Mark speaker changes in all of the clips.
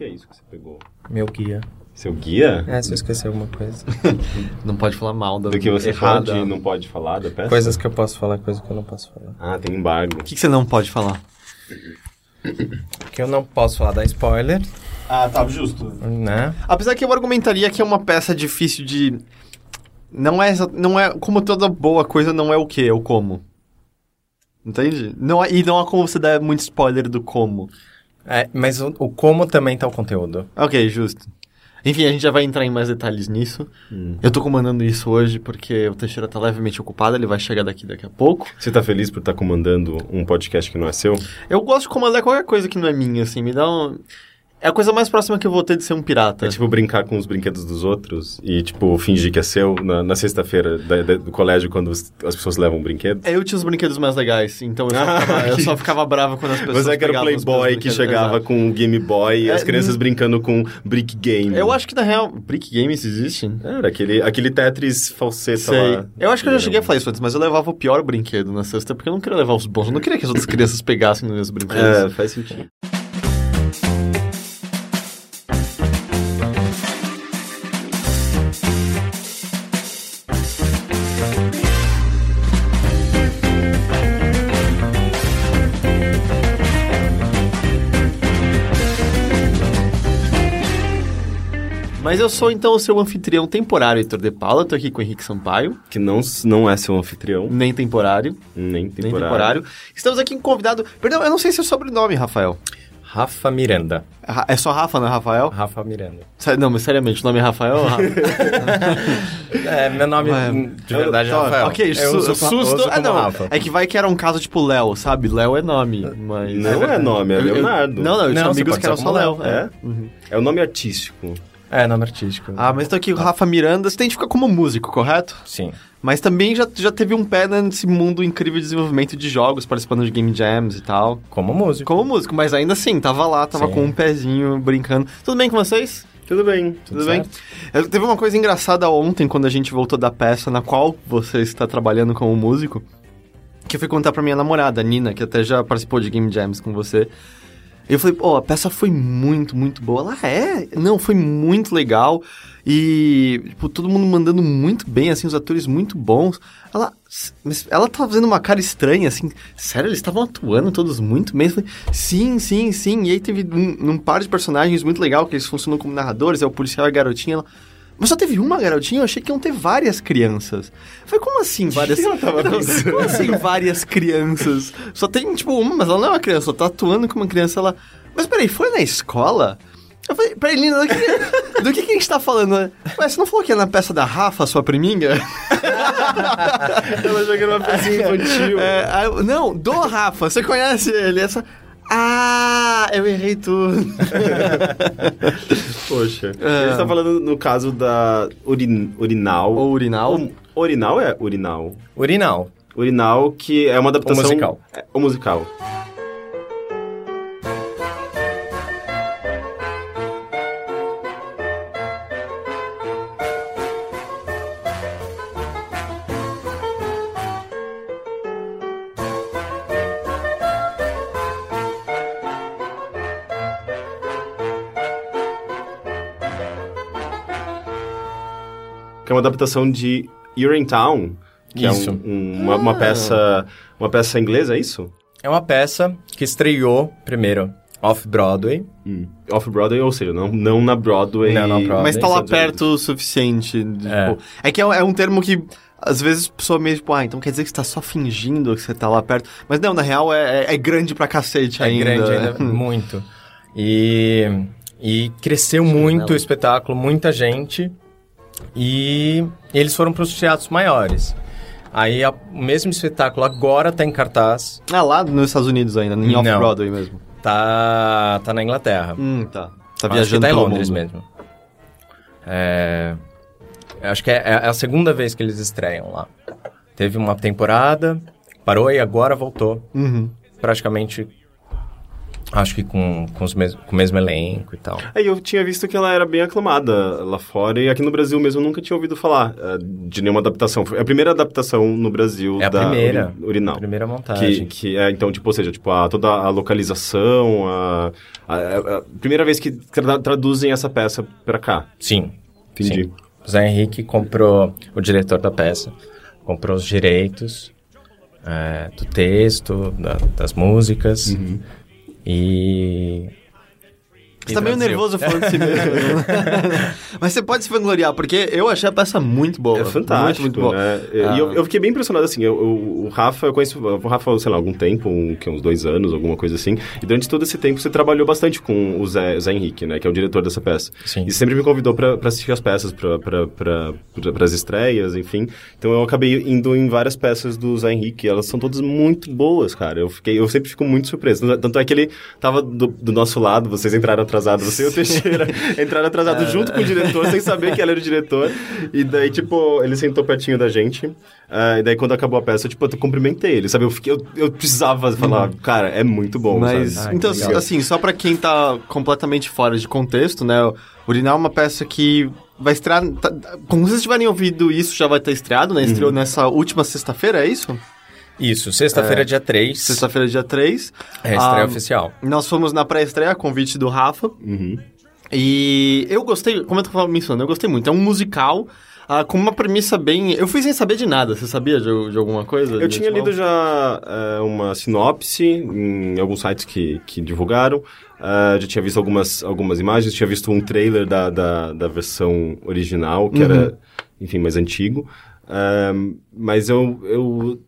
Speaker 1: que é isso que você pegou?
Speaker 2: Meu guia.
Speaker 1: Seu guia?
Speaker 2: É, se eu esquecer alguma coisa.
Speaker 3: Não pode falar mal da
Speaker 1: Do que você
Speaker 3: errada.
Speaker 1: pode e não pode falar da peça?
Speaker 2: Coisas que eu posso falar, coisas que eu não posso falar.
Speaker 1: Ah, tem embargo.
Speaker 3: O que, que você não pode falar?
Speaker 2: Que eu não posso falar da spoiler,
Speaker 3: Ah, tá, justo.
Speaker 2: né?
Speaker 3: Apesar que eu argumentaria que é uma peça difícil de... Não é, não é... Como toda boa coisa, não é o que, é o como. Entende? Não é- e não há como você dar muito spoiler do como.
Speaker 2: É, mas o, o como também tá o conteúdo.
Speaker 3: Ok, justo. Enfim, a gente já vai entrar em mais detalhes nisso.
Speaker 1: Hum.
Speaker 3: Eu tô comandando isso hoje porque o Teixeira tá levemente ocupado, ele vai chegar daqui daqui a pouco.
Speaker 1: Você tá feliz por estar comandando um podcast que não é seu?
Speaker 3: Eu gosto de comandar qualquer coisa que não é minha, assim, me dá um... É a coisa mais próxima que eu vou ter de ser um pirata.
Speaker 1: É tipo brincar com os brinquedos dos outros e, tipo, fingir que é seu na, na sexta-feira do colégio quando os- as pessoas levam um brinquedo?
Speaker 3: Eu tinha os brinquedos mais legais, então eu só ficava, eu só ficava bravo quando as pessoas
Speaker 1: Você é que era o playboy que chegava
Speaker 3: Exato.
Speaker 1: com o Game Boy e as
Speaker 3: É,
Speaker 1: crianças
Speaker 3: hum.
Speaker 1: brincando com Brick Game.
Speaker 3: Eu acho que, na real, Brick Games existe?
Speaker 1: Era aquele, aquele Tetris falseta
Speaker 3: Sei.
Speaker 1: lá.
Speaker 3: Eu acho que eu já cheguei a falar isso antes, mas eu levava o pior brinquedo na cesta, porque eu não queria levar os bons. Eu não queria que as outras crianças pegassem os meus brinquedos.
Speaker 1: É, faz sentido.
Speaker 3: Mas eu sou, então, o seu anfitrião temporário, Heitor de Paula. Tô aqui com o Henrique Sampaio.
Speaker 1: Que não, não é seu anfitrião,
Speaker 3: Nem temporário,
Speaker 1: nem
Speaker 3: nem
Speaker 1: temporário.
Speaker 3: temporário. Estamos aqui com um convidado... Perdão, eu não sei seu sobrenome, Rafael.
Speaker 2: Rafa Miranda.
Speaker 3: Ra- É só Rafa, não é Rafael?
Speaker 2: Rafa Miranda.
Speaker 3: Não, mas seriamente, o nome é Rafael ou Rafa?
Speaker 2: É, meu nome
Speaker 3: Ué,
Speaker 2: de verdade é
Speaker 3: Tá,
Speaker 2: Rafael.
Speaker 3: Ok,
Speaker 2: Eu
Speaker 3: su
Speaker 2: uso-
Speaker 3: susto.
Speaker 2: uso
Speaker 3: Ah, não.
Speaker 2: Rafa.
Speaker 3: É que vai que era um caso tipo Léo, sabe? Léo é nome, mas...
Speaker 1: Não é nome, é
Speaker 3: Eu- eu-
Speaker 1: Leonardo.
Speaker 3: Não, não, eu tinha amigos que eram só Léo.
Speaker 2: Léo,
Speaker 3: É?
Speaker 1: É o nome artístico.
Speaker 2: É, nome artístico.
Speaker 3: Ah, mas tô aqui com o Rafa Miranda. Você tem que ficar como músico, correto?
Speaker 2: Sim.
Speaker 3: Mas também já, já teve um pé nesse mundo incrível de desenvolvimento de jogos, participando de game jams e tal.
Speaker 2: Como músico.
Speaker 3: Como músico, mas ainda assim, tava lá, tava
Speaker 2: Sim.
Speaker 3: com um pezinho brincando. Tudo bem com vocês?
Speaker 1: Tudo bem.
Speaker 3: Tudo bem? Eu- teve uma coisa engraçada ontem, quando a gente voltou da peça na qual você está trabalhando como músico, que eu fui contar pra minha namorada, Nina, que até já participou de game jams com você. Eu falei, pô, a peça foi muito, muito boa. Ela é? Não, foi muito legal. E, tipo, todo mundo mandando muito bem, assim, os atores muito bons. Ela, ela tava fazendo uma cara estranha, assim. Sério, eles estavam atuando todos muito bem. Falei, sim, sim, sim. E aí teve um, um par de personagens muito legal, que eles funcionam como narradores, é o policial e a garotinha. Ela, mas só teve uma garotinha? Eu achei que iam ter várias crianças. Falei, como assim várias...
Speaker 1: que ela tava
Speaker 3: Não,
Speaker 1: pensando?
Speaker 3: Como assim várias crianças? Só tem, tipo, uma, mas ela não é uma criança, ela tá atuando como uma criança, ela... Mas peraí, foi na escola? Eu falei, peraí, Lina, do que, do que, que a gente tá falando? Ué, você não falou que é na peça da Rafa, sua priminha?
Speaker 1: Ela era uma pecinha infantil.
Speaker 3: É, não, do Rafa, você conhece ele? Essa... Ah, eu errei tudo.
Speaker 1: Poxa.
Speaker 3: É.
Speaker 1: A gente tá falando no caso da urin, urinal.
Speaker 3: Ou urinal?
Speaker 1: O- Urinal é urinal.
Speaker 2: Urinal.
Speaker 1: Urinal, que é uma adaptação...
Speaker 2: O musical.
Speaker 1: É, o musical. Uma adaptação de Urinetown. Que
Speaker 2: Isso.
Speaker 1: é um- um- uma, uma peça... Uma peça inglesa, é isso?
Speaker 2: É uma peça que estreou primeiro off-Broadway.
Speaker 1: Off-Broadway, ou seja, não, não na Broadway.
Speaker 2: Não, na Broadway.
Speaker 3: Mas tá lá perto o suficiente. de,
Speaker 2: É.
Speaker 3: tipo, é que é, um- é um termo que às vezes a pessoa meio tipo, ah, então quer dizer que você tá só fingindo que você tá lá perto. Mas não, na real é, é- é grande pra cacete
Speaker 2: É
Speaker 3: ainda.
Speaker 2: grande ainda, muito. E, e cresceu muito o espetáculo, muita gente. E eles foram para os teatros maiores. Aí a- o mesmo espetáculo agora tá em cartaz,
Speaker 3: Ah, lá nos Estados Unidos ainda, em. Off-Broadway mesmo.
Speaker 2: tá, tá na Inglaterra.
Speaker 3: Hum, tá. Tá
Speaker 2: Acho que
Speaker 3: viajando
Speaker 2: tá em Londres
Speaker 3: mundo.
Speaker 2: mesmo. É, acho que é, é a segunda vez que eles estreiam lá. Teve uma temporada, parou e agora voltou.
Speaker 3: Uhum.
Speaker 2: Praticamente Acho que com, com, os mes com o mesmo elenco e tal.
Speaker 1: Aí eu tinha visto que ela era bem aclamada lá fora e aqui no Brasil mesmo eu nunca tinha ouvido falar uh, de nenhuma adaptação. Foi a primeira adaptação no Brasil
Speaker 2: é a
Speaker 1: da
Speaker 2: primeira,
Speaker 1: uri Urinal.
Speaker 2: A primeira montagem.
Speaker 1: Que, que é, então, tipo, ou seja, tipo, a, toda a localização, a, a, a primeira vez que tra traduzem essa peça para cá.
Speaker 2: Sim.
Speaker 1: Entendi.
Speaker 2: Sim. Zé Henrique comprou, o diretor da peça, comprou os direitos é, do texto, da, das músicas.
Speaker 1: Uhum.
Speaker 2: E.
Speaker 3: Você tá meio nervoso falando de si mesmo. Mas você pode se vangloriar, porque eu achei a peça muito boa.
Speaker 1: É fantástico,
Speaker 3: Muito, muito boa.
Speaker 1: né?
Speaker 3: Ah.
Speaker 1: E eu, eu fiquei bem impressionado, assim, eu, eu- o Rafa, eu conheço o Rafa, sei lá, algum tempo, um, que, uns dois anos, alguma coisa assim, e durante todo esse tempo você trabalhou bastante com o Zé, Zé Henrique, né, que é o diretor dessa peça.
Speaker 2: Sim.
Speaker 1: E sempre me convidou pra, pra assistir as peças, pra, pra, pra, pra, pras estreias, enfim. Então eu acabei indo em várias peças do Zé Henrique, elas são todas muito boas, cara. Eu, fiquei, eu sempre fico muito surpreso. Tanto é que ele tava do, do nosso lado, vocês entraram atrasados, você e o Teixeira entraram atrasados junto com o diretor, sem saber que ele era o diretor. E daí, tipo, ele sentou pertinho da gente. ah, e daí, quando acabou a peça, eu, tipo, eu cumprimentei ele, sabe? Eu, fiquei, eu, eu precisava falar, cara, é muito bom,
Speaker 3: Mas?
Speaker 2: Ah,
Speaker 3: então,
Speaker 2: que legal.
Speaker 3: assim, só pra quem tá completamente fora de contexto, né? o Urinal é uma peça que vai estrear... Tá, quando vocês tiverem ouvido isso, já vai estar estreado, né?
Speaker 1: Uhum.
Speaker 3: Estreou nessa última sexta-feira, é isso?
Speaker 2: Isso, sexta-feira, dia 3.
Speaker 3: Sexta-feira, dia 3.
Speaker 2: É a estreia
Speaker 3: Ah,
Speaker 2: oficial.
Speaker 3: Nós fomos na pré-estreia, convite do Rafa.
Speaker 1: Uhum.
Speaker 3: E eu gostei, como eu tava mencionando, eu gostei muito. É um musical ah, com uma premissa bem... Eu fui sem saber de nada, você sabia de, de alguma coisa?
Speaker 1: Eu tinha lido já é, uma sinopse em alguns sites que, que divulgaram. Ah, já tinha visto algumas, algumas imagens, tinha visto um trailer da, da, da versão original, que era, enfim, mais antigo. Ah, mas eu, eu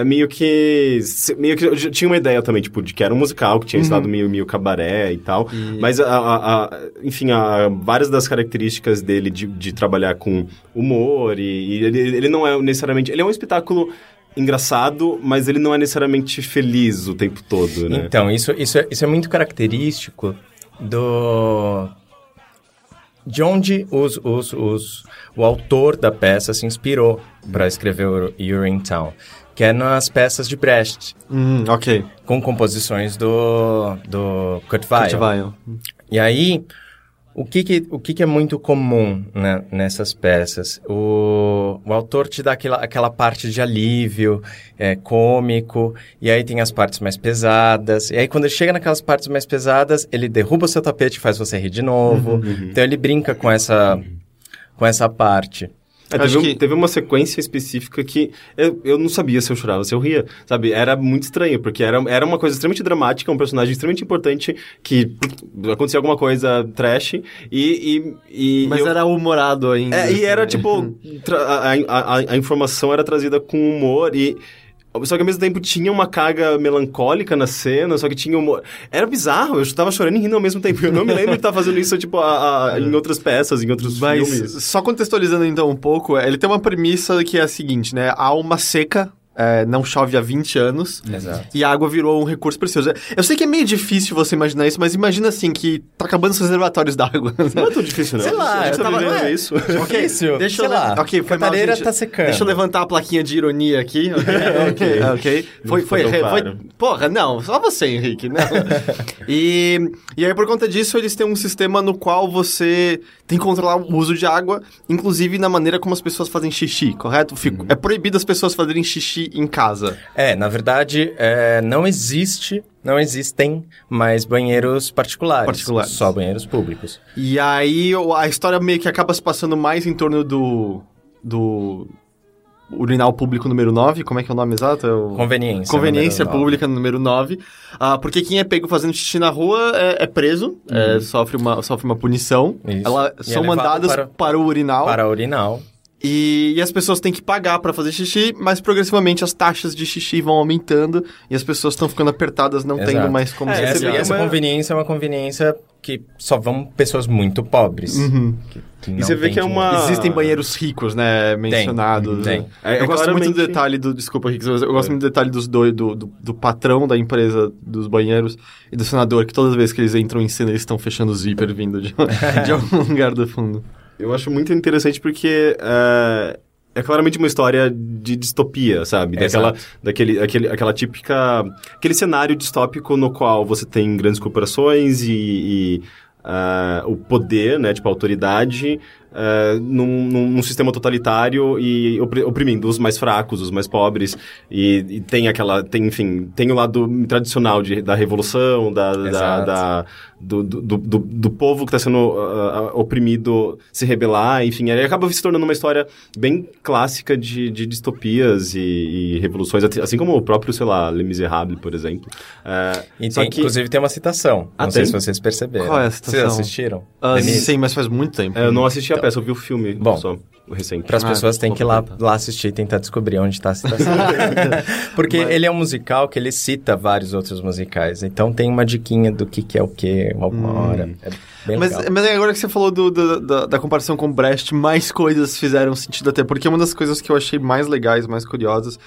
Speaker 1: é meio que. Meio que eu tinha uma ideia também, tipo, de que era um musical, que tinha esse lado meio, meio cabaré e tal. Mas, a, a- a- enfim, a, várias das características dele de, de trabalhar com humor e, e ele, ele não é necessariamente. Ele é um espetáculo engraçado, mas ele não é necessariamente feliz o tempo todo, né?
Speaker 2: Então, isso, isso, é, isso é muito característico do. De onde os, os, os, o autor da peça se inspirou para escrever o Urinetown, que é nas peças de Brecht,
Speaker 3: Hum, ok.
Speaker 2: com composições do, do Kurt Weill.
Speaker 3: Kurt Weill.
Speaker 2: E aí, o que que, o que que é muito comum né, nessas peças? O, o autor te dá aquela, aquela parte de alívio, é, cômico, e aí tem as partes mais pesadas. E aí, quando ele chega naquelas partes mais pesadas, ele derruba o seu tapete e faz você rir de novo. Então, ele brinca com essa, com essa parte.
Speaker 1: É, teve,
Speaker 3: que-
Speaker 1: teve uma sequência específica que eu, eu não sabia se eu chorava, se eu ria, sabe? Era muito estranho, porque era, era uma coisa extremamente dramática, um personagem extremamente importante que acontecia alguma coisa trash e... e, e
Speaker 3: Mas
Speaker 1: eu-
Speaker 3: era humorado ainda.
Speaker 1: É, e era tipo. tra- a, a, a- a informação era trazida com humor e. Só que ao mesmo tempo tinha uma carga melancólica na cena, só que tinha humor. Era bizarro, eu tava chorando e rindo ao mesmo tempo. Eu não me lembro de estar fazendo isso, tipo, a- a- em outras peças, em outros
Speaker 3: Mas,
Speaker 1: filmes.
Speaker 3: só contextualizando então um pouco, ele tem uma premissa que é a seguinte, né? Há uma seca, é, não chove há 20 anos.
Speaker 2: Exato.
Speaker 3: E a água virou um recurso precioso. Eu sei que é meio difícil você imaginar isso, mas imagina assim que tá acabando os reservatórios d'água.
Speaker 1: Não é tão difícil, não.
Speaker 2: Sei lá,
Speaker 1: A gente
Speaker 2: eu
Speaker 1: tá
Speaker 2: tava- é.
Speaker 1: isso.
Speaker 2: Difícil,
Speaker 3: Deixa
Speaker 2: sei
Speaker 3: eu
Speaker 2: lá.
Speaker 3: Ok, foi mal, gente.
Speaker 2: tá secando.
Speaker 3: Deixa eu levantar a plaquinha de ironia aqui. ok. ok. Foi,
Speaker 1: Não
Speaker 3: foi,
Speaker 1: foi
Speaker 3: foi-
Speaker 1: claro.
Speaker 3: Porra, não, só você, Henrique. Não. e, e aí, por conta disso, eles têm um sistema no qual você tem que controlar o uso de água, inclusive na maneira como as pessoas fazem xixi, correto? Fico-
Speaker 1: Uhum.
Speaker 3: É proibido as pessoas fazerem xixi em casa.
Speaker 2: É, na verdade, é, não existe, não existem mais banheiros particulares.
Speaker 3: Particulares.
Speaker 2: Só banheiros públicos.
Speaker 3: E aí o- a história meio que acaba se passando mais em torno do. do. Urinal Público número 9, como é que é o nome exato? É o-
Speaker 2: Conveniência.
Speaker 3: Conveniência
Speaker 2: número.
Speaker 3: Pública número 9. Ah, porque quem é pego fazendo xixi na rua é, é preso, é, sofre, uma, sofre uma punição.
Speaker 2: Uhum. Isso.
Speaker 3: Elas
Speaker 2: E
Speaker 3: são
Speaker 2: é levado
Speaker 3: mandadas
Speaker 2: para-
Speaker 3: para, o urinal.
Speaker 2: Para urinal.
Speaker 3: E, e as pessoas têm que pagar para fazer xixi, mas progressivamente as taxas de xixi vão aumentando e as pessoas estão ficando apertadas, não
Speaker 2: Exato.
Speaker 3: tendo mais como
Speaker 1: É,
Speaker 3: se
Speaker 2: essa,
Speaker 1: vê
Speaker 2: essa conveniência é uma conveniência que só vão pessoas muito pobres.
Speaker 3: Uhum.
Speaker 1: E
Speaker 2: não
Speaker 1: você vê
Speaker 2: tem
Speaker 1: que é
Speaker 2: dinheiro.
Speaker 1: uma-
Speaker 3: Existem banheiros ricos, né, mencionados.
Speaker 2: tem.
Speaker 1: É,
Speaker 3: eu
Speaker 1: é
Speaker 3: gosto muito do
Speaker 1: claramente-
Speaker 3: detalhe do. Desculpa, Rick, eu gosto muito do detalhe dos dois, do, do, do patrão da empresa dos banheiros e do senador, que todas as vezes que eles entram em cena, eles estão fechando o zíper vindo de, de algum lugar do fundo.
Speaker 1: Eu acho muito interessante porque é, é claramente uma história de distopia, sabe? Daquela,
Speaker 2: Exato.
Speaker 1: daquele, aquele, aquela típica... Aquele cenário distópico no qual você tem grandes corporações e... e ah, o poder, né, tipo, a autoridade ah, num, num, num sistema totalitário e opri- oprimindo os mais fracos, os mais pobres e, e tem aquela, tem, enfim, tem o lado tradicional de, da revolução, da, da, da- do, do, do, do- povo que está sendo ah, oprimido se rebelar, enfim, ele acaba se tornando uma história bem clássica de, de distopias e, e revoluções, assim como o próprio, sei lá, Les Miserables, por exemplo. Ah,
Speaker 2: E
Speaker 1: só
Speaker 2: tem,
Speaker 1: que
Speaker 2: inclusive tem uma citação.
Speaker 1: Ah,
Speaker 2: não sei
Speaker 1: tem?
Speaker 2: se vocês perceberam.
Speaker 3: Qual é a citação?
Speaker 2: Vocês assistiram? Denise?
Speaker 3: sim, mas faz muito tempo.
Speaker 1: eu não assisti a peça, eu vi o filme
Speaker 2: Bom,
Speaker 1: só, recente.
Speaker 2: Para as
Speaker 3: Ah,
Speaker 2: pessoas têm que ir lá, lá assistir e tentar descobrir onde está a citação. Porque ele é um musical que ele cita vários outros musicais. Então tem uma diquinha do que, que é o que, uma hora. É bem
Speaker 3: Mas,
Speaker 2: legal.
Speaker 3: mas agora que você falou do- do- da, da comparação com Brecht, mais coisas fizeram sentido até, porque uma das coisas que eu achei mais legais, mais curiosas,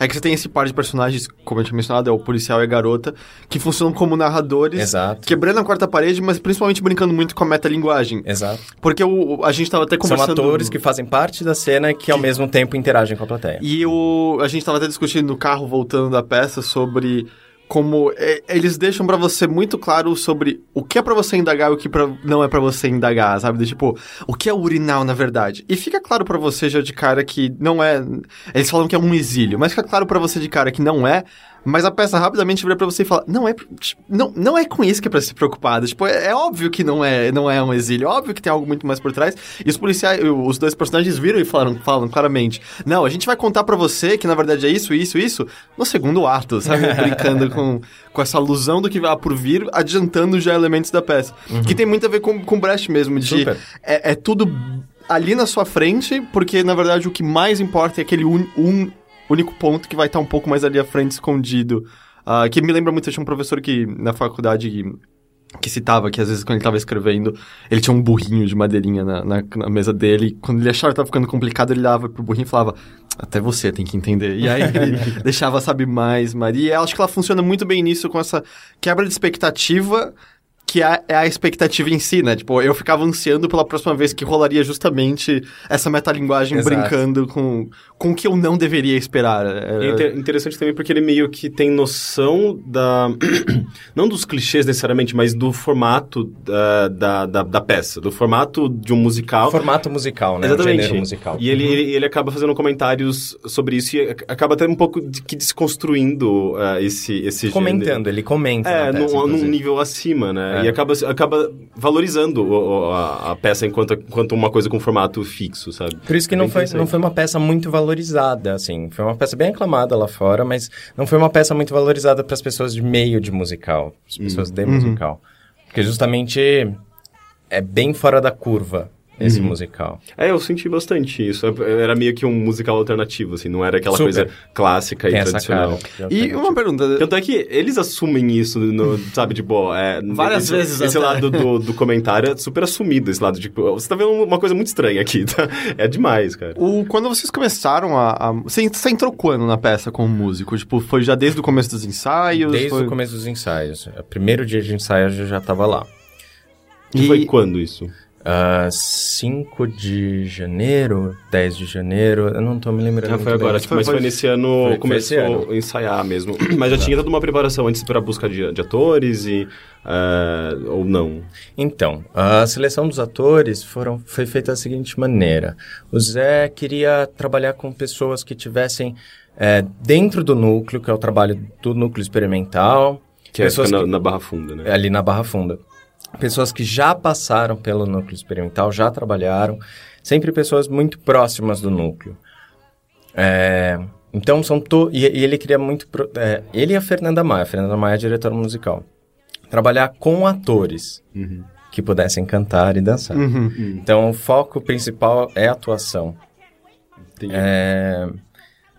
Speaker 3: é que você tem esse par de personagens, como eu tinha mencionado, é o policial e a garota, que funcionam como narradores,
Speaker 2: Exato.
Speaker 3: quebrando a quarta parede, mas principalmente brincando muito com a metalinguagem.
Speaker 2: Exato.
Speaker 3: Porque o, a gente tava até
Speaker 2: São
Speaker 3: conversando...
Speaker 2: atores que fazem parte da cena e que ao mesmo tempo interagem com a plateia.
Speaker 3: E o, a gente tava até discutindo no carro, voltando da peça, sobre como é, eles deixam pra você muito claro sobre o que é pra você indagar e o que pra- não é pra você indagar, sabe? De, tipo, o que é urinal na verdade. E fica claro pra você já de cara que não é. Eles falam que é um exílio, mas fica claro pra você de cara que não é. Mas a peça rapidamente vira pra você e fala: não é, não, não é com isso que é pra se preocupar. Tipo, é, é óbvio que não é, não é um exílio, é óbvio que tem algo muito mais por trás. E os policiais, os dois personagens viram e falaram, falam claramente: não, a gente vai contar pra você que na verdade é isso, isso, isso, no segundo ato, sabe? Brincando com, com essa alusão do que vai por vir, adiantando já elementos da peça. Que tem muito a ver com, com Brecht mesmo, de é, é tudo ali na sua frente, porque na verdade o que mais importa é aquele un- um único ponto que vai estar um pouco mais ali à frente escondido. Ah, que me lembra muito, eu tinha um professor que na faculdade que, citava que às vezes quando ele estava escrevendo, ele tinha um burrinho de madeirinha na, na, na mesa dele. e Quando ele achava que estava ficando complicado, ele dava pro burrinho e falava: Até você tem que entender. E aí ele deixava, sabe, mais, Maria. E eu acho que ela funciona muito bem nisso, com essa quebra de expectativa que é, é a expectativa em si, né? Tipo, eu ficava ansiando pela próxima vez que rolaria justamente essa metalinguagem
Speaker 2: Exato.
Speaker 3: brincando com, com o que eu não deveria esperar. É-
Speaker 1: É inter- interessante também porque ele meio que tem noção da. não dos clichês necessariamente, mas do formato da, da, da, da peça, do formato de um musical.
Speaker 2: Formato musical, né?
Speaker 1: Exatamente.
Speaker 2: gênero musical.
Speaker 1: E ele, ele, ele acaba fazendo comentários sobre isso e ac- acaba até um pouco de, que desconstruindo ah, esse, esse gênero.
Speaker 2: Comentando, ele comenta.
Speaker 1: É,
Speaker 2: na
Speaker 1: num,
Speaker 2: peça,
Speaker 1: num
Speaker 2: inclusive.
Speaker 1: nível acima, né?
Speaker 2: É.
Speaker 1: E acaba, acaba valorizando o- a, a peça enquanto, enquanto uma coisa com formato fixo, sabe?
Speaker 2: Por isso que não
Speaker 1: bem
Speaker 2: foi, não foi uma peça muito valorizada, assim. Foi uma peça bem aclamada lá fora, mas não foi uma peça muito valorizada para as pessoas de meio de musical, as pessoas de musical. Porque justamente é bem fora da curva esse musical.
Speaker 1: É, eu senti bastante isso. Era meio que um musical alternativo, assim, não era aquela
Speaker 2: Super.
Speaker 1: coisa clássica
Speaker 2: Tem
Speaker 1: e tradicional.
Speaker 3: E uma pergunta.
Speaker 1: Tanto é que eles assumem isso, no, sabe, de boa. É,
Speaker 3: Várias
Speaker 1: esse,
Speaker 3: vezes
Speaker 1: Esse
Speaker 3: até.
Speaker 1: lado do, do comentário é super assumido, esse lado de. tipo, Você tá vendo uma coisa muito estranha aqui, tá? É demais, cara.
Speaker 3: O, quando vocês começaram a. a você, você entrou quando na peça como músico? Tipo, foi já desde o começo dos ensaios?
Speaker 2: Desde
Speaker 3: foi...
Speaker 2: o começo dos ensaios. O primeiro dia de ensaio eu já estava lá.
Speaker 1: E
Speaker 3: E-
Speaker 1: foi quando isso?
Speaker 2: Ah, 5 de janeiro, 10 de janeiro, eu não tô me lembrando.
Speaker 1: Ah, foi
Speaker 2: muito bem.
Speaker 1: agora, tipo,
Speaker 3: Foi-
Speaker 1: mas
Speaker 3: foi-
Speaker 1: foi nesse ano,
Speaker 2: foi-
Speaker 1: começou
Speaker 2: ano.
Speaker 1: a ensaiar mesmo. Mas já tinha toda uma preparação antes para a busca de, de atores e... ah, ou não?
Speaker 2: Então, a seleção dos atores foram, foi feita da seguinte maneira. O Zé queria trabalhar com pessoas que tivessem é, dentro do núcleo, que é o trabalho do núcleo experimental.
Speaker 1: Que é na,
Speaker 2: que-
Speaker 1: na Barra Funda, né?
Speaker 2: ali na Barra Funda. Pessoas que já passaram pelo núcleo experimental, já trabalharam, sempre pessoas muito próximas do núcleo. É, então são to e, e ele queria muito pro- é, ele e a Fernanda Maia, a Fernanda Maia é diretora musical, trabalhar com atores que pudessem cantar e dançar.
Speaker 3: Uhum.
Speaker 2: Então o foco principal é a atuação.
Speaker 1: Entendi.
Speaker 2: É,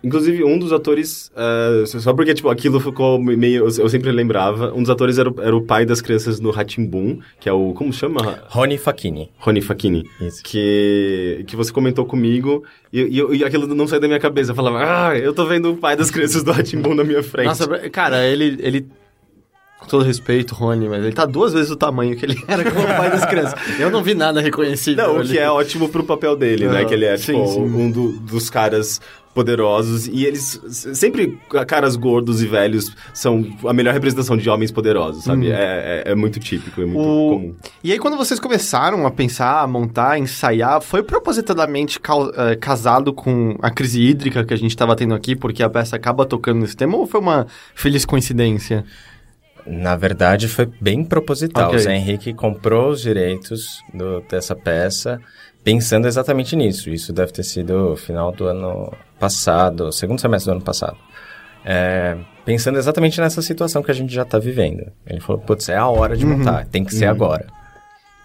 Speaker 1: Inclusive, um dos atores, ah, só porque, tipo, aquilo ficou meio... Eu sempre lembrava, um dos atores era, o- era o pai das crianças no Ratimbum, que é o... Como chama?
Speaker 2: Rony Facchini.
Speaker 1: Rony Facchini.
Speaker 2: Isso.
Speaker 1: Que, que você comentou comigo e, e, e aquilo não saiu da minha cabeça. Eu falava, ah, eu tô vendo o pai das crianças do Ratimbum na minha frente.
Speaker 3: Nossa, cara, ele, ele Com todo respeito, Rony, mas ele tá duas vezes o tamanho que ele era como pai das crianças. Eu não vi nada reconhecido.
Speaker 1: Não, o que é ótimo pro papel dele, né? Que ele é,
Speaker 3: Sim,
Speaker 1: tipo,
Speaker 3: sim.
Speaker 1: um do- dos caras poderosos. E eles... Sempre caras gordos e velhos são a melhor representação de homens poderosos, sabe? É, é, é muito típico, é muito
Speaker 3: O-
Speaker 1: comum.
Speaker 3: E aí, quando vocês começaram a pensar, a montar, a ensaiar, foi propositadamente eh, casado com a crise hídrica que a gente estava tendo aqui, porque a peça acaba tocando nesse tema, ou foi uma feliz coincidência?
Speaker 2: Na verdade, foi bem proposital.
Speaker 3: Ok.
Speaker 2: O Zé Henrique comprou os direitos do- dessa peça pensando exatamente nisso. Isso deve ter sido final do ano passado, segundo semestre do ano passado. É, pensando exatamente nessa situação que a gente já está vivendo. Ele falou, putz, é a hora de montar, tem que ser agora.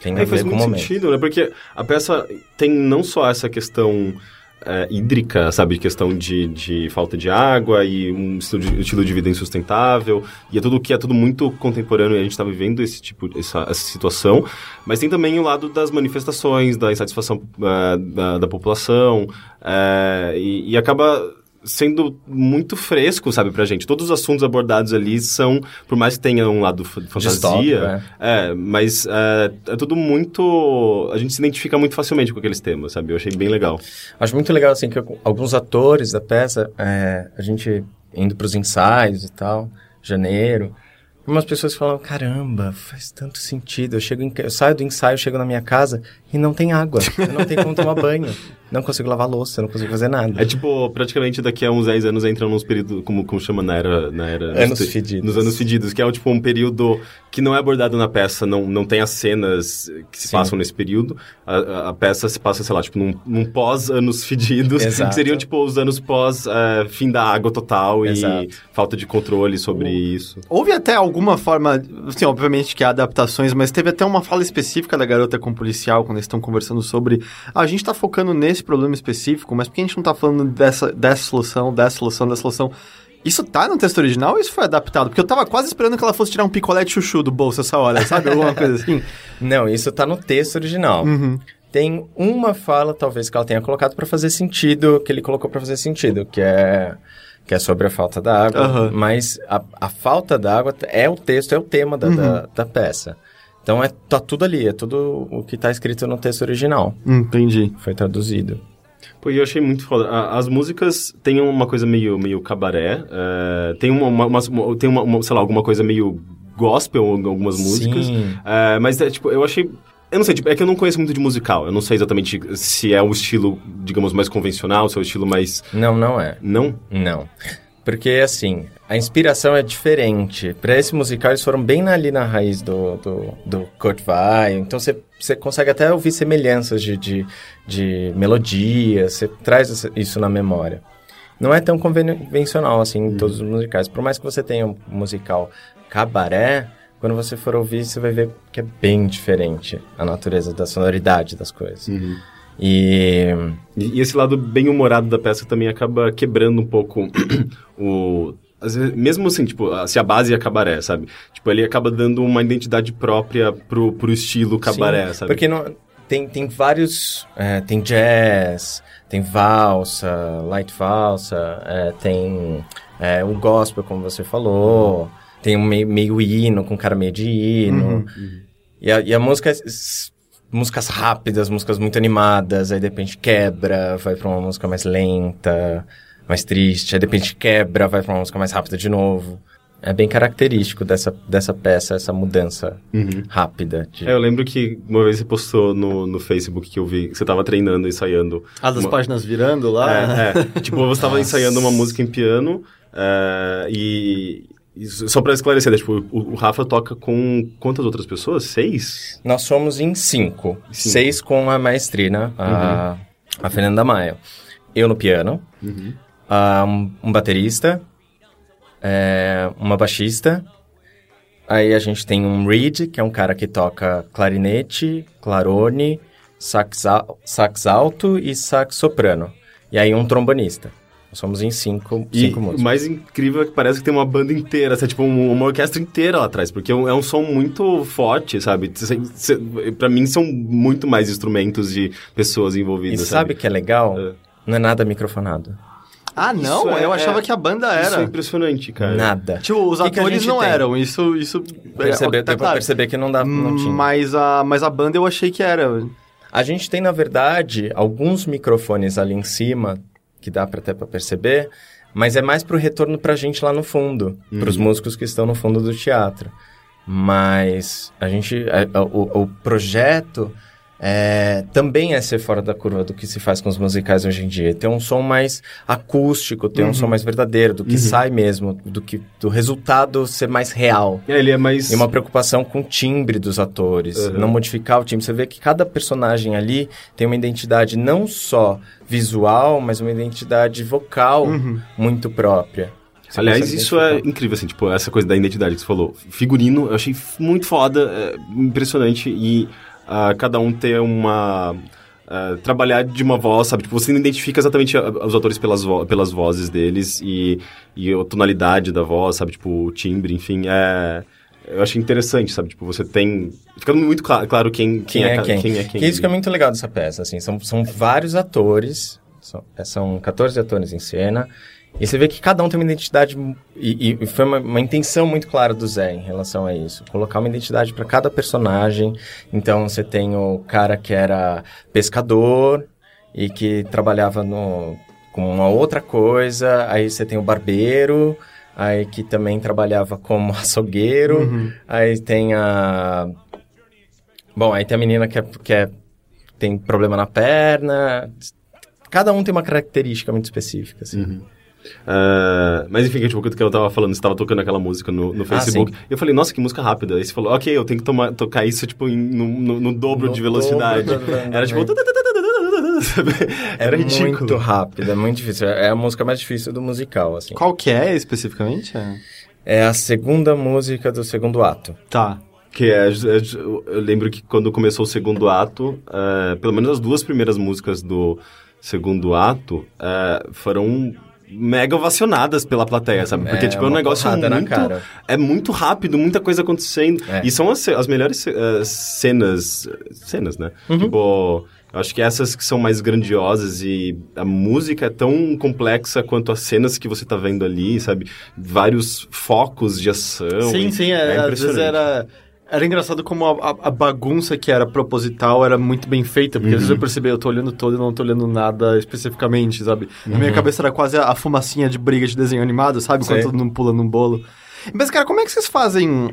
Speaker 2: Tem a
Speaker 1: Aí faz
Speaker 2: ver com o
Speaker 1: muito
Speaker 2: momento.
Speaker 1: sentido, né? Porque a peça tem não só essa questão é, hídrica, sabe? Questão de, de falta de água e um estilo de, estilo de vida insustentável. E é tudo que é tudo muito contemporâneo e a gente está vivendo esse tipo, essa, essa situação. Mas tem também o lado das manifestações, da insatisfação é, da, da população. é, e, e acaba sendo muito fresco, sabe, pra gente. Todos os assuntos abordados ali são, por mais que tenha um lado fa- fantasia,
Speaker 2: Distópico,
Speaker 1: é, mas é, é tudo muito. A gente se identifica muito facilmente com aqueles temas, sabe? Eu achei bem legal.
Speaker 2: Acho muito legal, assim, que alguns atores da peça, é, a gente indo pros ensaios e tal, janeiro, umas pessoas falam, caramba, faz tanto sentido. Eu, chego em, eu saio do ensaio, chego na minha casa e não tem água. Eu não tenho como tomar banho. Não consigo lavar louça, não consigo fazer nada.
Speaker 1: É tipo, praticamente daqui a uns 10 anos entram nos períodos, como, como chama na era... Na era
Speaker 2: Anos
Speaker 1: nos,
Speaker 2: fedidos.
Speaker 1: Nos anos fedidos, que é tipo um período que não é abordado na peça, não, não tem as cenas que se
Speaker 2: Sim.
Speaker 1: passam nesse período. A, a- a peça se passa, sei lá, tipo num, num pós-anos fedidos,
Speaker 2: Exato.
Speaker 1: que seriam tipo os anos pós eh, fim da água total e
Speaker 2: Exato.
Speaker 1: falta de controle sobre isso.
Speaker 3: Houve até alguma forma, assim, obviamente que há adaptações, mas teve até uma fala específica da garota com o policial, quando estão conversando sobre, ah, a gente tá focando nesse problema específico, mas por que a gente não tá falando dessa, dessa solução, dessa solução, dessa solução? Isso tá no texto original ou isso foi adaptado? Porque eu tava quase esperando que ela fosse tirar um picolé de chuchu do bolso essa hora, sabe? Alguma coisa assim.
Speaker 2: Não, isso tá no texto original.
Speaker 3: Uhum.
Speaker 2: Tem uma fala, talvez, que ela tenha colocado pra fazer sentido, que ele colocou pra fazer sentido, que é que é sobre a falta da água.
Speaker 3: Aham.
Speaker 2: Mas a, a falta da água é o texto, é o tema da, da, da peça. Então é, tá tudo ali, é tudo o que tá escrito no texto original.
Speaker 3: Entendi.
Speaker 2: Foi traduzido.
Speaker 1: Pô, e eu achei muito foda. As músicas têm uma coisa meio, meio cabaré, é, tem uma, uma, uma- tem uma, uma, sei lá, alguma coisa meio gospel, algumas músicas.
Speaker 2: Sim.
Speaker 1: É, mas, é, tipo, eu achei... Eu não sei, tipo, é que eu não conheço muito de musical. Eu não sei exatamente se é o estilo, digamos, mais convencional, se é o estilo mais...
Speaker 2: Não, não é.
Speaker 1: Não?
Speaker 2: Não. Porque, assim, a inspiração é diferente. Pra esse musical, eles foram bem ali na raiz do, do, do Kurt Weill. Então, você você consegue até ouvir semelhanças de, de, de melodia. Você traz isso na memória. Não é tão convencional, assim, em todos os musicais. Por mais que você tenha um musical cabaré, quando você for ouvir, você vai ver que é bem diferente a natureza da sonoridade das coisas. E...
Speaker 1: E, e esse lado bem humorado da peça também acaba quebrando um pouco o... vezes, mesmo assim, tipo, se a base é cabaré, sabe? Tipo, ele acaba dando uma identidade própria pro, pro estilo cabaré,
Speaker 2: Sim,
Speaker 1: sabe?
Speaker 2: Porque não, tem, tem vários. é, tem jazz, tem valsa, light valsa, é, tem é, o gospel, como você falou, tem um meio, meio hino, com cara meio de hino. E, a, e a música. Músicas rápidas, músicas muito animadas, aí de repente quebra, vai pra uma música mais lenta, mais triste, aí de repente quebra, vai pra uma música mais rápida de novo. É bem característico dessa, dessa peça, essa mudança rápida. de-
Speaker 1: É, eu lembro que uma vez você postou no, no Facebook que eu vi que você tava treinando, ensaiando.
Speaker 3: As das
Speaker 1: uma-
Speaker 3: páginas virando lá.
Speaker 1: É, é. tipo, você tava ensaiando uma música em piano é, e, e só pra esclarecer, né, tipo, o, o Rafa toca com quantas outras pessoas? Seis?
Speaker 2: Nós somos em cinco.
Speaker 1: Cinco.
Speaker 2: Seis com a maestrina, a, a Fernanda Maia. Eu no piano, ah, um, um baterista, é, uma baixista. Aí a gente tem um Reed, que é um cara que toca clarinete, clarone, sax, sax alto e sax soprano. E aí um trombonista. Somos em cinco,
Speaker 1: E
Speaker 2: cinco
Speaker 1: o
Speaker 2: músicos.
Speaker 1: mais incrível é que parece que tem uma banda inteira, assim, tipo um- uma orquestra inteira lá atrás, porque é um, é um som muito forte, sabe? Pra mim são muito mais instrumentos de pessoas
Speaker 2: E
Speaker 1: envolvidas,
Speaker 2: sabe o que é legal?
Speaker 1: É.
Speaker 2: Não é nada microfonado.
Speaker 3: Ah, não?
Speaker 1: É-
Speaker 3: eu achava
Speaker 1: é-
Speaker 3: que a banda
Speaker 1: Isso é
Speaker 3: era.
Speaker 1: impressionante, cara.
Speaker 2: Nada.
Speaker 3: Tipo, os
Speaker 2: que que
Speaker 3: atores
Speaker 2: gente
Speaker 3: não
Speaker 2: tem?
Speaker 3: eram. Isso. isso
Speaker 2: Perceber,
Speaker 3: é, tá
Speaker 2: deu pra
Speaker 3: claro.
Speaker 2: perceber que não, dá, não tinha.
Speaker 3: Mas a, mas a banda eu achei que era.
Speaker 2: A gente tem, na verdade, alguns microfones ali em cima, que dá pra até pra perceber, mas é mais pro retorno pra gente lá no fundo, pros músicos que estão no fundo do teatro. Mas a gente. é, é, o, o projeto é, também é ser fora da curva do que se faz com os musicais hoje em dia. Ter um som mais acústico, ter um som mais verdadeiro, do que sai mesmo, do que do resultado ser mais real.
Speaker 1: É, ele é mais...
Speaker 2: E uma preocupação com o timbre dos atores,
Speaker 1: Uhum.
Speaker 2: não modificar o timbre. Você vê que cada personagem ali tem uma identidade não só visual, mas uma identidade vocal muito própria. Você
Speaker 1: Aliás, isso é incrível, assim, tipo, essa coisa da identidade que você falou. Figurino, eu achei muito foda, é, impressionante, e ah, cada um ter uma... ah, trabalhar de uma voz, sabe? Tipo, você não identifica exatamente a- os atores pelas, vo- pelas vozes deles e, e a tonalidade da voz, sabe? Tipo, o timbre, enfim, é... Eu achei interessante, sabe? Tipo, você tem... Fica muito cla- claro quem, quem,
Speaker 2: Quem é
Speaker 1: ca-
Speaker 2: quem?
Speaker 1: quem é quem.
Speaker 2: Que isso que é muito legal dessa peça, assim, são, são vários atores, são, é, são 14 atores em cena, e você vê que cada um tem uma identidade, e, e foi uma, uma intenção muito clara do Zé em relação a isso, colocar uma identidade para cada personagem, então você tem o cara que era pescador, e que trabalhava no, com uma outra coisa, aí você tem o barbeiro, aí que também trabalhava como açougueiro, aí tem a... Bom, aí tem a menina que, é, que é- tem problema na perna. Cada um tem uma característica muito específica, assim.
Speaker 1: Ah, mas enfim, que, tipo, que eu tava falando, você tava tocando aquela música no, no Facebook.
Speaker 2: sim.
Speaker 1: eu falei, nossa, que música rápida. Aí você falou, ok, eu tenho que tomar, tocar isso, tipo, em- no, no- no dobro
Speaker 2: No
Speaker 1: de velocidade.
Speaker 2: dobro da-
Speaker 1: Era tipo... sabe? Era
Speaker 2: é
Speaker 1: ridículo.
Speaker 2: muito rápido, é muito difícil. É a música mais difícil do musical, assim.
Speaker 3: Qual que é especificamente? É.
Speaker 2: É a segunda música do segundo ato.
Speaker 3: Tá.
Speaker 1: Que é, é- eu lembro que quando começou o segundo ato, é, pelo menos as duas primeiras músicas do segundo ato é, foram mega ovacionadas pela plateia, sabe? Porque,
Speaker 2: É,
Speaker 1: tipo, é um negócio muito...
Speaker 2: cara.
Speaker 1: É muito rápido, muita coisa acontecendo.
Speaker 2: É.
Speaker 1: E são as, as melhores eh, cenas... Cenas, né?
Speaker 2: Uhum.
Speaker 1: Tipo... Eu acho que essas que são mais grandiosas e a música é tão complexa quanto as cenas que você tá vendo ali, sabe? Vários focos de ação.
Speaker 3: Sim, sim, é, às vezes era. Era engraçado como a, a- a bagunça que era proposital era muito bem feita, porque às vezes eu percebi, eu tô olhando todo e não tô olhando nada especificamente, sabe? Na minha cabeça era quase a, a fumacinha de briga de desenho animado, sabe? Quando
Speaker 2: Sei.
Speaker 3: todo mundo pula num bolo. Mas, cara, como é que vocês fazem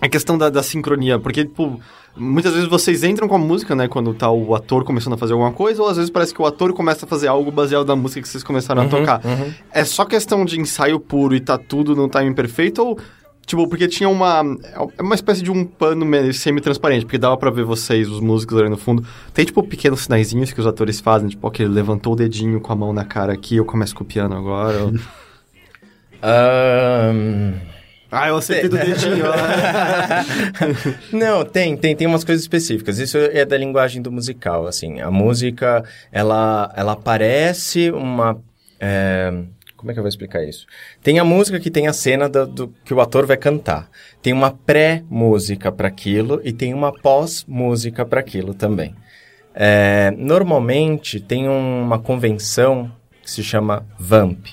Speaker 3: a questão da, da sincronia? Porque, tipo, muitas vezes vocês entram com a música, né? Quando tá o ator começando a fazer alguma coisa, ou às vezes parece que o ator começa a fazer algo baseado na música que vocês começaram a tocar. É só questão de ensaio puro e tá tudo no timing perfeito, ou... Tipo, porque tinha uma... É uma espécie de um pano semi-transparente, porque dava pra ver vocês, os músicos ali no fundo. Tem, tipo, pequenos sinaizinhos que os atores fazem, tipo, ok, ele levantou o dedinho com a mão na cara aqui, eu começo com o piano agora. ou-
Speaker 2: Ahn,
Speaker 3: ah, eu acertei do dedinho.
Speaker 2: Não, tem, tem, tem umas coisas específicas. Isso é da linguagem do musical, assim. A música, ela, ela parece uma... é, Como é que eu vou explicar isso? Tem a música que tem a cena do, do- que o ator vai cantar. Tem uma pré-música para aquilo e tem uma pós-música para aquilo também. É, normalmente tem uma convenção que se chama VAMP.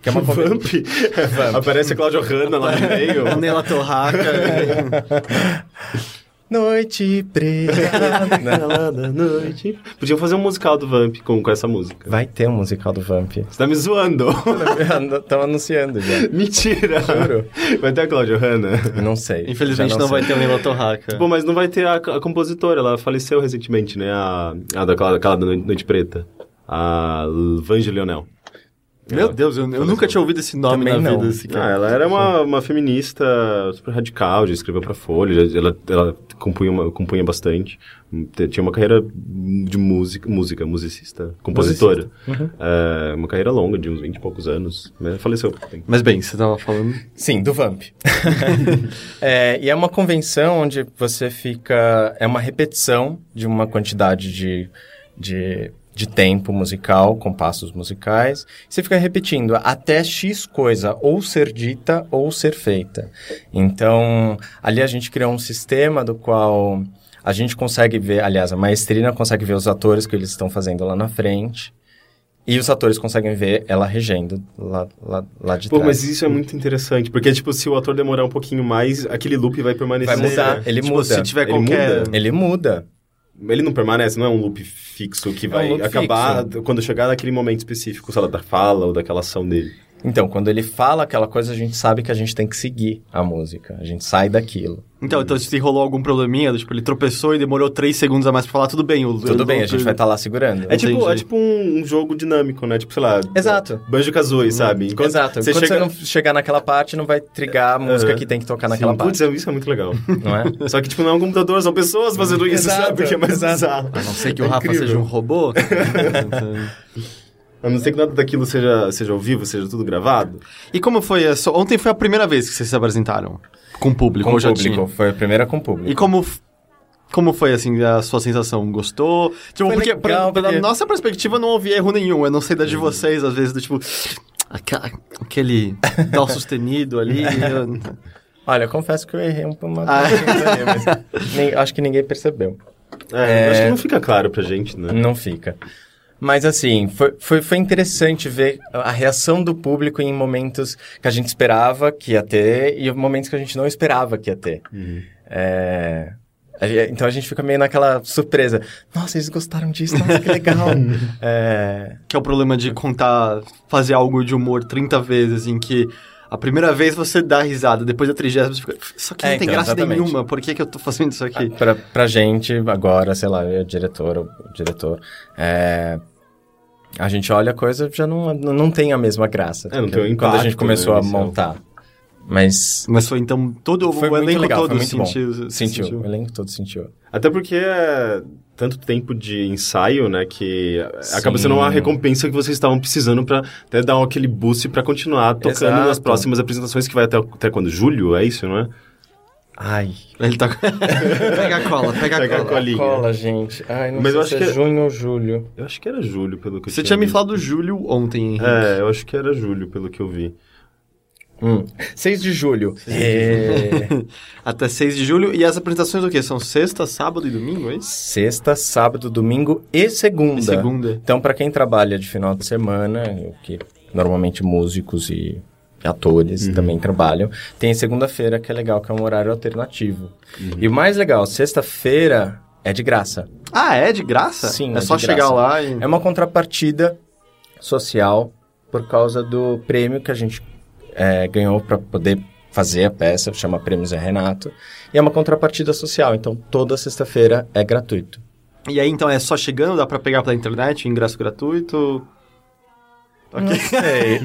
Speaker 2: Que é uma conven-
Speaker 1: Vamp. Aparece a Cláudia Hanna lá no meio.
Speaker 3: Nela Torraca.
Speaker 2: Noite preta.
Speaker 1: Ela da noite. Podiam fazer um musical do Vamp com, com essa música.
Speaker 2: Vai ter um musical do Vamp.
Speaker 1: Você tá me zoando.
Speaker 2: Estão anunciando já.
Speaker 1: Mentira.
Speaker 2: Juro.
Speaker 1: Vai ter a Cláudia Hanna.
Speaker 2: Não sei.
Speaker 3: Infelizmente
Speaker 2: Já
Speaker 3: não, vai ter o Nela Torraca.
Speaker 1: Bom, mas não vai ter a, a compositora. Ela faleceu recentemente, né? A, a daquela, daquela da Noite, Noite Preta. A Vange Leonel.
Speaker 3: Meu Deus, eu, eu nunca tinha ouvido esse nome
Speaker 2: Também
Speaker 3: na
Speaker 2: não.
Speaker 3: vida. Assim,
Speaker 1: Ah,
Speaker 3: cara.
Speaker 1: ela era uma, uma feminista super radical, já escreveu pra Folha, já- ela, ela compunha, uma- compunha bastante. Te- Tinha uma carreira de música, música musicista, compositora. É, uma carreira longa, de uns 20 e poucos anos. Mas faleceu.
Speaker 3: Mas bem, você tava falando.
Speaker 2: Sim, do Vamp. É, e é uma convenção onde você fica. É uma repetição de uma quantidade de, de, de tempo musical, compassos musicais. Você fica repetindo até X coisa ou ser dita ou ser feita. Então, ali a gente criou um sistema do qual a gente consegue ver, aliás, a maestrina consegue ver os atores que eles estão fazendo lá na frente. E os atores conseguem ver ela regendo lá, lá, lá de
Speaker 1: Pô,
Speaker 2: trás.
Speaker 1: mas isso é muito interessante, porque, tipo, se o ator demorar um pouquinho mais, aquele loop vai permanecer.
Speaker 2: Vai mudar, ele
Speaker 3: Tipo,
Speaker 2: muda.
Speaker 3: se tiver
Speaker 1: Ele
Speaker 3: qualquer...
Speaker 1: muda?
Speaker 2: Ele muda.
Speaker 1: Ele não permanece, não é um loop fixo que
Speaker 2: É um
Speaker 1: vai
Speaker 2: loop
Speaker 1: acabar
Speaker 2: fixo.
Speaker 1: quando chegar naquele momento específico, sei lá, da fala ou daquela ação dele.
Speaker 2: Então, quando ele fala aquela coisa, a gente sabe que a gente tem que seguir a música. A gente sai daquilo.
Speaker 3: Então, então, se rolou algum probleminha, tipo, ele tropeçou e demorou três segundos a mais pra falar, tudo bem. O,
Speaker 2: Tudo
Speaker 3: o-
Speaker 2: bem, a
Speaker 3: o-
Speaker 2: gente vai estar lá segurando.
Speaker 1: É tipo, é tipo um, um jogo dinâmico, né? Tipo, sei lá.
Speaker 2: Exato.
Speaker 1: Banjo Kazooie, sabe? Enquanto
Speaker 2: Exato.
Speaker 1: Você
Speaker 2: Quando
Speaker 1: chega...
Speaker 2: você não chegar naquela parte, não vai trigar a música
Speaker 1: Aham.
Speaker 2: que tem que tocar naquela
Speaker 1: Sim,
Speaker 2: parte.
Speaker 1: Putz, isso é muito legal.
Speaker 2: Não é?
Speaker 1: Só que, tipo, não é um computador, são pessoas fazendo isso,
Speaker 2: Exato,
Speaker 1: sabe? Porque é mais
Speaker 2: exato.
Speaker 1: bizarro.
Speaker 3: A não ser que
Speaker 1: É
Speaker 3: o Rafa
Speaker 1: incrível.
Speaker 3: seja um robô.
Speaker 1: A não ser que nada daquilo seja, seja ao vivo, seja tudo gravado.
Speaker 3: e como foi? a sua- Ontem foi a primeira vez que vocês se apresentaram com o público,
Speaker 2: Com
Speaker 3: ou já
Speaker 2: público.
Speaker 3: tinha?
Speaker 2: Foi a primeira com público.
Speaker 3: E como... Como foi, assim, a sua sensação? Gostou? Tipo,
Speaker 2: Foi
Speaker 3: porque,
Speaker 2: legal,
Speaker 3: pra-
Speaker 2: porque-
Speaker 3: da nossa perspectiva, eu não ouvi erro nenhum. Eu não sei da de vocês, às vezes, do tipo... aquela- aquele dó sustenido ali. eu-
Speaker 2: Olha, eu confesso que eu errei um uma
Speaker 3: Ah.
Speaker 2: mas nem- acho que ninguém percebeu.
Speaker 1: É,
Speaker 2: É.
Speaker 1: acho que não fica claro pra gente, né?
Speaker 2: Não fica. Mas assim, foi, foi, foi interessante ver a reação do público em momentos que a gente esperava que ia ter e momentos que a gente não esperava que ia ter. É, a ge- Então a gente fica meio naquela surpresa. Nossa, eles gostaram disso, nossa, que legal. É,
Speaker 3: Que é o problema de contar, fazer algo de humor 30 vezes, em que a primeira vez você dá risada, depois da trigésima você fica, isso aqui
Speaker 2: É,
Speaker 3: não tem
Speaker 2: então,
Speaker 3: graça
Speaker 2: exatamente.
Speaker 3: nenhuma, por que, que eu tô fazendo isso aqui?
Speaker 2: pra, pra gente, agora, sei lá, eu, diretor, o diretor, é, a gente olha a coisa já não, não tem a mesma graça.
Speaker 1: É, não tem o
Speaker 2: Quando a
Speaker 1: impacto,
Speaker 2: gente começou
Speaker 1: né,
Speaker 2: a montar. Mas
Speaker 3: Mas foi então, todo
Speaker 2: foi
Speaker 3: o
Speaker 2: muito
Speaker 3: elenco
Speaker 2: legal,
Speaker 3: todo
Speaker 2: foi muito bom.
Speaker 3: sentiu,
Speaker 2: Sentiu, o elenco todo sentiu.
Speaker 1: Até porque é tanto tempo de ensaio, né, que
Speaker 2: Sim.
Speaker 1: acaba sendo uma recompensa que vocês estavam precisando pra até dar aquele boost pra continuar tocando
Speaker 2: Exato.
Speaker 1: nas próximas apresentações que vai até, até quando? Julho, é isso, não é?
Speaker 2: Ai,
Speaker 3: Ele tá... pega a cola, pega a
Speaker 1: Pega a
Speaker 3: cola.
Speaker 1: colinha.
Speaker 2: cola, gente. Ai, não
Speaker 1: Mas
Speaker 2: sei
Speaker 1: eu
Speaker 2: se
Speaker 1: acho
Speaker 2: é
Speaker 1: que-
Speaker 2: junho ou julho.
Speaker 1: Eu acho que era julho, pelo que eu
Speaker 3: Você tinha me
Speaker 1: visto.
Speaker 3: falado do Júlio ontem, Henrique.
Speaker 1: É, eu acho que era julho, pelo que eu vi.
Speaker 2: Hum. 6 de julho. É...
Speaker 3: Até 6 de julho. E as apresentações o quê? São sexta, sábado e domingo, é isso?
Speaker 2: Sexta, sábado, domingo e segunda.
Speaker 3: E segunda.
Speaker 2: Então, pra quem trabalha de final de semana, o que normalmente músicos e atores também trabalham, tem segunda-feira, que é legal, que é um horário alternativo. E o mais legal, sexta-feira é de graça.
Speaker 3: Ah, é de graça?
Speaker 2: Sim,
Speaker 3: É
Speaker 2: é
Speaker 3: só chegar
Speaker 2: graça.
Speaker 3: lá e...
Speaker 2: É uma contrapartida social por causa do prêmio que a gente é, ganhou para poder fazer a peça, chama Prêmio Zé Renato, e é uma contrapartida social, então toda sexta-feira é gratuito.
Speaker 3: E aí, então, é só chegando, dá pra pegar pela internet, ingresso gratuito...
Speaker 2: Não sei.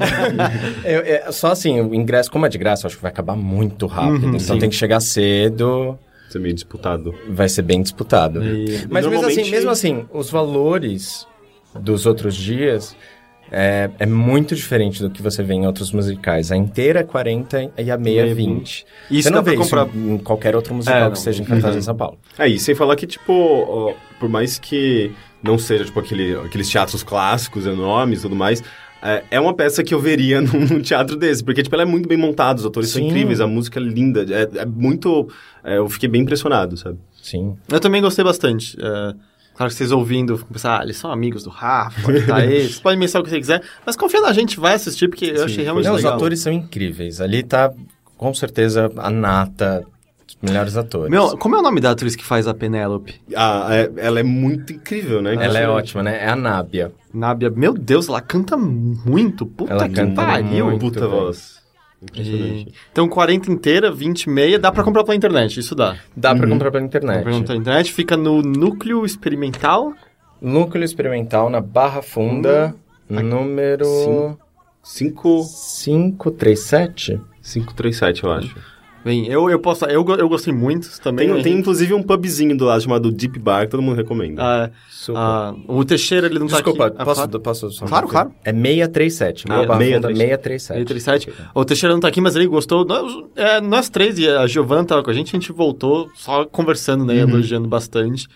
Speaker 2: Eu- é, só assim, o ingresso, como é de graça, eu acho que vai acabar muito rápido.
Speaker 3: Uhum,
Speaker 2: então
Speaker 1: sim.
Speaker 2: tem que chegar cedo,
Speaker 1: Isso é meio disputado.
Speaker 2: vai ser bem disputado.
Speaker 3: E-
Speaker 2: Mas mesmo assim,
Speaker 1: Normalmente-
Speaker 2: mesmo assim, os valores dos outros dias é, é muito diferente do que você vê em outros musicais. A inteira é 40 e a meia é
Speaker 3: Meia
Speaker 2: 20.
Speaker 3: Isso
Speaker 2: você não vê
Speaker 3: comprar...
Speaker 2: isso em qualquer outro musical
Speaker 3: É,
Speaker 2: que
Speaker 3: não.
Speaker 2: esteja em cartaz em São Paulo.
Speaker 1: É, e sem falar que, tipo, ó, por mais que não seja, tipo, aquele, aqueles teatros clássicos, enormes e tudo mais, é, é uma peça que eu veria num, num teatro desse, porque, tipo, ela é muito bem montada, os atores são
Speaker 2: Sim.
Speaker 1: incríveis, a música é linda, é, é muito... é, eu fiquei bem impressionado, sabe?
Speaker 2: Sim.
Speaker 3: Eu também gostei bastante. É, claro que vocês ouvindo, pensando, ah, eles são amigos do Rafa, tá aí. Vocês podem pensar o que você quiser, mas confia na gente, vai assistir, porque eu achei realmente
Speaker 2: Não, os
Speaker 3: legal.
Speaker 2: atores são incríveis. Ali tá, com certeza, a nata melhores atores.
Speaker 3: Meu, como é o nome da atriz que faz a Penélope?
Speaker 1: Ah, é- ela é muito incrível, né?
Speaker 2: Ela é ótima, né? É a Nábia.
Speaker 3: Nábia. Meu Deus, ela canta muito. Puta
Speaker 2: Ela
Speaker 3: que
Speaker 2: canta
Speaker 3: pariu.
Speaker 2: muito.
Speaker 1: Puta voz.
Speaker 3: E-. Então, 40 inteira, 20 e meia, dá pra comprar pela internet, isso dá.
Speaker 2: Dá
Speaker 1: Uhum.
Speaker 2: pra comprar pela internet.
Speaker 3: Dá pra comprar pela internet, fica no Núcleo Experimental.
Speaker 2: Núcleo Experimental na Barra Funda, número
Speaker 1: Cinco-
Speaker 2: 537.
Speaker 1: 537, eu acho.
Speaker 3: Bem, eu, eu posso. Eu, eu gostei muito também.
Speaker 1: Tem, tem inclusive um pubzinho do lado chamado Deep Bar, que todo mundo recomenda.
Speaker 3: Ah,
Speaker 2: Super.
Speaker 3: ah, o Teixeira, ele não
Speaker 2: Desculpa,
Speaker 3: tá aqui. Ah,
Speaker 2: posso,
Speaker 3: claro.
Speaker 2: posso só
Speaker 3: Claro, claro.
Speaker 2: É 637.
Speaker 3: Ah,
Speaker 2: Boa Barra Funda
Speaker 1: 637.
Speaker 2: 637.
Speaker 3: 37. O Teixeira não tá aqui, mas ele gostou. Nós, é, nós três e a Giovana tava com a gente, a gente voltou só conversando, né? Elogiando bastante.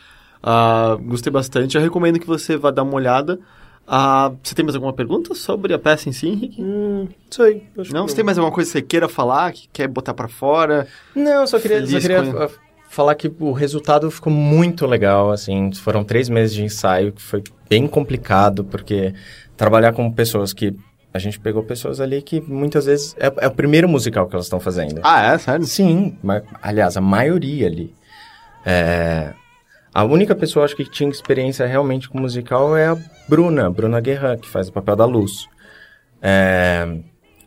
Speaker 3: Ah, gostei bastante. Eu recomendo que você vá dar uma olhada. Ah, você tem mais alguma pergunta sobre a peça em si, Henrique?
Speaker 1: Hum, sei.
Speaker 3: Não?
Speaker 1: que
Speaker 3: Você tem mais alguma coisa que você queira falar, que quer botar pra fora?
Speaker 2: Não, só queria, só queria
Speaker 3: com-
Speaker 2: falar que o resultado ficou muito legal, assim. Foram três meses de ensaio, que foi bem complicado, porque trabalhar com pessoas que a gente pegou pessoas ali que muitas vezes é, é o primeiro musical que elas estão fazendo.
Speaker 3: Ah, é? Sério?
Speaker 2: Sim, mas, aliás, a maioria ali. É, a única pessoa acho que tinha experiência realmente com musical é a Bruna, Bruna Guerra, que faz o papel da luz. É,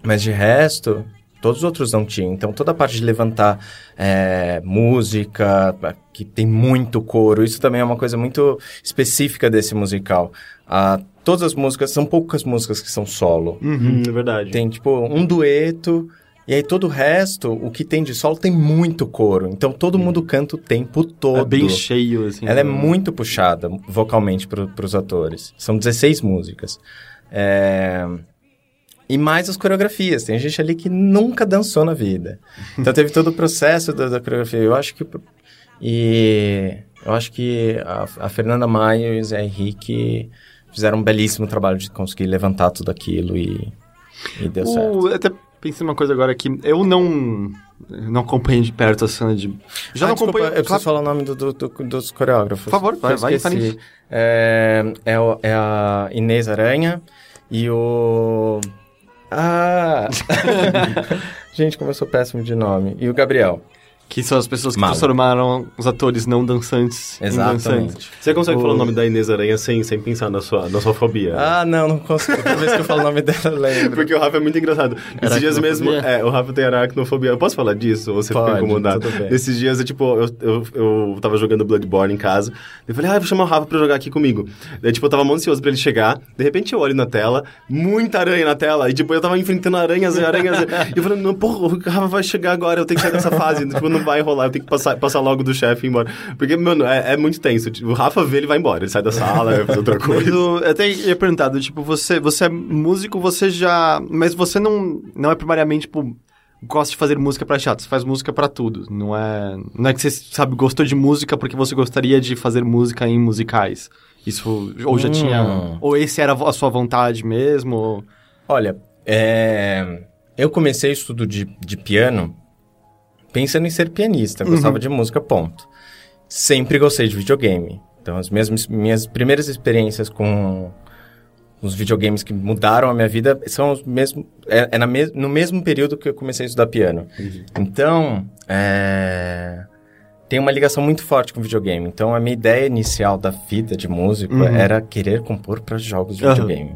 Speaker 2: mas de resto, todos os outros não tinham. Então, toda a parte de levantar é, música, que tem muito coro, isso também é uma coisa muito específica desse musical. Ah, todas as músicas, são poucas músicas que são solo.
Speaker 1: Uhum, é verdade.
Speaker 2: Tem, tipo, um dueto, e aí todo o resto, o que tem de solo, tem muito coro. Então, todo mundo canta o tempo todo.
Speaker 3: É bem cheio, assim.
Speaker 2: Ela é muito puxada vocalmente para os atores. São 16 músicas. É... E mais as coreografias. Tem gente ali que nunca dançou na vida. Então teve todo o processo da, da coreografia. Eu acho que. E eu acho que a, a Fernanda Maia e o Zé Henrique fizeram um belíssimo trabalho de conseguir levantar tudo aquilo e, e deu
Speaker 3: O-
Speaker 2: certo.
Speaker 3: Até pensei uma coisa agora aqui. Eu não. Não acompanho de perto a cena de. Já
Speaker 2: Ah,
Speaker 3: não
Speaker 2: desculpa,
Speaker 3: acompanho.
Speaker 2: Eu preciso
Speaker 3: claro,
Speaker 2: falar o nome do- do- do- dos coreógrafos.
Speaker 3: Por favor, vai- vai frente.
Speaker 2: É, é, o- é a Inês Aranha e o... Ah! Gente, como eu sou péssimo de nome. E o Gabriel.
Speaker 3: Que são as pessoas que
Speaker 2: Malo.
Speaker 3: transformaram os atores não dançantes em dançantes.
Speaker 2: Exatamente.
Speaker 1: Você consegue
Speaker 3: O-
Speaker 1: falar o nome da Inês Aranha sem, sem pensar na sua, na sua fobia?
Speaker 2: Ah, não, não consigo. Toda vez que eu falo o nome dela, eu lembro.
Speaker 1: Porque o Rafa é muito engraçado. Esses dias mesmo. É, o Rafa tem aracnofobia. Eu posso falar disso? Ou você
Speaker 2: Pode,
Speaker 1: fica incomodado?
Speaker 2: tudo bem.
Speaker 1: Esses dias, eu, tipo, eu, eu, eu tava jogando Bloodborne em casa. Eu falei, ah, eu vou chamar o Rafa pra jogar aqui comigo. Daí, tipo, eu tava muito ansioso pra ele chegar. De repente eu olho na tela, muita aranha na tela. E, tipo, eu tava enfrentando aranhas e aranhas. e eu falei, não, porra, o Rafa vai chegar agora, eu tenho que sair dessa fase. tipo, não vai rolar, eu tenho que passar, passar logo do chefe e ir embora. Porque, mano, é, é muito tenso. Tipo, o Rafa vê, ele vai embora. Ele sai da sala, vai fazer outra
Speaker 3: Mas
Speaker 1: coisa.
Speaker 3: o- eu até ia perguntar, tipo, você, você é músico, você já. Mas você não, não é primariamente, tipo, gosta de fazer música pra teatro, você faz música pra tudo. Não é. Não é que você, sabe, gostou de música porque você gostaria de fazer música em musicais. Isso. Ou já
Speaker 2: Hum.
Speaker 3: tinha. Ou esse era a sua vontade mesmo? Ou...
Speaker 2: Olha, é, eu comecei o estudo de, de piano pensando em ser pianista. Gostava de música, ponto. Sempre gostei de videogame. Então, as minhas, minhas primeiras experiências com os videogames que mudaram a minha vida são os mesmos... É, é na mes, no mesmo período que eu comecei a estudar piano. Então, é, tem uma ligação muito forte com videogame. Então, a minha ideia inicial da vida de músico
Speaker 3: Uhum.
Speaker 2: era querer compor para jogos de videogame.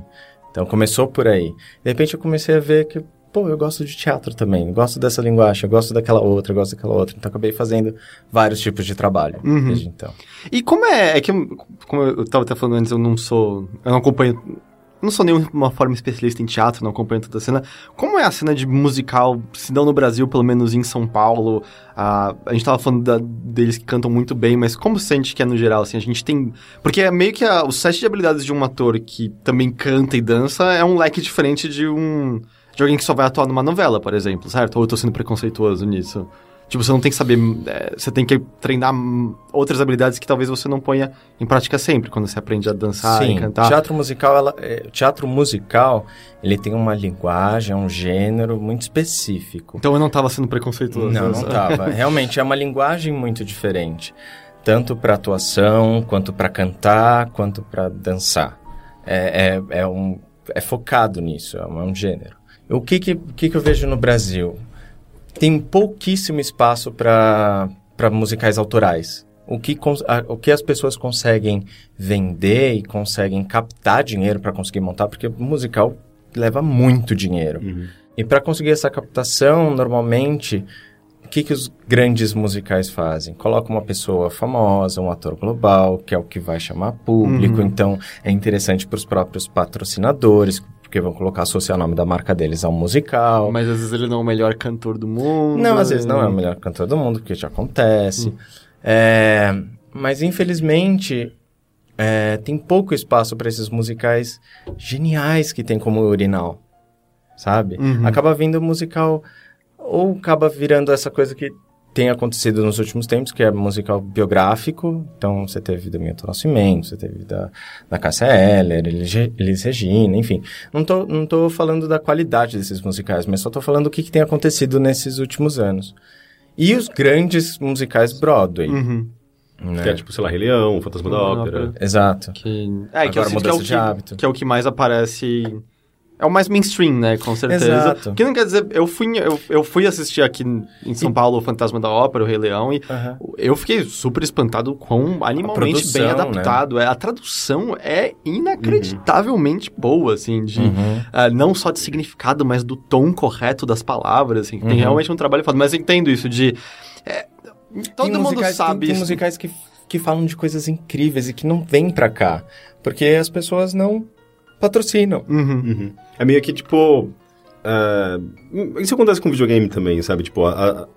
Speaker 2: Então começou por aí. De repente eu comecei a ver que, pô, eu gosto de teatro também, gosto dessa linguagem, eu gosto daquela outra, eu gosto daquela outra. Então acabei fazendo vários tipos de trabalho
Speaker 3: Uhum.
Speaker 2: desde então.
Speaker 3: E como é. É que, como eu tava até falando antes, eu não sou. Eu não acompanho. Não sou nenhuma forma especialista em teatro, não acompanho toda a cena. Como é a cena de musical, se não no Brasil, pelo menos em São Paulo? A, a gente tava falando da- deles que cantam muito bem, mas como sente que é no geral, assim? A gente tem... Porque é meio que a- o set de habilidades de um ator que também canta e dança é um leque diferente de um... De alguém que só vai atuar numa novela, por exemplo, certo? Ou eu tô sendo preconceituoso nisso? Tipo, você não tem que saber. é, você tem que treinar outras habilidades que talvez você não ponha em prática sempre, quando você aprende a dançar e
Speaker 2: Sim,
Speaker 3: cantar.
Speaker 2: teatro musical, ela, é, teatro musical, ele tem uma linguagem, um gênero muito específico.
Speaker 3: Então eu não tava sendo preconceituoso.
Speaker 2: Não, não tava. Realmente é uma linguagem muito diferente, tanto para atuação, quanto para cantar, quanto para dançar. É, é, é, um, é focado nisso, é um, é um gênero. O que que, que que eu vejo no Brasil? Tem pouquíssimo espaço para musicais autorais. O que, a- o que as pessoas conseguem vender e conseguem captar dinheiro para conseguir montar, porque musical leva muito dinheiro. E para conseguir essa captação, normalmente, o que, que os grandes musicais fazem? Colocam uma pessoa famosa, um ator global, que é o que vai chamar público. Então, é interessante para os próprios patrocinadores, porque vão colocar, associar o nome da marca deles ao musical.
Speaker 3: Mas às vezes ele não é o melhor cantor do mundo.
Speaker 2: Não, às vezes não é o melhor cantor do mundo, porque já acontece. É, mas, infelizmente, é, tem pouco espaço para esses musicais geniais que tem como urinal, sabe?
Speaker 3: Uhum.
Speaker 2: Acaba vindo musical, ou acaba virando essa coisa que tem acontecido nos últimos tempos, que é musical biográfico. Então, você teve do Milton Nascimento, você teve da, da Cássia Eller, Elis Re- Elis Regina, enfim. Não tô, não tô falando da qualidade desses musicais, mas só tô falando o que, que tem acontecido nesses últimos anos. E os grandes musicais Broadway.
Speaker 3: Uhum.
Speaker 2: né?
Speaker 1: Que é tipo, sei lá, Rei Leão, Fantasma da
Speaker 3: da
Speaker 1: Ópera.
Speaker 3: Ópera.
Speaker 2: Exato.
Speaker 3: Que, é, que sinto que é, o
Speaker 2: mudança de
Speaker 3: que,
Speaker 2: hábito.
Speaker 3: que é o que mais aparece. É o mais mainstream, né? Com certeza.
Speaker 2: Exato.
Speaker 3: Que não quer dizer. Eu fui, eu, eu fui assistir aqui em São Paulo o Fantasma da Ópera, o Rei Leão, e
Speaker 2: Aham.
Speaker 3: eu fiquei super espantado com animalmente
Speaker 2: produção,
Speaker 3: bem
Speaker 2: né?
Speaker 3: adaptado. É, a tradução é inacreditavelmente boa, assim, de.
Speaker 2: Uhum.
Speaker 3: ah, não só de significado, mas do tom correto das palavras, assim. Tem
Speaker 2: Uhum.
Speaker 3: realmente um trabalho foda. Mas eu entendo isso de. é, todo
Speaker 2: Tem
Speaker 3: mundo
Speaker 2: musicais-
Speaker 3: sabe
Speaker 2: tem, tem musicais que, que falam de coisas incríveis e que não vêm pra cá. Porque as pessoas não patrocinam.
Speaker 3: Uhum.
Speaker 1: Uhum. É meio que, tipo... ah, isso acontece com videogame também, sabe? Tipo, a- a-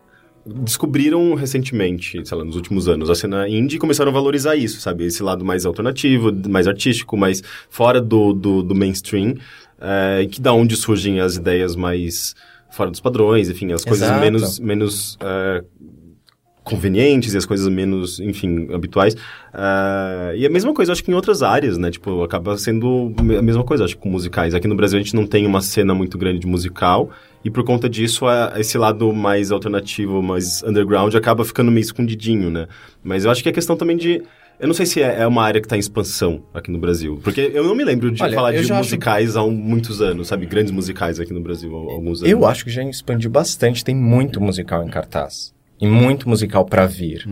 Speaker 1: descobriram recentemente, sei lá, nos últimos anos, a cena indie e começaram a valorizar isso, sabe? Esse lado mais alternativo, mais artístico, mais fora do, do, do mainstream, eh, que da onde surgem as ideias mais fora dos padrões, enfim, as coisas
Speaker 2: Exato.
Speaker 1: menos, menos eh, convenientes e as coisas menos, enfim, habituais. Ah, e a mesma coisa, acho que em outras áreas, né? Tipo, acaba sendo a mesma coisa, acho que com musicais. Aqui no Brasil a gente não tem uma cena muito grande de musical, e por conta disso, a- esse lado mais alternativo, mais underground, acaba ficando meio escondidinho, né? Mas eu acho que é questão também de. Eu não sei se é, é uma área que está em expansão aqui no Brasil. Porque eu não me lembro de
Speaker 2: Olha,
Speaker 1: falar de
Speaker 2: já acho-
Speaker 1: musicais há um- muitos anos, sabe? Grandes musicais aqui no Brasil há alguns anos.
Speaker 2: Eu acho que já expandiu bastante. Tem muito musical em cartaz. E muito musical pra vir.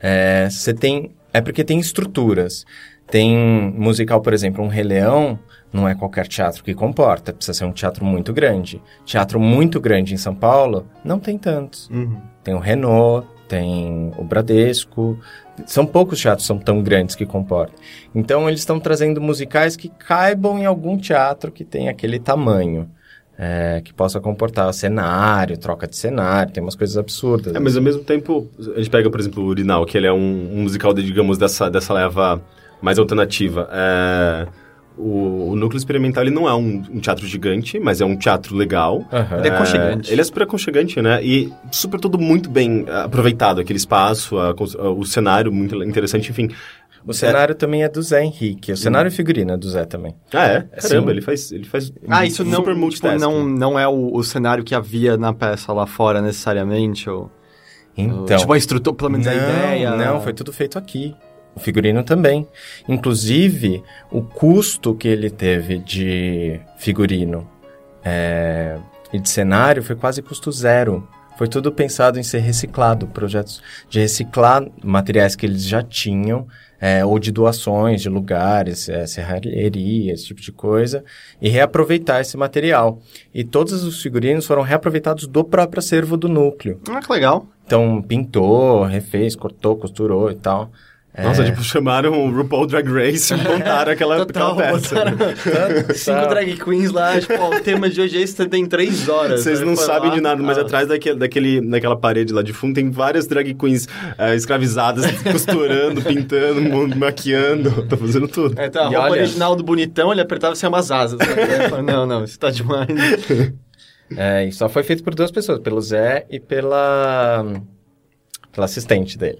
Speaker 2: É, Você tem... É porque tem estruturas. Tem musical, por exemplo, um Rei Leão, não é qualquer teatro que comporta. Precisa ser um teatro muito grande. Teatro muito grande em São Paulo, não tem tantos.
Speaker 3: Uhum.
Speaker 2: Tem o Renault, tem o Bradesco. São poucos teatros são tão grandes que comportam. Então, eles estão trazendo musicais que caibam em algum teatro que tem aquele tamanho. É, que possa comportar cenário, troca de cenário, tem umas coisas absurdas.
Speaker 1: É, mas ao mesmo tempo, a gente pega, por exemplo, o Urinal, que ele é um, um musical, de, digamos, dessa, dessa leva mais alternativa. É, o, o Núcleo Experimental, ele não é um, um teatro gigante, mas é um teatro legal.
Speaker 2: Aham.
Speaker 3: Ele é aconchegante.
Speaker 1: ele é super aconchegante, né? E super tudo muito bem ah, aproveitado, aquele espaço, a o cenário muito interessante, enfim.
Speaker 2: O cenário também é do Zé Henrique. O cenário e figurino é do Zé também.
Speaker 1: Ah, é? Caramba,
Speaker 2: Sim.
Speaker 1: ele faz, ele faz
Speaker 3: Ah, isso não,
Speaker 1: super
Speaker 3: tipo, não, não é o, o cenário que havia na peça lá fora, necessariamente? Ou,
Speaker 2: Então,
Speaker 3: tipo, a estrutura, pelo menos a
Speaker 2: não,
Speaker 3: ideia...
Speaker 2: Não, foi tudo feito aqui. O figurino também. Inclusive, o custo que ele teve de figurino é, e de cenário foi quase custo zero. Foi tudo pensado em ser reciclado, projetos de reciclar materiais que eles já tinham, é, ou de doações de lugares, é, serralheria, esse tipo de coisa, e reaproveitar esse material. E todos os figurinos foram reaproveitados do próprio acervo do núcleo.
Speaker 3: Ah, que legal.
Speaker 2: Então, pintou, refez, cortou, costurou e tal.
Speaker 1: Nossa,
Speaker 2: É.
Speaker 1: tipo, chamaram o RuPaul Drag Race e montaram aquela,
Speaker 3: Total,
Speaker 1: aquela peça. né?
Speaker 3: botaram cinco drag queens lá, tipo, ó, o tema de hoje é isso, você tem três horas.
Speaker 1: Vocês
Speaker 3: Aí
Speaker 1: não sabem
Speaker 3: lá,
Speaker 1: de nada, mas
Speaker 3: ah,
Speaker 1: atrás daquele, daquele, daquela parede lá de fundo tem várias drag queens eh, escravizadas, costurando, pintando, maquiando, tá fazendo tudo.
Speaker 3: É, então, a
Speaker 2: E
Speaker 3: roupa
Speaker 2: olha-
Speaker 3: original do bonitão, ele apertava sem umas asas. Né? Falou, não, não, isso tá demais.
Speaker 2: É, e só foi feito por duas pessoas, pelo Zé e pela, pela assistente dele.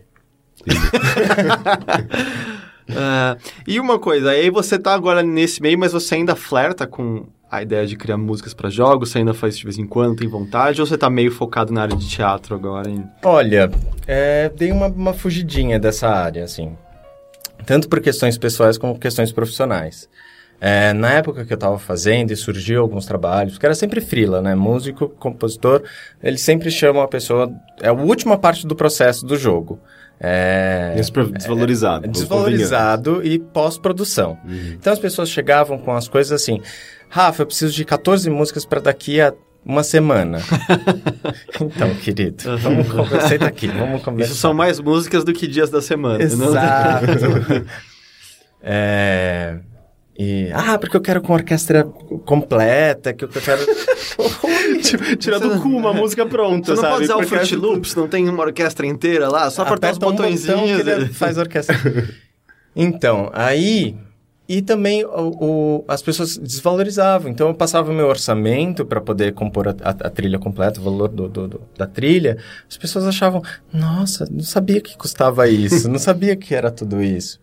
Speaker 3: Ah, e uma coisa, aí você tá agora nesse meio, mas você ainda flerta com a ideia de criar músicas pra jogos? Você ainda faz de vez em quando, tem vontade? Ou você tá meio focado na área de teatro agora? Hein?
Speaker 2: Olha, é, dei uma, uma fugidinha dessa área, assim. Tanto por questões pessoais como questões profissionais. É, na época que eu estava fazendo e surgiu alguns trabalhos, porque era sempre frila, né? Músico, compositor, eles sempre chamam a pessoa... É a última parte do processo do jogo. É,
Speaker 1: É desvalorizado.
Speaker 2: é desvalorizado e pós-produção. Então as pessoas chegavam com as coisas assim: Rafa, eu preciso de 14 músicas para daqui a uma semana. então, querido, vamos conversar. Senta aqui, vamos conversar.
Speaker 3: Isso são mais músicas do que dias da semana. não?
Speaker 2: Exato. é. E, ah, porque eu quero com orquestra completa, que eu quero.
Speaker 1: Tirar do cu uma música pronta,
Speaker 3: Você não
Speaker 1: sabe?
Speaker 3: pode usar o
Speaker 1: Porque
Speaker 3: Fruit
Speaker 1: acho-
Speaker 3: Loops, não tem uma orquestra inteira lá, só apertar os
Speaker 2: Aperta um botão
Speaker 3: botõezinhos.
Speaker 2: faz orquestra. então, aí. E também o, o- as pessoas desvalorizavam. Então eu passava o meu orçamento para poder compor a, a- a trilha completa, o valor do, do- do- da trilha. As pessoas achavam, nossa, não sabia que custava isso, não sabia que era tudo isso.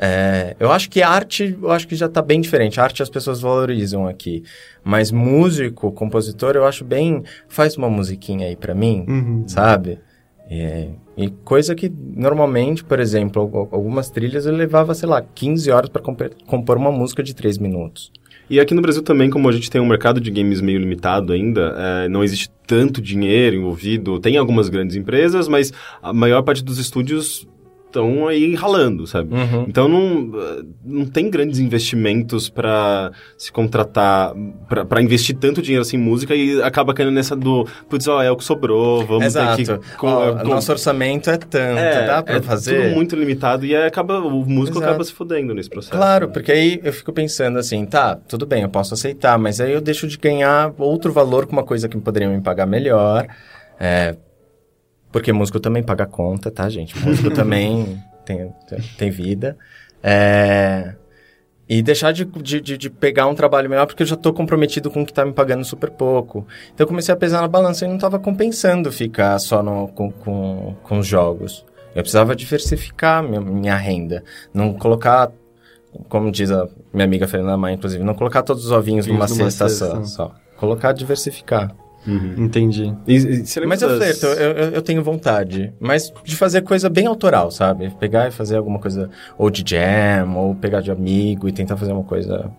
Speaker 2: É, eu acho que arte, eu acho que já está bem diferente. Arte as pessoas valorizam aqui. Mas músico, compositor, eu acho bem. Faz uma musiquinha aí para mim,
Speaker 3: Uhum.
Speaker 2: sabe? É, e coisa que normalmente, por exemplo, algumas trilhas eu levava, sei lá, 15 horas para compor uma música de 3 minutos.
Speaker 1: E aqui no Brasil também, como a gente tem um mercado de games meio limitado ainda, é, não existe tanto dinheiro envolvido. Tem algumas grandes empresas, mas a maior parte dos estúdios estão aí ralando, sabe? Uhum. Então não, não tem grandes investimentos para se contratar, para investir tanto dinheiro assim em música e acaba caindo nessa do, putz, ó, é o que sobrou, vamos
Speaker 2: Exato.
Speaker 1: ter
Speaker 2: que... Com, ó, com... Nosso orçamento é tanto, é, dá para
Speaker 1: é
Speaker 2: fazer?
Speaker 1: tudo muito limitado e acaba, o músico Exato. acaba se fudendo nesse processo.
Speaker 2: Claro, né? porque aí eu fico pensando assim, tá, tudo bem, eu posso aceitar, mas aí eu deixo de ganhar outro valor com uma coisa que poderiam me pagar melhor, é, porque músico também paga conta, tá, gente? Músico também tem, tem vida. É... E deixar de, de, de, pegar um trabalho melhor porque eu já estou comprometido com o que está me pagando super pouco. Então eu comecei a pesar na balança e não estava compensando ficar só no, com, com, com os jogos. Eu precisava diversificar minha, minha renda. Não colocar, como diz a minha amiga Fernanda Mãe, inclusive, não colocar todos os ovinhos numa, numa cesta, cesta só, só. Colocar, diversificar.
Speaker 3: Uhum. Entendi.
Speaker 2: E, e mas eu das... eu, eu, eu, tenho vontade. Mas de fazer coisa bem autoral, sabe? Pegar e fazer alguma coisa, ou de jam, ou pegar de amigo e tentar fazer uma coisa.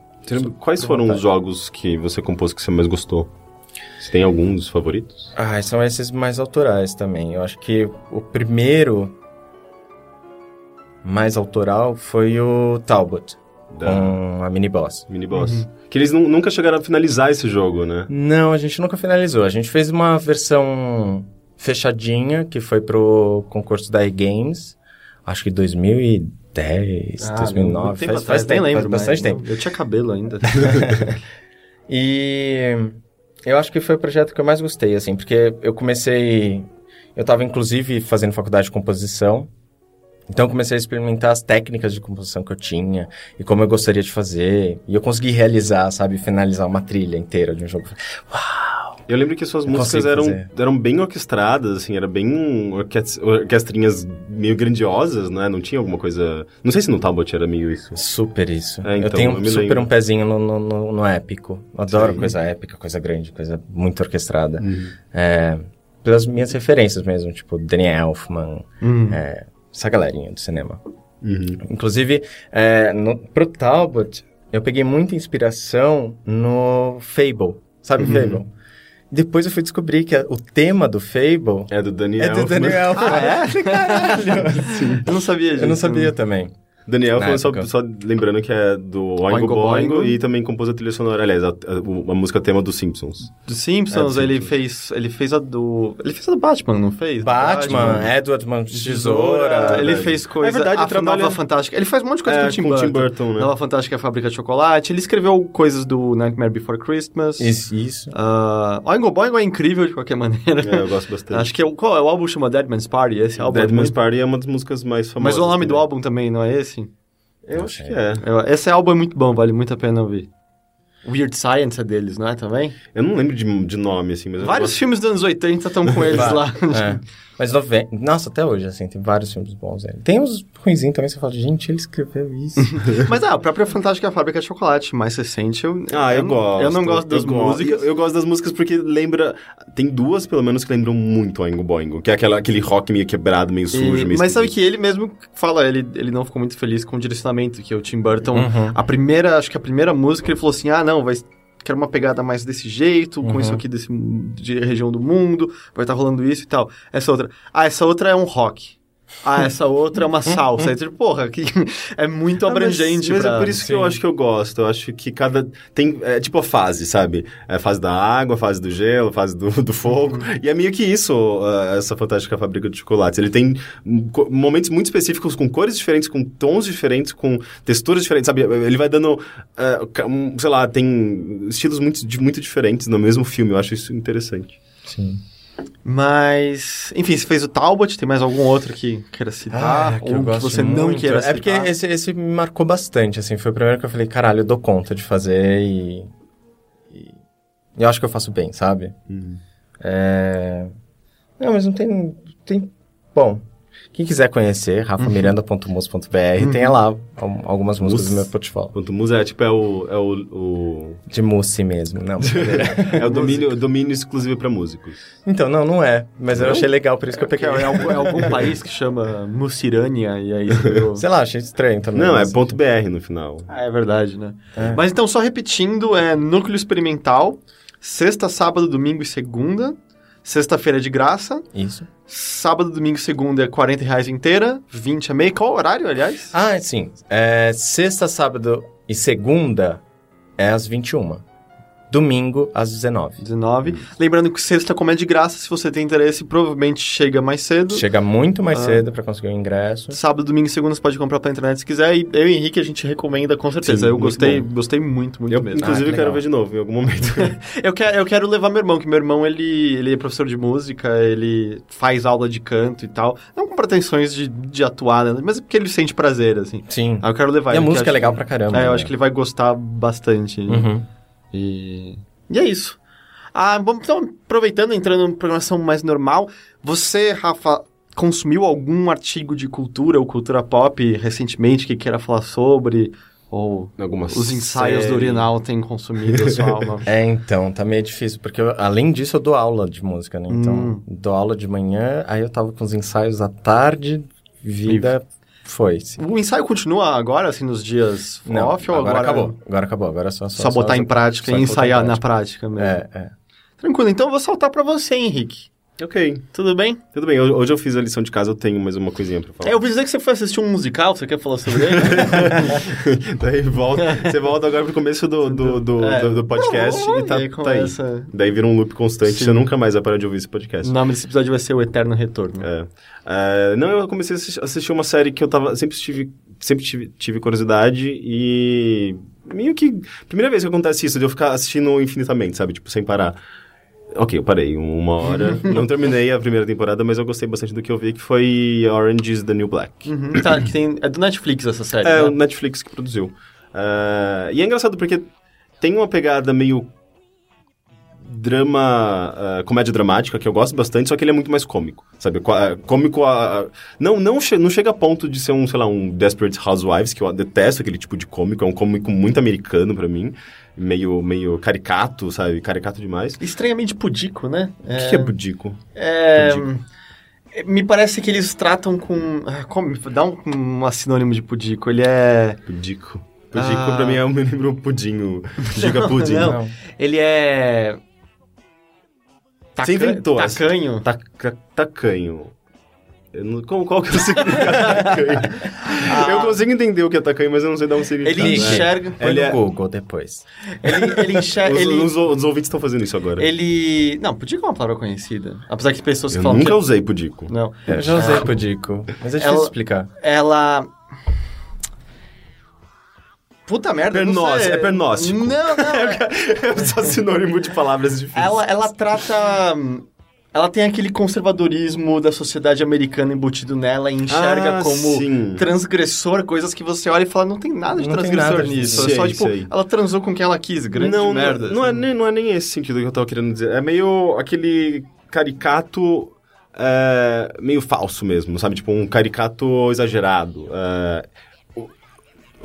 Speaker 1: Quais foram vontade. os jogos que você compôs que você mais gostou? Você tem alguns favoritos?
Speaker 2: Ah, são esses mais autorais também. Eu acho que o primeiro mais autoral foi o Talbot. Da... Com a mini boss.
Speaker 1: Mini boss. Uhum. Que eles nunca chegaram a finalizar esse jogo, né?
Speaker 2: Não, a gente nunca finalizou. A gente fez uma versão fechadinha que foi pro concurso da E-Games. Acho que 2010, ah, 2009.
Speaker 3: Tempo faz, faz, tempo, lembro, faz bastante tempo. Eu tinha cabelo ainda.
Speaker 2: e eu acho que foi o projeto que eu mais gostei, assim, porque eu comecei. Eu estava inclusive fazendo faculdade de composição. Então eu comecei a experimentar as técnicas de composição que eu tinha e como eu gostaria de fazer. E eu consegui realizar, sabe, finalizar uma trilha inteira de um jogo. Uau!
Speaker 1: Eu lembro que suas eu músicas eram, eram bem orquestradas, assim, era bem orquestrinhas meio grandiosas, né? Não tinha alguma coisa... Não sei se no Talbot era meio isso.
Speaker 2: Super isso. É, então, eu tenho eu super lembro. um pezinho no, no, no épico. Eu adoro Sim. coisa épica, coisa grande, coisa muito orquestrada. Uhum. É, pelas minhas referências mesmo, tipo Danny Elfman, uhum. é, essa galerinha do cinema. Uhum. Inclusive, é, no, pro Talbot, eu peguei muita inspiração no Fable. Sabe uhum. Fable? Depois eu fui descobrir que o tema do Fable...
Speaker 1: É do Daniel.
Speaker 2: É do Daniel.
Speaker 3: ah, é? Caralho! eu não sabia disso.
Speaker 2: Eu não sabia também.
Speaker 1: Daniel, só, só, lembrando que é do Oingo Boingo, Boingo e também compôs a trilha sonora, aliás, a, a, a, música tema dos Simpsons.
Speaker 3: Dos Simpsons, é, ele Simpsons. fez ele fez a do... Ele fez a do Batman, não fez?
Speaker 2: Batman, Batman. Edward Mão de Tesoura.
Speaker 3: Ele fez coisa... É verdade, a trabalha... Nova Fantástica. Ele faz um monte de coisa é, com o Tim com Burton. Tim Burton né? Nova Fantástica, a Fábrica de Chocolate. Ele escreveu coisas do Nightmare Before Christmas.
Speaker 2: Isso. isso.
Speaker 3: Uh, Oingo Boingo é incrível de qualquer maneira.
Speaker 1: É, eu gosto bastante.
Speaker 3: Acho que é o, qual, é o álbum chama Dead Man's Party, esse álbum.
Speaker 1: Dead é Man's Party é uma das músicas mais famosas.
Speaker 3: Mas o nome também. do álbum também não é esse?
Speaker 1: Eu acho que é.
Speaker 3: Esse álbum é muito bom, vale muito a pena ouvir. Weird Science é deles, não é também?
Speaker 1: Eu não lembro de, de nome, assim, mas...
Speaker 3: Vários gosto... filmes dos anos 80 estão com eles lá.
Speaker 2: É. Mas, nove... nossa, até hoje, assim, tem vários filmes bons. É. Tem uns ruinzinhos também, você fala, gente, ele escreveu isso.
Speaker 3: Mas, ah, a própria Fantástica Fábrica de Chocolate, mais recente, eu...
Speaker 1: Ah, eu, eu gosto.
Speaker 3: Eu não gosto das eu músicas.
Speaker 1: Gosto. Eu, gosto das músicas porque lembra... Tem duas, pelo menos, que lembram muito Oingo Boingo, que é aquela, aquele rock meio quebrado, meio sujo, e... meio
Speaker 3: Mas sabe que ele mesmo fala, ele, ele não ficou muito feliz com o direcionamento, que é o Tim Burton... Uhum. A primeira, acho que a primeira música, ele falou assim, ah, não, vai quero uma pegada mais desse jeito, uhum. com isso aqui desse, de região do mundo, vai estar tá rolando isso e tal. Essa outra. Ah, essa outra é um rock. Ah, essa outra é uma salsa. Aí, tipo, porra, que é muito abrangente.
Speaker 1: Ah, mas, mas é por isso Sim. que eu acho que eu gosto. Eu acho que cada. Tem. É tipo a fase, sabe? É a fase da água, a fase do gelo, a fase do, do fogo. Uhum. E é meio que isso, uh, essa fantástica fábrica de chocolates. Ele tem momentos muito específicos, com cores diferentes, com tons diferentes, com texturas diferentes, sabe? Ele vai dando. Uh, um, sei lá, tem estilos muito, muito diferentes no mesmo filme. Eu acho isso interessante.
Speaker 2: Sim.
Speaker 3: Mas, enfim, você fez o Talbot, tem mais algum outro que queira citar?
Speaker 2: Ah, que ou que você muito. não queira citar? É porque esse, esse me marcou bastante, assim, foi o primeiro que eu falei, caralho, eu dou conta de fazer e... e eu acho que eu faço bem, sabe? Uhum. É... Não, mas não tem... tem... Bom, Quem quiser conhecer, rafamiranda.mus.br, tem lá al- algumas músicas
Speaker 1: Mus.
Speaker 2: do meu portfólio.
Speaker 1: Quanto musa é tipo é o é o, o
Speaker 2: De Mussi mesmo, não.
Speaker 1: é o domínio domínio exclusivo para músicos.
Speaker 2: então, não, não é. Mas eu achei legal, por isso que eu
Speaker 3: Que
Speaker 2: peguei.
Speaker 3: é, é algum, é algum país que chama Mucirânia e aí escreveu...
Speaker 2: Sei lá, achei estranho também.
Speaker 1: Não, é ponto .br no final.
Speaker 3: Ah, é verdade, né?
Speaker 2: É.
Speaker 3: Mas então, só repetindo, é Núcleo Experimental, sexta, sábado, domingo e segunda. Sexta-feira é de graça.
Speaker 2: Isso.
Speaker 3: Sábado, domingo e segunda é 40 reais inteira. 20 é meia. Qual o horário, aliás?
Speaker 2: Ah, sim. É, sexta, sábado e segunda é às 21. Domingo às 19.
Speaker 3: 19. Lembrando que sexta, como é de graça, se você tem interesse, provavelmente chega mais cedo.
Speaker 2: Chega muito mais
Speaker 3: Ah.
Speaker 2: cedo pra conseguir o ingresso.
Speaker 3: Sábado, domingo e segunda você pode comprar pela internet se quiser. E eu e Henrique a gente recomenda com certeza.
Speaker 1: Sim,
Speaker 3: eu gostei,
Speaker 1: bom.
Speaker 3: gostei muito, muito
Speaker 1: Eu,
Speaker 3: mesmo.
Speaker 1: inclusive,
Speaker 2: Ah, que
Speaker 1: quero ver de novo em algum momento.
Speaker 3: Eu quero, eu quero levar meu irmão, que meu irmão, ele, ele é professor de música, ele faz aula de canto e tal. Não com pretensões de, de atuar, né? mas é porque ele sente prazer, assim.
Speaker 2: Sim.
Speaker 3: Aí eu quero levar
Speaker 2: e a
Speaker 3: ele, que
Speaker 2: música é legal
Speaker 3: que-
Speaker 2: pra caramba.
Speaker 3: É, eu
Speaker 2: né?
Speaker 3: acho que ele vai gostar bastante.
Speaker 2: Uhum.
Speaker 3: E... e é isso. Ah, bom, então, aproveitando, entrando em programação mais normal, você, Rafa, consumiu algum artigo de cultura ou cultura pop recentemente que queira falar sobre? Ou
Speaker 1: Alguma
Speaker 3: os ensaios
Speaker 1: série.
Speaker 3: do Urinal têm consumido a sua alma?
Speaker 2: É, então, tá meio difícil, porque eu- além disso eu dou aula de música, né? Então,
Speaker 3: Hum.
Speaker 2: dou aula de manhã, aí eu tava com os ensaios à tarde, vida foi. sim.
Speaker 3: O ensaio continua agora, assim, nos dias
Speaker 2: Não,
Speaker 3: off ou
Speaker 2: agora, acabou. Agora acabou, agora é só...
Speaker 3: Só, botar em prática
Speaker 2: só
Speaker 3: e ensaiar na
Speaker 2: prática.
Speaker 3: prática mesmo.
Speaker 2: É, é.
Speaker 3: Tranquilo, então eu vou saltar pra você, Henrique.
Speaker 1: Ok,
Speaker 3: Tudo bem?
Speaker 1: tudo bem. Hoje eu fiz a lição de casa, eu tenho mais uma coisinha pra falar.
Speaker 3: É, eu dizer que você foi assistir um musical, você quer falar sobre ele?
Speaker 1: Daí volta, você volta agora pro começo do, do, do,
Speaker 3: É.
Speaker 1: do- do podcast e tá,
Speaker 3: e aí
Speaker 1: tá aí.
Speaker 3: começa-
Speaker 1: Daí vira um loop constante,
Speaker 3: Sim.
Speaker 1: você nunca mais vai parar de ouvir esse podcast.
Speaker 3: o nome desse episódio vai ser O Eterno Retorno.
Speaker 1: É. É, não, eu comecei a assis- assistir uma série que eu tava. Sempre tive, sempre tive, tive curiosidade e. Meio que. Primeira vez que acontece isso, de eu ficar assistindo infinitamente, sabe? Tipo, sem parar. Ok, eu parei uma hora. não terminei a primeira temporada, mas eu gostei bastante do que eu vi, que foi Orange is the New Black.
Speaker 3: Uhum, tá, que tem, é do Netflix essa série,
Speaker 1: É, o
Speaker 3: né?
Speaker 1: Netflix que produziu. É, e é engraçado porque tem uma pegada meio drama, ah, comédia dramática, que eu gosto bastante, só que ele é muito mais cômico, sabe? Ah, Cômico, a, não, não, che- não chega a ponto de ser um, sei lá, um Desperate Housewives, que eu detesto aquele tipo de cômico, é um cômico muito americano pra mim, meio, meio caricato, sabe? Caricato demais.
Speaker 3: Estranhamente pudico, né?
Speaker 1: O que, que é budico?
Speaker 3: É,
Speaker 1: Pudico?
Speaker 3: Me parece que eles tratam com... ah, como- dá um, um sinônimo de pudico. Ele é...
Speaker 1: Pudico. Pudico
Speaker 3: Ah.
Speaker 1: pra mim é, me lembra um pudim, o Giga Pudim.
Speaker 3: não. Ele é...
Speaker 1: Você inventou.
Speaker 3: Tacanho.
Speaker 1: Taca, tacanho. Eu não- qual, qual que é o significado de tacanho? Eu consigo entender o que é tacanho, mas eu não sei dar um significado.
Speaker 3: Ele enxerga...
Speaker 2: Põe
Speaker 1: Ele
Speaker 2: no
Speaker 1: é-
Speaker 2: Google depois.
Speaker 3: Ele, ele enxerga...
Speaker 1: Os,
Speaker 3: ele,
Speaker 1: os, os ouvintes estão fazendo isso agora.
Speaker 3: ele... Não, pudico é uma palavra conhecida. Apesar que pessoas que
Speaker 1: Eu
Speaker 3: falam
Speaker 1: nunca
Speaker 3: que...
Speaker 1: usei pudico.
Speaker 3: Não.
Speaker 2: Eu já usei pudico, mas é difícil
Speaker 3: Ela-
Speaker 2: explicar.
Speaker 3: Ela... Puta merda, não sei.
Speaker 1: é pernóstico.
Speaker 3: Não, não. é-
Speaker 1: É só sinônimo de palavras difíceis.
Speaker 3: Ela, ela trata. Ela tem aquele conservadorismo da sociedade americana embutido nela e enxerga
Speaker 1: Ah,
Speaker 3: como
Speaker 1: sim.
Speaker 3: transgressor coisas que você olha e fala, não tem nada de
Speaker 2: Não
Speaker 3: transgressor
Speaker 2: nada
Speaker 3: nisso. é só, tipo,
Speaker 1: sei.
Speaker 3: ela transou com quem ela quis, grande
Speaker 1: não,
Speaker 3: merda.
Speaker 1: Não, não, é
Speaker 3: assim.
Speaker 1: nem, não é nem esse sentido que eu tava querendo dizer. É meio aquele caricato é, meio falso mesmo, sabe? Tipo, um caricato exagerado. É,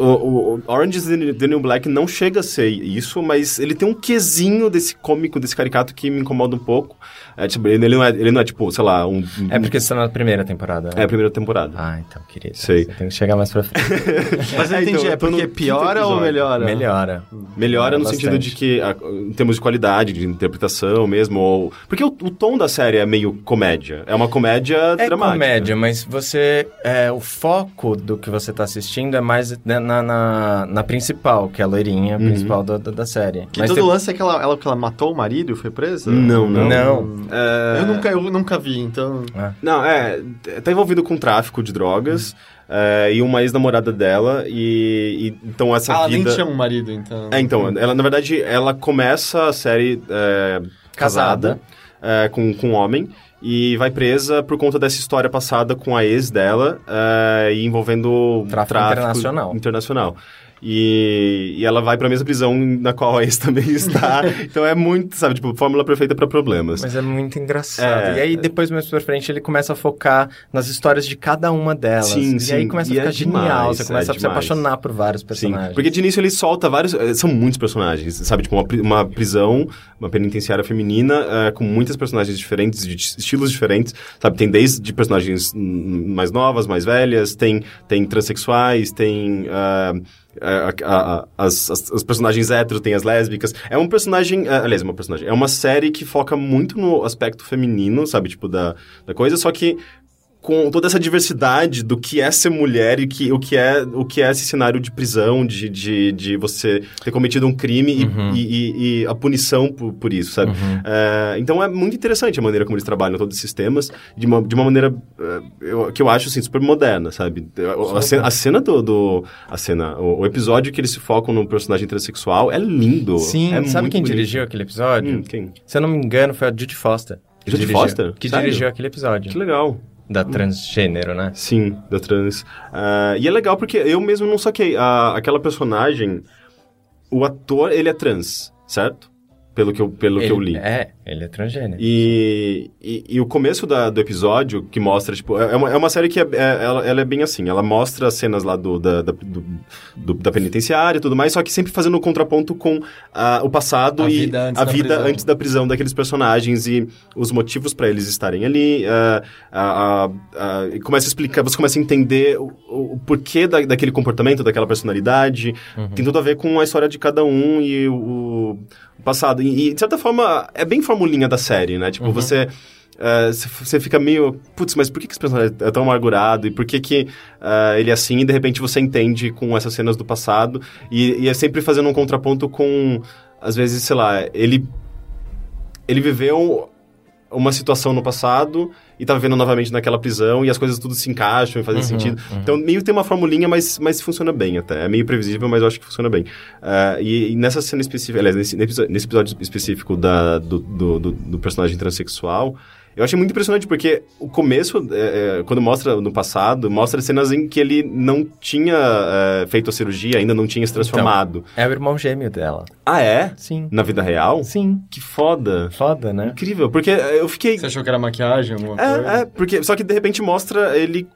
Speaker 1: o, o, Orange is the New Black não chega a ser isso, mas ele tem um quesinho desse cômico, desse caricato que me incomoda um pouco. É, tipo, ele, ele não é, ele não é, tipo, sei lá, um...
Speaker 2: É porque você tá na primeira temporada,
Speaker 1: É
Speaker 2: né?
Speaker 1: a primeira temporada.
Speaker 2: Ah, então, querido.
Speaker 1: Sei.
Speaker 2: Você tem que chegar mais pra frente.
Speaker 3: Mas eu
Speaker 1: É, então,
Speaker 3: entendi, é
Speaker 1: tô no
Speaker 3: porque piora ou melhora?
Speaker 2: Melhora.
Speaker 1: Melhora no
Speaker 2: Bastante.
Speaker 1: sentido de que, a- em termos de qualidade, de interpretação mesmo, ou... Porque o, o tom da série é meio comédia. É uma comédia
Speaker 2: É
Speaker 1: dramática.
Speaker 2: comédia, mas você. É, o foco do que você tá assistindo é mais né, na, na, na principal, que é a loirinha principal da, da, da série.
Speaker 3: Que
Speaker 2: mas
Speaker 3: todo
Speaker 2: tem-
Speaker 3: lance é que ela, ela, que ela matou o marido e foi presa?
Speaker 1: Não, não.
Speaker 2: Não.
Speaker 1: É,
Speaker 3: Eu nunca, eu nunca vi, então...
Speaker 2: Ah,
Speaker 1: Não, é... Tá envolvido com tráfico de drogas é, e uma ex-namorada dela e, e- Então essa
Speaker 3: ela
Speaker 1: vida...
Speaker 3: nem tinha um marido, então...
Speaker 1: É, então, ela, na verdade, ela começa a série é, casada,
Speaker 2: Casada.
Speaker 1: é, com, com um homem e vai presa por conta dessa história passada com a ex dela e envolvendo
Speaker 2: Tráfico internacional.
Speaker 1: internacional. E, e ela vai pra mesma prisão na qual a ex também está. então é muito, sabe, tipo, fórmula perfeita para problemas.
Speaker 2: Mas é muito engraçado. É, e aí, depois, mais pra frente, ele começa a focar nas histórias de cada uma delas. Sim, e sim. aí começa a ficar é genial, demais, você começa é a se apaixonar por vários personagens. Sim,
Speaker 1: porque de início ele solta vários... Eh, são muitos personagens, sabe? Tipo, uma, uma prisão, uma penitenciária feminina uh, com muitas personagens diferentes, de estilos diferentes, sabe? Tem desde personagens mais novas, mais velhas, tem, tem transexuais, tem... Uh, a, a, as, as, as, personagens héteros, tem as lésbicas. É um personagem. Uh, aliás, uma personagem. É uma série que foca muito no aspecto feminino, sabe? Tipo, da, da coisa, só que com toda essa diversidade do que é ser mulher e que, o, que é, o que é esse cenário de prisão, de, de, de você ter cometido um crime uhum. e, e, e, a punição por, por isso, sabe? Uhum. É, então é muito interessante a maneira como eles trabalham todos esses temas de uma, de uma maneira é, eu, que eu acho assim, super moderna, sabe? A, cena, a cena do, do, A cena, o, o, episódio que eles se focam no personagem transexual é lindo.
Speaker 2: Sim,
Speaker 1: é
Speaker 2: sabe quem bonito. dirigiu aquele episódio?
Speaker 1: Hum, quem?
Speaker 2: Se eu não me engano, foi a Judy Foster.
Speaker 1: Judy Foster?
Speaker 2: Que Sério? dirigiu aquele episódio.
Speaker 1: Que legal.
Speaker 2: Da transgênero, né?
Speaker 1: Sim, da trans. Uh, e é legal porque eu mesmo não saquei. Uh, aquela personagem, o ator, ele é trans, certo? Pelo que eu, pelo
Speaker 2: ele,
Speaker 1: que eu li.
Speaker 2: É, ele é transgênero.
Speaker 1: E, e, e o começo da, do episódio, que mostra, tipo, é uma, é uma série que é, é, ela, ela é bem assim, ela mostra as cenas lá do, da, da, do, do, da penitenciária e tudo mais, só que sempre fazendo um contraponto com uh, o passado a e vida a vida prisão. antes da prisão daqueles personagens e os motivos para eles estarem ali. Uh, uh, começa a explicar, você começa a entender o, o, porquê da, daquele comportamento, daquela personalidade. Uhum. Tem tudo a ver com a história de cada um e o passado. E, e, de certa forma, é bem formulinha da série, né? Tipo, uhum. você... Uh, você fica meio, putz, mas por que, que esse personagem é tão amargurado? E por que, que uh, ele é assim? E de repente você entende com essas cenas do passado. E, e, é sempre fazendo um contraponto com, às vezes, sei lá, ele. Ele viveu uma situação no passado e tá vivendo novamente naquela prisão e as coisas tudo se encaixam e fazem uhum, sentido. Uhum. Então, meio tem uma formulinha, mas, mas funciona bem até. É meio previsível, mas eu acho que funciona bem. Uh, e, e, nessa cena específica, aliás, nesse, nesse episódio específico da, do, do, do, do personagem transexual, eu achei muito impressionante porque o começo, é, é, quando mostra no passado, mostra cenas em que ele não tinha é, feito a cirurgia, ainda não tinha se transformado.
Speaker 2: Então, é o irmão gêmeo dela.
Speaker 1: Ah, é?
Speaker 2: Sim.
Speaker 1: Na vida real?
Speaker 2: Sim.
Speaker 1: Que foda.
Speaker 2: Foda, né?
Speaker 1: Incrível, porque eu fiquei...
Speaker 3: Você achou que era maquiagem, alguma
Speaker 1: é, coisa? É, porque... Só que de repente mostra ele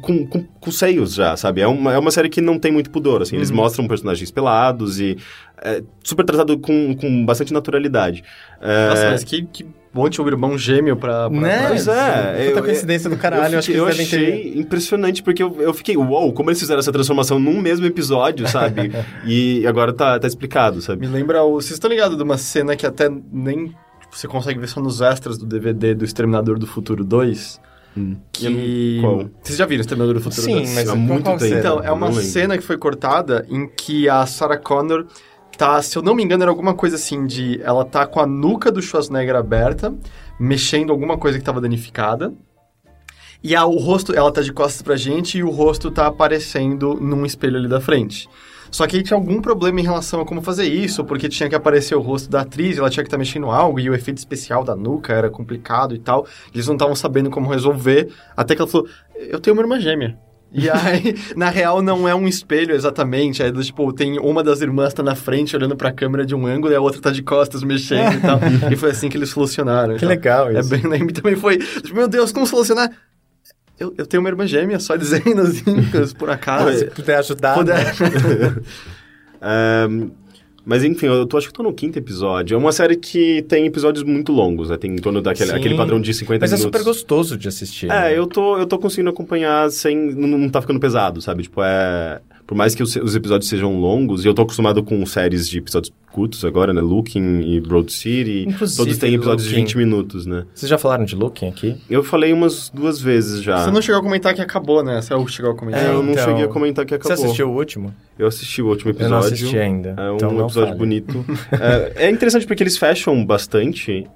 Speaker 1: com, com, com, seios já, sabe? É uma, é uma série que não tem muito pudor, assim. Uhum. Eles mostram personagens pelados e... É, super tratado com, com bastante naturalidade.
Speaker 3: É... Nossa, mas que, que bom tinha um irmão gêmeo pra... pra
Speaker 2: né? Pois é. Puta coincidência do caralho.
Speaker 1: Eu, fiquei, eu achei ter... impressionante, porque eu, eu fiquei, uou, wow, como eles fizeram essa transformação num mesmo episódio, sabe? e agora tá, tá explicado, sabe?
Speaker 3: Me lembra o... Vocês estão ligados de uma cena que até nem... Tipo, você consegue ver só nos extras do DVD do Exterminador do Futuro 2? Hum. Que. Qual? Vocês já viram Exterminador do Futuro?
Speaker 2: Sim, mas há muito tempo.
Speaker 3: Então, é uma cena que foi cortada em que a Sarah Connor tá, se eu não me engano, era alguma coisa assim de. Ela tá com a nuca do Schwarzenegger aberta, mexendo alguma coisa que tava danificada. E a, o rosto, ela tá de costas pra gente e o rosto tá aparecendo num espelho ali da frente. Só que aí tinha algum problema em relação a como fazer isso, porque tinha que aparecer o rosto da atriz, ela tinha que estar tá mexendo algo, e o efeito especial da nuca era complicado e tal. Eles não estavam sabendo como resolver, até que ela falou: Eu tenho uma irmã gêmea. E aí, na real, não é um espelho exatamente. É tipo, tem uma das irmãs tá na frente olhando pra câmera de um ângulo e a outra tá de costas mexendo e tal. e foi assim que eles solucionaram.
Speaker 2: Que legal
Speaker 3: é isso. É bem, né? também foi, tipo, meu Deus, como solucionar? Eu, eu tenho uma irmã gêmea, só dizendo assim, por acaso.
Speaker 2: Se puder ajudar. Puder. Né?
Speaker 1: um, Mas enfim, eu tô, acho que tô no quinto episódio. É uma série que tem episódios muito longos, né? Tem em torno daquele aquele padrão de 50
Speaker 2: Mas
Speaker 1: minutos.
Speaker 2: Mas é super gostoso de assistir.
Speaker 1: É, né? eu, tô, eu tô conseguindo acompanhar sem. Não, não tá ficando pesado, sabe? Tipo, é. Por mais que os, os, episódios sejam longos, e eu tô acostumado com séries de episódios curtos agora, né? Looking e Broad City. Inclusive, todos têm episódios Looking. de 20 minutos, né?
Speaker 2: Vocês já falaram de Looking aqui?
Speaker 1: Eu falei umas duas vezes já.
Speaker 3: Você não chegou a comentar que acabou, né? Você chegou a comentar.
Speaker 1: É, eu não então... cheguei a comentar que acabou.
Speaker 2: Você assistiu o último?
Speaker 1: Eu assisti o último episódio.
Speaker 2: Eu não assisti ainda.
Speaker 1: É um
Speaker 2: então
Speaker 1: episódio bonito. é, é interessante porque eles fecham bastante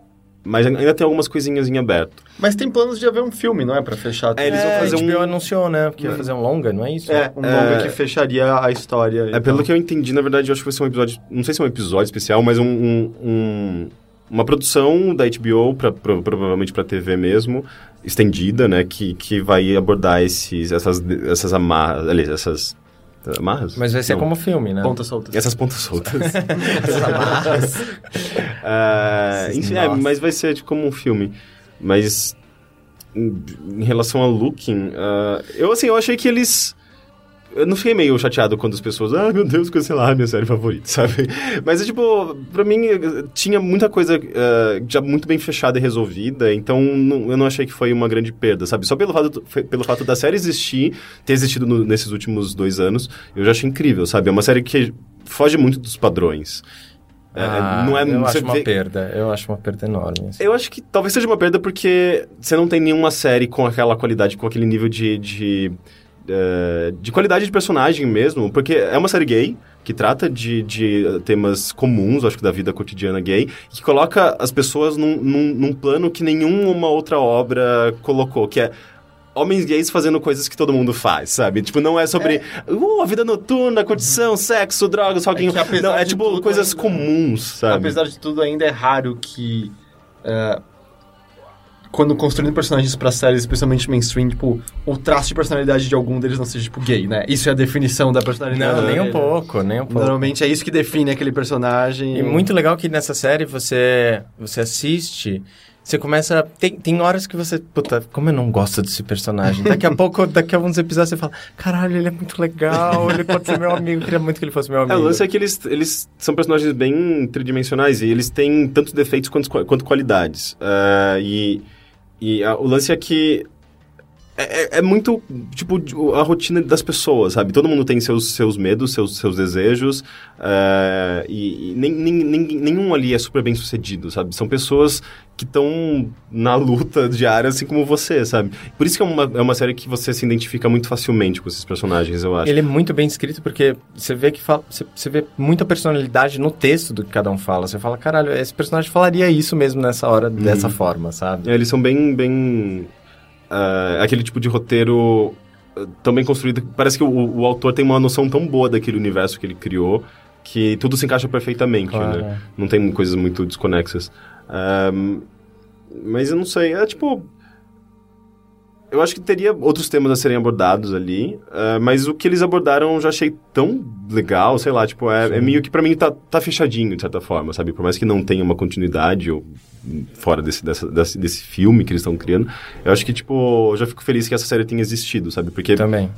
Speaker 1: mas ainda tem algumas coisinhas em aberto.
Speaker 3: Mas tem planos de haver um filme, não é? Pra fechar
Speaker 2: tudo. É, eles vão fazer um... HBO anunciou, né? Porque ia fazer um longa, não é isso?
Speaker 3: É, um longa é... que fecharia a história.
Speaker 1: É, então. pelo que eu entendi, na verdade, eu acho que vai ser um episódio... Não sei se é um episódio especial, mas um... um, um uma produção da HBO, pra, pra, provavelmente pra TV mesmo, estendida, né? Que, que vai abordar esses, essas, essas amarras... Aliás, essas Amarras?
Speaker 2: Mas vai ser
Speaker 1: Não.
Speaker 2: como filme, né?
Speaker 3: Pontas soltas.
Speaker 1: Essas pontas soltas.
Speaker 2: Essas amarras.
Speaker 1: Ah, enfim, é, mas vai ser tipo, como um filme. Mas em, em relação a Looking, ah, eu assim, eu achei que eles. Eu não fiquei meio chateado quando as pessoas, ah, meu Deus, cancelaram a minha série favorita, sabe? Mas, é, tipo, pra mim, eh, tinha muita coisa eh, já muito bem fechada e resolvida, então não- eu não achei que foi uma grande perda, sabe? Só pelo fato, pelo fato da série existir, ter existido no- nesses últimos dois anos, eu já achei incrível, sabe? É uma série que foge muito dos padrões. É,
Speaker 2: Ah,
Speaker 1: não é,
Speaker 2: eu acho uma
Speaker 1: vê-
Speaker 2: perda. Eu acho uma perda enorme. assim.
Speaker 1: eu acho que talvez seja uma perda porque você não tem nenhuma série com aquela qualidade, com aquele nível de. de, eh, de qualidade de personagem mesmo, porque é uma série gay. Que trata de, de temas comuns, acho que da vida cotidiana gay, que coloca as pessoas num, num, num plano que nenhuma outra obra colocou, que é homens gays fazendo coisas que todo mundo faz, sabe? Tipo, não é sobre uh, a vida noturna, curtição, sexo, drogas, rock
Speaker 3: apesar
Speaker 1: Não, é tipo coisas
Speaker 3: ainda-
Speaker 1: comuns, sabe?
Speaker 3: Apesar de tudo, ainda é raro que. é, quando construindo personagens pra séries, especialmente mainstream, tipo, o traço de personalidade de algum deles não seja, tipo, gay, né? Isso é a definição da personalidade.
Speaker 2: Não, nem um pouco, nem um pouco.
Speaker 3: Normalmente é isso que define aquele personagem.
Speaker 2: E muito legal que nessa série você, você assiste, você começa. Tem, tem horas que você. Puta, como eu não gosto desse personagem. Daqui a pouco, daqui a alguns episódios, você fala: caralho, ele é muito legal, ele pode ser meu amigo, eu queria muito que ele fosse meu amigo.
Speaker 1: É, o lance é que eles, eles são personagens bem tridimensionais e eles têm tanto defeitos quanto, quanto qualidades. Ah, e e ah, o lance é que é, é- é muito, tipo, a rotina das pessoas, sabe? Todo mundo tem seus, seus medos, seus, seus desejos, ah, e, e nem, nem, nem- nenhum ali é super bem sucedido, sabe? São pessoas que estão na luta diária, assim como você, sabe? Por isso que é uma, é uma série que você se identifica muito facilmente com esses personagens, eu acho.
Speaker 2: Ele é muito bem escrito porque você vê que fala, você, você vê muita personalidade no texto do que cada um fala. Você fala, caralho, esse personagem falaria isso mesmo nessa hora, dessa forma, sabe?
Speaker 1: É, eles são bem, bem ah, aquele tipo de roteiro ah, tão bem construído. Parece que o, o autor tem uma noção tão boa daquele universo que ele criou que tudo se encaixa perfeitamente,
Speaker 2: Claro,
Speaker 1: né?
Speaker 2: é.
Speaker 1: Não tem coisas muito desconexas. Ahm, mas eu não sei, é tipo... Eu acho que teria outros temas a serem abordados ali, ah, mas o que eles abordaram eu já achei tão legal, sei lá, tipo, é, é meio que pra mim tá, tá fechadinho, de certa forma, sabe? Por mais que não tenha uma continuidade ou fora desse, dessa, desse, desse filme que eles estão criando, eu acho que, tipo, eu já fico feliz que essa série tenha existido, sabe? Porque
Speaker 2: Também.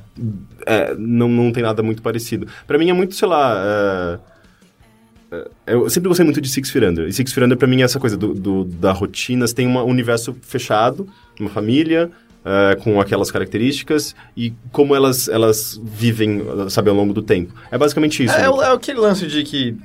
Speaker 1: é, não, não tem nada muito parecido. Pra mim é muito, sei lá. é, é, eu sempre gostei muito de Six Feet Under. E Six Feet Under pra mim é essa coisa do, do- da rotina. Você tem um universo fechado, uma família. É, com aquelas características e como elas, elas vivem, sabe, ao longo do tempo. É basicamente isso.
Speaker 3: É,
Speaker 1: né?
Speaker 3: é, o- é aquele lance de que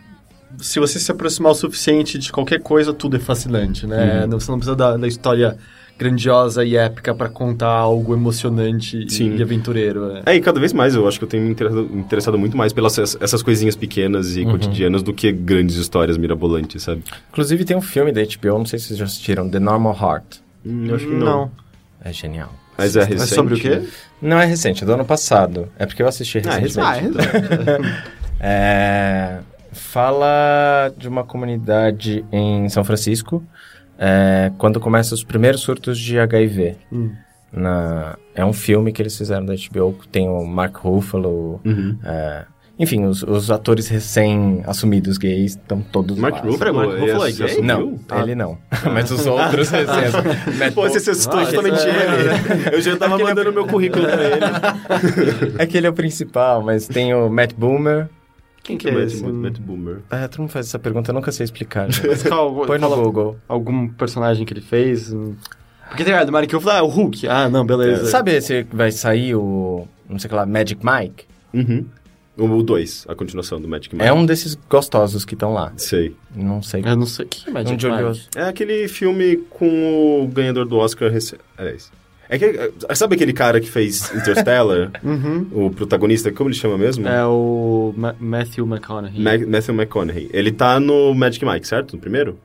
Speaker 3: se você se aproximar o suficiente de qualquer coisa, tudo é fascinante, né?
Speaker 1: Uhum.
Speaker 3: Não- Você não precisa da, da história grandiosa e épica pra contar algo emocionante e-
Speaker 1: Sim.
Speaker 3: e aventureiro. é.
Speaker 1: É, e cada vez mais eu acho que eu tenho me interessado, interessado muito mais pelas essas- coisinhas pequenas e cotidianas do que grandes histórias mirabolantes, sabe?
Speaker 2: Inclusive tem um filme da HBO, não sei se vocês já assistiram, The Normal Heart.
Speaker 1: Hum, eu acho que não.
Speaker 2: É genial.
Speaker 1: Mas é recente.
Speaker 3: Mas sobre o quê?
Speaker 2: Não é recente, é do ano passado. É porque eu assisti
Speaker 1: Ah,
Speaker 2: recentemente.
Speaker 1: recente.
Speaker 2: É, fala de uma comunidade em São Francisco, é, quando começam os primeiros surtos de HIV.
Speaker 3: Hum.
Speaker 2: Na, é um filme que eles fizeram da HBO, tem o Mark Ruffalo,
Speaker 1: Uhum.
Speaker 2: é, enfim, os, os atores recém-assumidos gays estão todos
Speaker 1: Mark
Speaker 2: lá.
Speaker 1: Ruffalo,
Speaker 3: Mark Ruffalo é gay?
Speaker 2: Não,
Speaker 1: Ah.
Speaker 2: ele não. Mas os outros recém Matt
Speaker 1: Pô, você citou
Speaker 3: Ah,
Speaker 1: justamente
Speaker 3: é-
Speaker 1: ele. Eu já tava
Speaker 2: Aquele-
Speaker 1: mandando meu currículo pra ele.
Speaker 2: É que ele é o principal, mas tem o Matt Boomer.
Speaker 3: Quem que é
Speaker 1: Matt,
Speaker 3: esse?
Speaker 1: Matt Boomer.
Speaker 2: Ah, todo mundo faz essa pergunta, eu nunca sei explicar.
Speaker 3: Mas qual-
Speaker 2: Põe no Google.
Speaker 3: Algum personagem que ele fez? Porque tem a do Mario que eu ah, o Hulk. Ah, não, beleza.
Speaker 2: Sabe esse que vai sair o. Não sei o que lá, Magic Mike?
Speaker 1: Uhum. O 2, a continuação do Magic Mike.
Speaker 2: É um desses gostosos que estão lá.
Speaker 1: Sei.
Speaker 2: Não sei.
Speaker 3: Eu não sei. Quem é Magic
Speaker 2: um de
Speaker 3: Mike?
Speaker 2: olhoso.
Speaker 1: É aquele filme com o ganhador do Oscar recente. É isso. É que, é, sabe aquele cara que fez Interstellar?
Speaker 3: Uhum.
Speaker 1: o protagonista, como ele chama mesmo?
Speaker 3: É o Ma- Matthew McConaughey.
Speaker 1: Ma- Matthew McConaughey. Ele tá no Magic Mike, certo? No primeiro?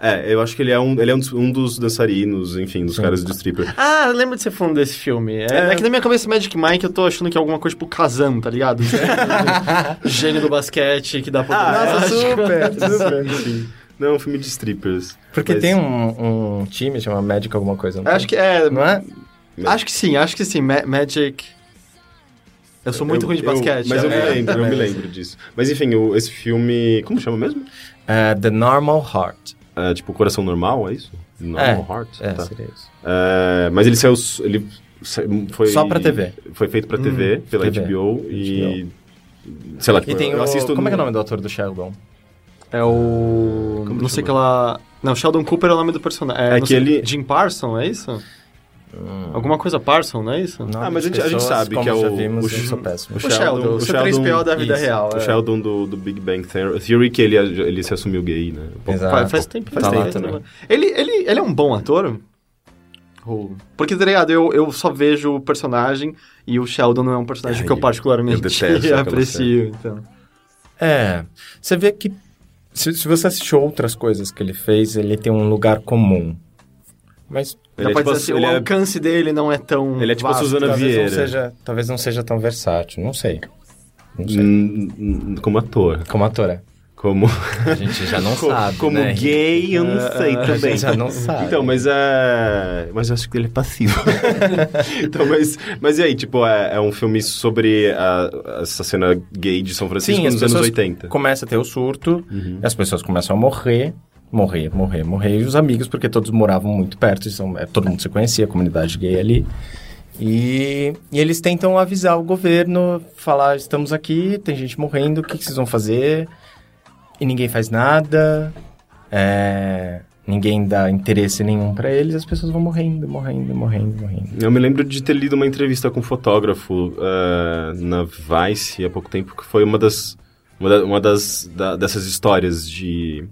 Speaker 1: É, eu acho que ele é um, ele é um, dos, um dos dançarinos, enfim, dos caras de stripper.
Speaker 3: Ah, eu lembro de você falando desse filme. É,
Speaker 1: É.
Speaker 3: é que na minha cabeça Magic Mike eu tô achando que é alguma coisa tipo Kazan, tá ligado? Gênio do basquete que dá poder.
Speaker 1: Ah,
Speaker 3: mágico.
Speaker 2: super, super.
Speaker 1: Enfim. Não, é um filme de strippers.
Speaker 2: Porque
Speaker 1: Mas-
Speaker 2: tem um, um time chama Magic alguma coisa, não
Speaker 3: Acho
Speaker 2: tem?
Speaker 3: que é.
Speaker 2: Não é?
Speaker 3: Acho que sim, acho que sim. Ma- Magic. Eu sou muito
Speaker 1: Eu-
Speaker 3: ruim de
Speaker 1: eu-
Speaker 3: basquete.
Speaker 1: mas eu me
Speaker 3: é.
Speaker 1: lembro, eu me lembro disso. Mas enfim, o- esse filme. Como chama mesmo?
Speaker 2: É, The Normal Heart.
Speaker 1: É, tipo, Coração Normal, é isso? Normal Heart?
Speaker 2: É,
Speaker 1: Tá.
Speaker 2: seria isso.
Speaker 1: É, mas ele saiu. Ele foi.
Speaker 2: Só pra TV.
Speaker 1: Foi feito pra TV, pela
Speaker 2: TV.
Speaker 1: HBO e. Sei lá, tipo,
Speaker 2: E tem
Speaker 1: eu
Speaker 2: o...
Speaker 1: assisto.
Speaker 2: Como é que é o
Speaker 1: no-
Speaker 2: nome do ator do Sheldon?
Speaker 3: É o.
Speaker 1: Como
Speaker 3: não sei que ela. Não, Sheldon Cooper é o nome do personagem.
Speaker 1: É
Speaker 3: não
Speaker 1: que
Speaker 3: sei-
Speaker 1: ele-
Speaker 3: Jim Parson, é isso? Alguma coisa Parson, não é isso?
Speaker 2: Nome
Speaker 1: Ah, mas a gente- a gente
Speaker 2: pessoas,
Speaker 1: sabe que é o-
Speaker 2: vimos,
Speaker 1: o Sh-.
Speaker 3: O Sheldon, o C3PO da vida
Speaker 2: isso,
Speaker 3: real.
Speaker 1: O
Speaker 3: é.
Speaker 1: Sheldon do, do Big Bang Theory, que ele, ele se assumiu gay, né?
Speaker 2: Exato.
Speaker 3: Faz, faz tempo, faz
Speaker 2: Tá lá
Speaker 3: tempo.
Speaker 2: também.
Speaker 3: Ele, ele, ele é um bom ator? Porque, tá ligado, eu, eu só vejo o personagem e o Sheldon não é um personagem
Speaker 1: Ai,
Speaker 3: que eu particularmente
Speaker 1: eu detesto
Speaker 3: aprecio, então...
Speaker 2: É, você vê que se, se você assistiu outras coisas que ele fez, ele tem um lugar comum. Mas
Speaker 1: Ele é tipo
Speaker 3: dizer assim,
Speaker 1: a- ele
Speaker 3: o
Speaker 1: é-
Speaker 3: alcance dele não é tão
Speaker 1: Ele é tipo a
Speaker 3: vasto.
Speaker 1: Suzana
Speaker 2: talvez
Speaker 1: Vieira.
Speaker 2: não, seja, talvez não seja tão versátil, não sei. Não sei.
Speaker 1: Hum, hum, Como ator.
Speaker 2: Como ator é.
Speaker 1: Como,
Speaker 2: A gente já não
Speaker 1: co-
Speaker 2: sabe,
Speaker 1: como
Speaker 2: né?
Speaker 1: gay, eu não sei
Speaker 2: A
Speaker 1: também.
Speaker 2: gente já não sabe.
Speaker 1: Então, mas é. Mas eu acho que ele é passivo. então, mas, mas e aí, tipo, é, é um filme sobre a- essa cena gay de São Francisco
Speaker 2: Sim, as
Speaker 1: nos anos
Speaker 2: pessoas
Speaker 1: 80.
Speaker 2: começa a ter o surto,
Speaker 1: Uhum.
Speaker 2: as pessoas começam a morrer, morrer, morrer, morrer, e os amigos, porque todos moravam muito perto, e são, é, todo mundo se conhecia, a comunidade gay ali. E, e eles tentam avisar o governo, falar, estamos aqui, tem gente morrendo, o que, que vocês vão fazer? E ninguém faz nada, é, ninguém dá interesse nenhum pra eles, as pessoas vão morrendo, morrendo, morrendo, morrendo.
Speaker 1: Eu me lembro de ter lido uma entrevista com um fotógrafo eh, na Vice há pouco tempo, que foi uma das, uma, da- uma das da- dessas histórias de,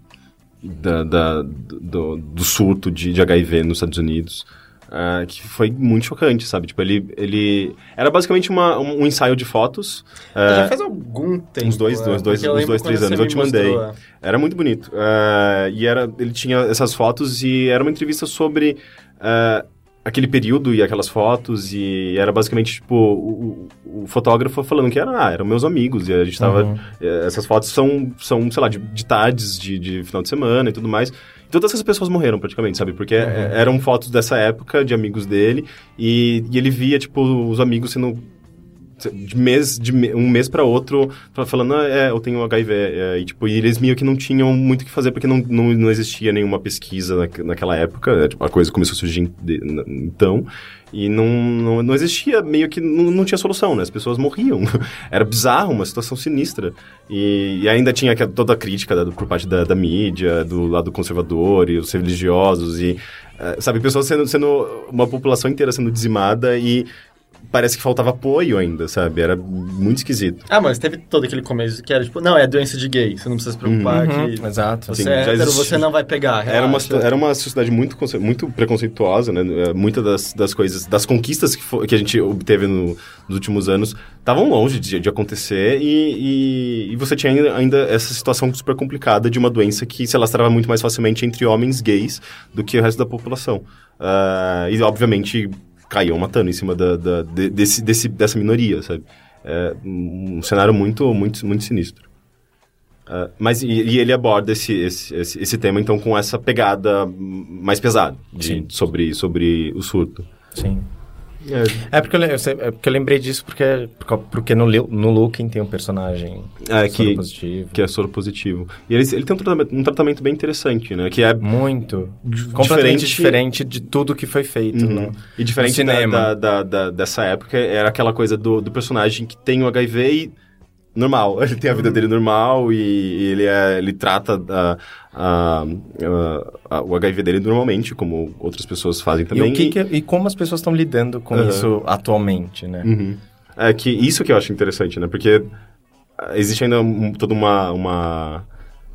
Speaker 1: da, da- do, do surto de, de HIV nos Estados Unidos. eh, que foi muito chocante, sabe? Tipo, ele, ele... Era basicamente uma, um, um ensaio de fotos. eh,
Speaker 3: Já faz algum tempo.
Speaker 1: uns dois, uns dois,
Speaker 3: eu
Speaker 1: uns dois três anos. Eu te mandei.
Speaker 3: mostrou, é.
Speaker 1: Era muito bonito. Eh, e era, ele tinha essas fotos e era uma entrevista sobre eh, aquele período e aquelas fotos. E era basicamente, tipo, o, o- fotógrafo falando que era, ah, eram meus amigos. E a gente tava...
Speaker 2: Uhum.
Speaker 1: eh, essas fotos são, são sei lá, de, de tardes, de, de final de semana e tudo mais. E todas essas pessoas morreram praticamente, sabe? Porque eh, eram fotos dessa época, de amigos dele. E, e ele via, tipo, os amigos sendo de mês de um mês para outro fa- falando ah, é eu tenho HIV é, e tipo e eles meio que não tinham muito o que fazer porque não, não, não existia nenhuma pesquisa naque- naquela época né? tipo, a coisa começou a surgir de- na- então e não, não, não existia meio que não, não tinha solução né as pessoas morriam era bizarro uma situação sinistra e, e ainda tinha toda a crítica da, por parte da, da mídia do lado conservador e os religiosos e eh, sabe pessoas sendo, sendo uma população inteira sendo dizimada e parece que faltava apoio ainda, sabe? Era muito esquisito.
Speaker 3: Ah, mas teve todo aquele começo que era tipo, não, é doença de gay, você não precisa se preocupar
Speaker 2: Uhum,
Speaker 3: que
Speaker 2: exato.
Speaker 3: você
Speaker 1: Sim,
Speaker 3: é hétero, você não vai pegar.
Speaker 1: Era uma, era uma sociedade muito, muito preconceituosa, né? Eh, Muitas das, das coisas, das conquistas que, fo- que a gente obteve no- nos últimos anos estavam longe de, de acontecer e, e, e você tinha ainda, essa situação super complicada de uma doença que se alastrava muito mais facilmente entre homens gays do que o resto da população. Ah, e, obviamente, caíam matando em cima da, da- de- desse, desse, dessa minoria, sabe? É um cenário muito, muito, muito sinistro. Ah, mas e, e ele aborda esse, esse, esse, esse tema, então, com essa pegada mais pesada de- sobre, sobre o surto.
Speaker 2: Sim. É porque eu, é porque eu lembrei disso porque, porque no, no Looking tem um personagem
Speaker 1: É, que,
Speaker 2: positivo.
Speaker 1: que é soro positivo. E ele, ele tem um tratamento, um tratamento bem interessante, né? Que é
Speaker 2: Muito. Completamente
Speaker 1: diferente-
Speaker 2: diferente de tudo que foi feito.
Speaker 1: Uhum.
Speaker 2: no-
Speaker 1: E diferente
Speaker 2: no
Speaker 1: da,
Speaker 2: cinema.
Speaker 1: da, da- da- dessa época, era aquela coisa do, do personagem que tem o HIV e normal. Ele tem a
Speaker 2: Uhum.
Speaker 1: vida dele normal e, e ele, é, ele trata a- a- a- a- o HIV dele normalmente, como outras pessoas fazem
Speaker 2: E,
Speaker 1: também.
Speaker 2: o que que- e como as pessoas estão lidando com isso atualmente, né?
Speaker 1: Uhum. É que isso que eu acho interessante, né? Porque ah, existe ainda um- toda uma... uma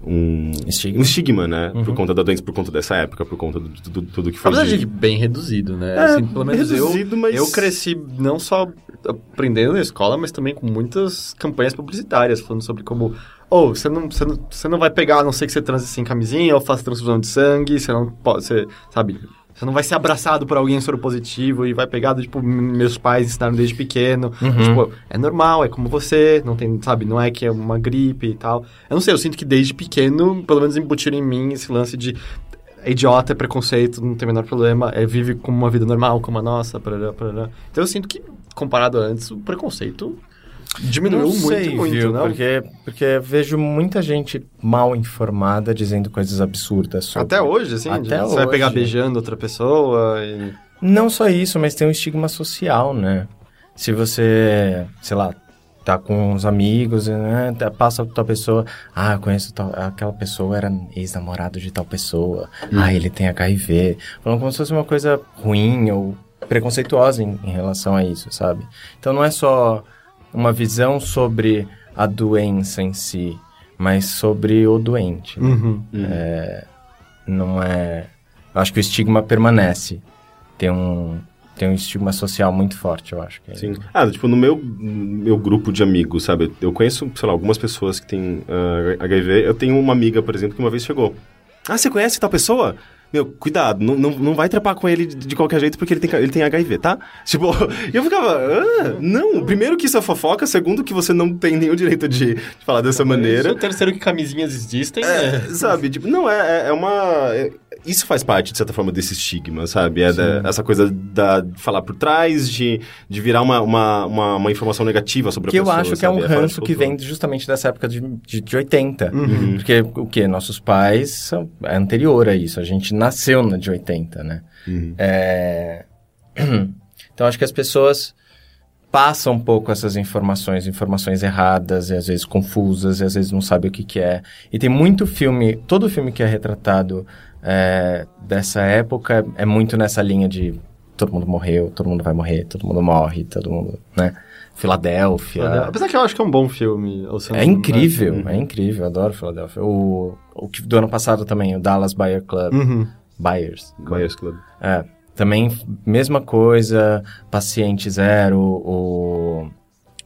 Speaker 1: um
Speaker 2: Estigma.
Speaker 1: um estigma, né?
Speaker 2: Uhum.
Speaker 1: Por conta da doença, por conta dessa época, por conta de tudo, tudo que foi...
Speaker 3: Apesar
Speaker 1: de
Speaker 3: bem reduzido, né?
Speaker 1: É,
Speaker 3: Assim, pelo menos
Speaker 1: reduzido,
Speaker 3: eu,
Speaker 1: mas-
Speaker 3: eu cresci não só aprendendo na escola, mas também com muitas campanhas publicitárias falando sobre como ou você não, você não, você não vai pegar, a não ser que você transe sem camisinha ou faça transfusão de sangue, você não pode, você, sabe, você não vai ser abraçado por alguém soro positivo e vai pegar, tipo, meus pais ensinaram desde pequeno.
Speaker 2: Uhum.
Speaker 3: Tipo, é normal, é como você, não tem, sabe, não é que é uma gripe e tal. Eu não sei, eu sinto que desde pequeno, pelo menos embutiram em mim esse lance de é idiota, é preconceito, não tem o menor problema, é, vive como uma vida normal, como a nossa, parará, parará. Então eu sinto que, comparado a antes, o preconceito Diminuiu
Speaker 2: não
Speaker 3: muito,
Speaker 2: sei,
Speaker 3: muito,
Speaker 2: viu?
Speaker 3: não?
Speaker 2: Porque, porque vejo muita gente mal informada dizendo coisas absurdas sobre.
Speaker 3: Até hoje, assim?
Speaker 2: Até
Speaker 3: Você vai pegar
Speaker 2: hoje.
Speaker 3: beijando outra pessoa e...
Speaker 2: Não só isso, mas tem um estigma social, né? Se você, sei lá, tá com uns amigos, né? tá- Passa pra tal pessoa, ah, eu conheço tal, aquela pessoa era ex-namorado de tal pessoa, ah, ele tem HIV. Falando como se fosse uma coisa ruim ou preconceituosa em, em relação a isso, sabe? Então não é só uma visão sobre a doença em si, mas sobre o doente. né?
Speaker 3: Uhum.
Speaker 2: não é. Eu acho que o estigma permanece. Tem um, tem um estigma social muito forte, eu acho. Que é-
Speaker 1: Sim. Ah, tipo, no meu, meu grupo de amigos, sabe? Eu conheço, sei lá, algumas pessoas que têm ah, HIV. Eu tenho uma amiga, por exemplo, que uma vez chegou. Ah, você conhece tal pessoa? Meu, cuidado, não, não, não vai trepar com ele de, qualquer jeito porque ele tem, ele tem HIV, tá? Tipo, eu ficava, ah, não, primeiro que isso é fofoca, segundo que você não tem nenhum direito de, de falar dessa maneira.
Speaker 4: O terceiro que camisinhas existem,
Speaker 1: É,
Speaker 4: né?
Speaker 1: sabe, tipo, não, é, é- é uma... é- isso faz parte, de certa forma, desse estigma, sabe? É da- essa coisa da de falar por trás, de, de virar uma, uma, uma, uma informação negativa sobre
Speaker 2: Que
Speaker 1: a
Speaker 2: eu
Speaker 1: pessoa,
Speaker 2: acho que é um
Speaker 1: sabe? de
Speaker 2: ranço que vem justamente dessa época de, de, de 80.
Speaker 1: Uhum.
Speaker 2: Porque o que? Nossos pais são, é anterior a isso. A gente nasceu na de 80, né?
Speaker 1: Uhum.
Speaker 2: É... Então acho que as pessoas passam um pouco essas informações, informações erradas, e às vezes confusas, e às vezes não sabem o que, que é. E tem muito filme, todo filme que é retratado é, dessa época é muito nessa linha de todo mundo morreu, todo mundo vai morrer, todo mundo morre, todo mundo, né? Filadélfia.
Speaker 3: Apesar que eu acho que é um bom filme. ou se
Speaker 2: É
Speaker 3: não-
Speaker 2: incrível, é incrível, adoro Filadélfia. O, o que do ano passado também, o Dallas Buyer Club.
Speaker 3: Uhum.
Speaker 2: Buyers.
Speaker 1: Buyers Club.
Speaker 2: É, também mesma coisa, Paciente Zero, o...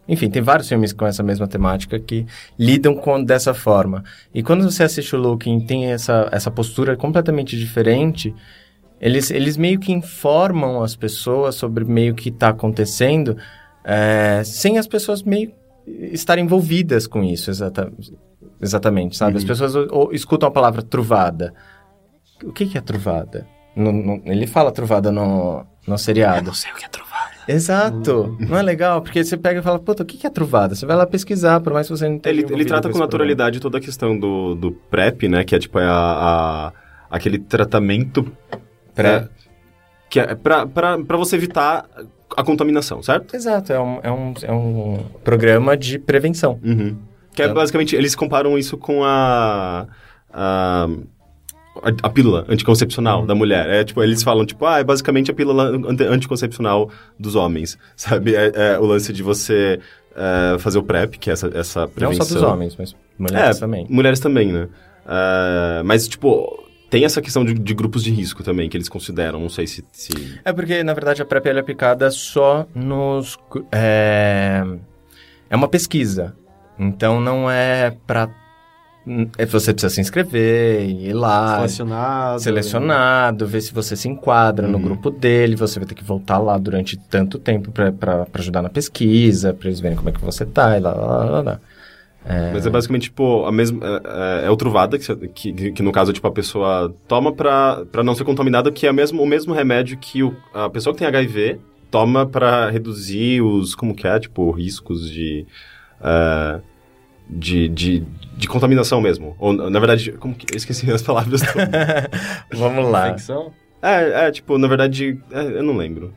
Speaker 2: Enfim, tem vários filmes com essa mesma temática que lidam com dessa forma. E quando você assiste o Looking tem essa, essa postura completamente diferente, eles, eles meio que informam as pessoas sobre meio que está acontecendo, é, sem as pessoas meio estarem envolvidas com isso, exata, exatamente, sabe? As pessoas ou- ou escutam a palavra truvada. O que, que é truvada? No- no- ele fala truvada no, no seriado.
Speaker 3: sei o que é trovada.
Speaker 2: Exato. Não é legal? Porque você pega e fala, puta, o que, é truvada? Você vai lá pesquisar, por mais que você não tenha
Speaker 1: Ele, ele trata
Speaker 2: com
Speaker 1: com naturalidade toda a questão do, do PrEP, né? Que é tipo é a, a- aquele tratamento
Speaker 2: Pré-
Speaker 1: é, que é pra, pra, pra você evitar a contaminação, certo?
Speaker 2: Exato, é um, é, um, é um programa de prevenção.
Speaker 1: Uhum. Que é
Speaker 2: Tá.
Speaker 1: basicamente, eles comparam isso com a. a a, a pílula anticoncepcional da mulher. É tipo, eles falam, tipo, ah, é basicamente a pílula anticoncepcional dos homens, sabe? É, é o lance de você é, fazer o PrEP, que é essa, essa prevenção.
Speaker 2: Não só dos homens, mas mulheres
Speaker 1: é,
Speaker 2: também.
Speaker 1: Mulheres também, né? É, mas, tipo, tem essa questão de, de grupos de risco também, que eles consideram. Não sei se. se...
Speaker 2: É porque, na verdade, a PrEP é aplicada só nos... É, é uma pesquisa. Então, não é pra... é- Você precisa se inscrever, ir lá,
Speaker 3: Selecionado.
Speaker 2: selecionado, ver se você se enquadra no
Speaker 1: Uhum.
Speaker 2: grupo dele, você vai ter que voltar lá durante tanto tempo pra ajudar na pesquisa, pra eles verem como é que você tá, e lá, lá, lá, lá, lá.
Speaker 1: Mas é basicamente, tipo, a mesma. É, é, é o Truvada, que, que, que no caso, tipo, a pessoa toma pra, pra não ser contaminada, que é mesmo, o mesmo remédio que o, a pessoa que tem HIV toma pra reduzir os. Como que é? Tipo, riscos de. é, de, de, de contaminação mesmo. Ou, na verdade, como que. Eu esqueci as palavras.
Speaker 2: Vamos lá.
Speaker 4: Infecção?
Speaker 1: é, é, tipo, na verdade. é, eu não lembro.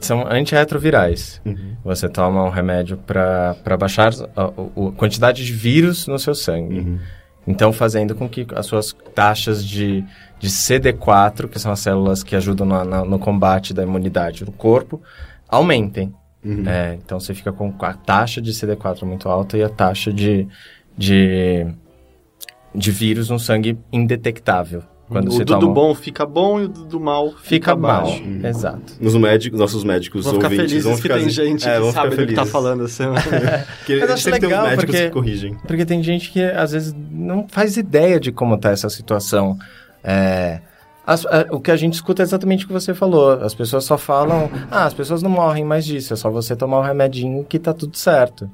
Speaker 2: São antirretrovirais.
Speaker 1: Uhum.
Speaker 2: Você toma um remédio para baixar a, o- a quantidade de vírus no seu sangue.
Speaker 1: Uhum.
Speaker 2: Então, fazendo com que as suas taxas de, de CD4, que são as células que ajudam na- na- no combate da imunidade do corpo, aumentem.
Speaker 1: Uhum.
Speaker 2: É, então, você fica com a taxa de CD4 muito alta e a taxa de, de, de vírus no sangue indetectável. Quando
Speaker 3: o
Speaker 2: você
Speaker 3: do,
Speaker 2: toma...
Speaker 3: do bom fica bom e o do, do mal fica,
Speaker 2: Fica mal.
Speaker 3: baixo.
Speaker 2: Exato.
Speaker 1: Nos médicos, nossos médicos
Speaker 3: Vão ficar
Speaker 1: ouvintes
Speaker 3: felizes
Speaker 1: vão
Speaker 3: que
Speaker 1: ficar
Speaker 3: tem gente
Speaker 1: é,
Speaker 3: que sabe do que tá
Speaker 1: felizes.
Speaker 3: falando assim.
Speaker 1: Que
Speaker 2: Mas acho
Speaker 1: tem
Speaker 2: legal,
Speaker 1: médicos
Speaker 2: porque-
Speaker 1: que corrigem.
Speaker 2: Porque tem gente que às vezes não faz ideia de como tá essa situação. É, as- a- o que a gente escuta é exatamente o que você falou. As pessoas só falam, ah, as pessoas não morrem mais disso, é só você tomar o remedinho que tá tudo certo.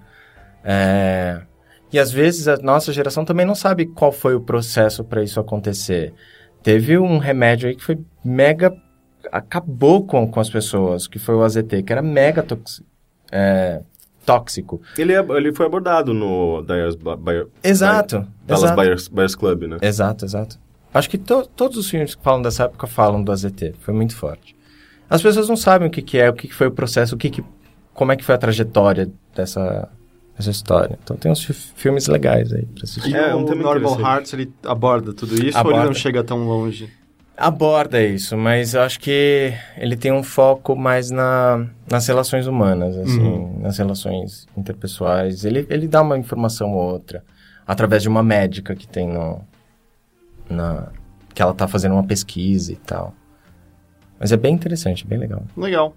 Speaker 2: É, e às vezes a nossa geração também não sabe qual foi o processo para isso acontecer. Teve um remédio aí que foi mega. acabou com, com as pessoas, que foi o AZT, que era mega tox, é, tóxico.
Speaker 1: Ele, é- ele foi abordado no Dyer's,
Speaker 2: Exato,
Speaker 1: Dallas
Speaker 2: exato.
Speaker 1: Buyers, Buyers Club, né?
Speaker 2: Exato, exato. Acho que to- todos os filmes que falam dessa época falam do AZT. Foi muito forte. As pessoas não sabem o que, que é, o que, que foi o processo, o que, que como é que foi a trajetória dessa, dessa história. Então tem uns fi- filmes legais aí pra assistir.
Speaker 1: É, um
Speaker 3: o
Speaker 1: tema
Speaker 3: Normal
Speaker 1: interessante.
Speaker 3: Hearts, ele aborda tudo isso ou ele
Speaker 2: Aborda.
Speaker 3: não chega tão longe?
Speaker 2: Aborda isso, mas eu acho que ele tem um foco mais na, nas relações humanas, assim, nas relações interpessoais. Ele, ele dá uma informação ou outra, através de uma médica que tem no... Na, que ela tá fazendo uma pesquisa e tal. Mas é bem interessante, bem legal.
Speaker 3: Legal.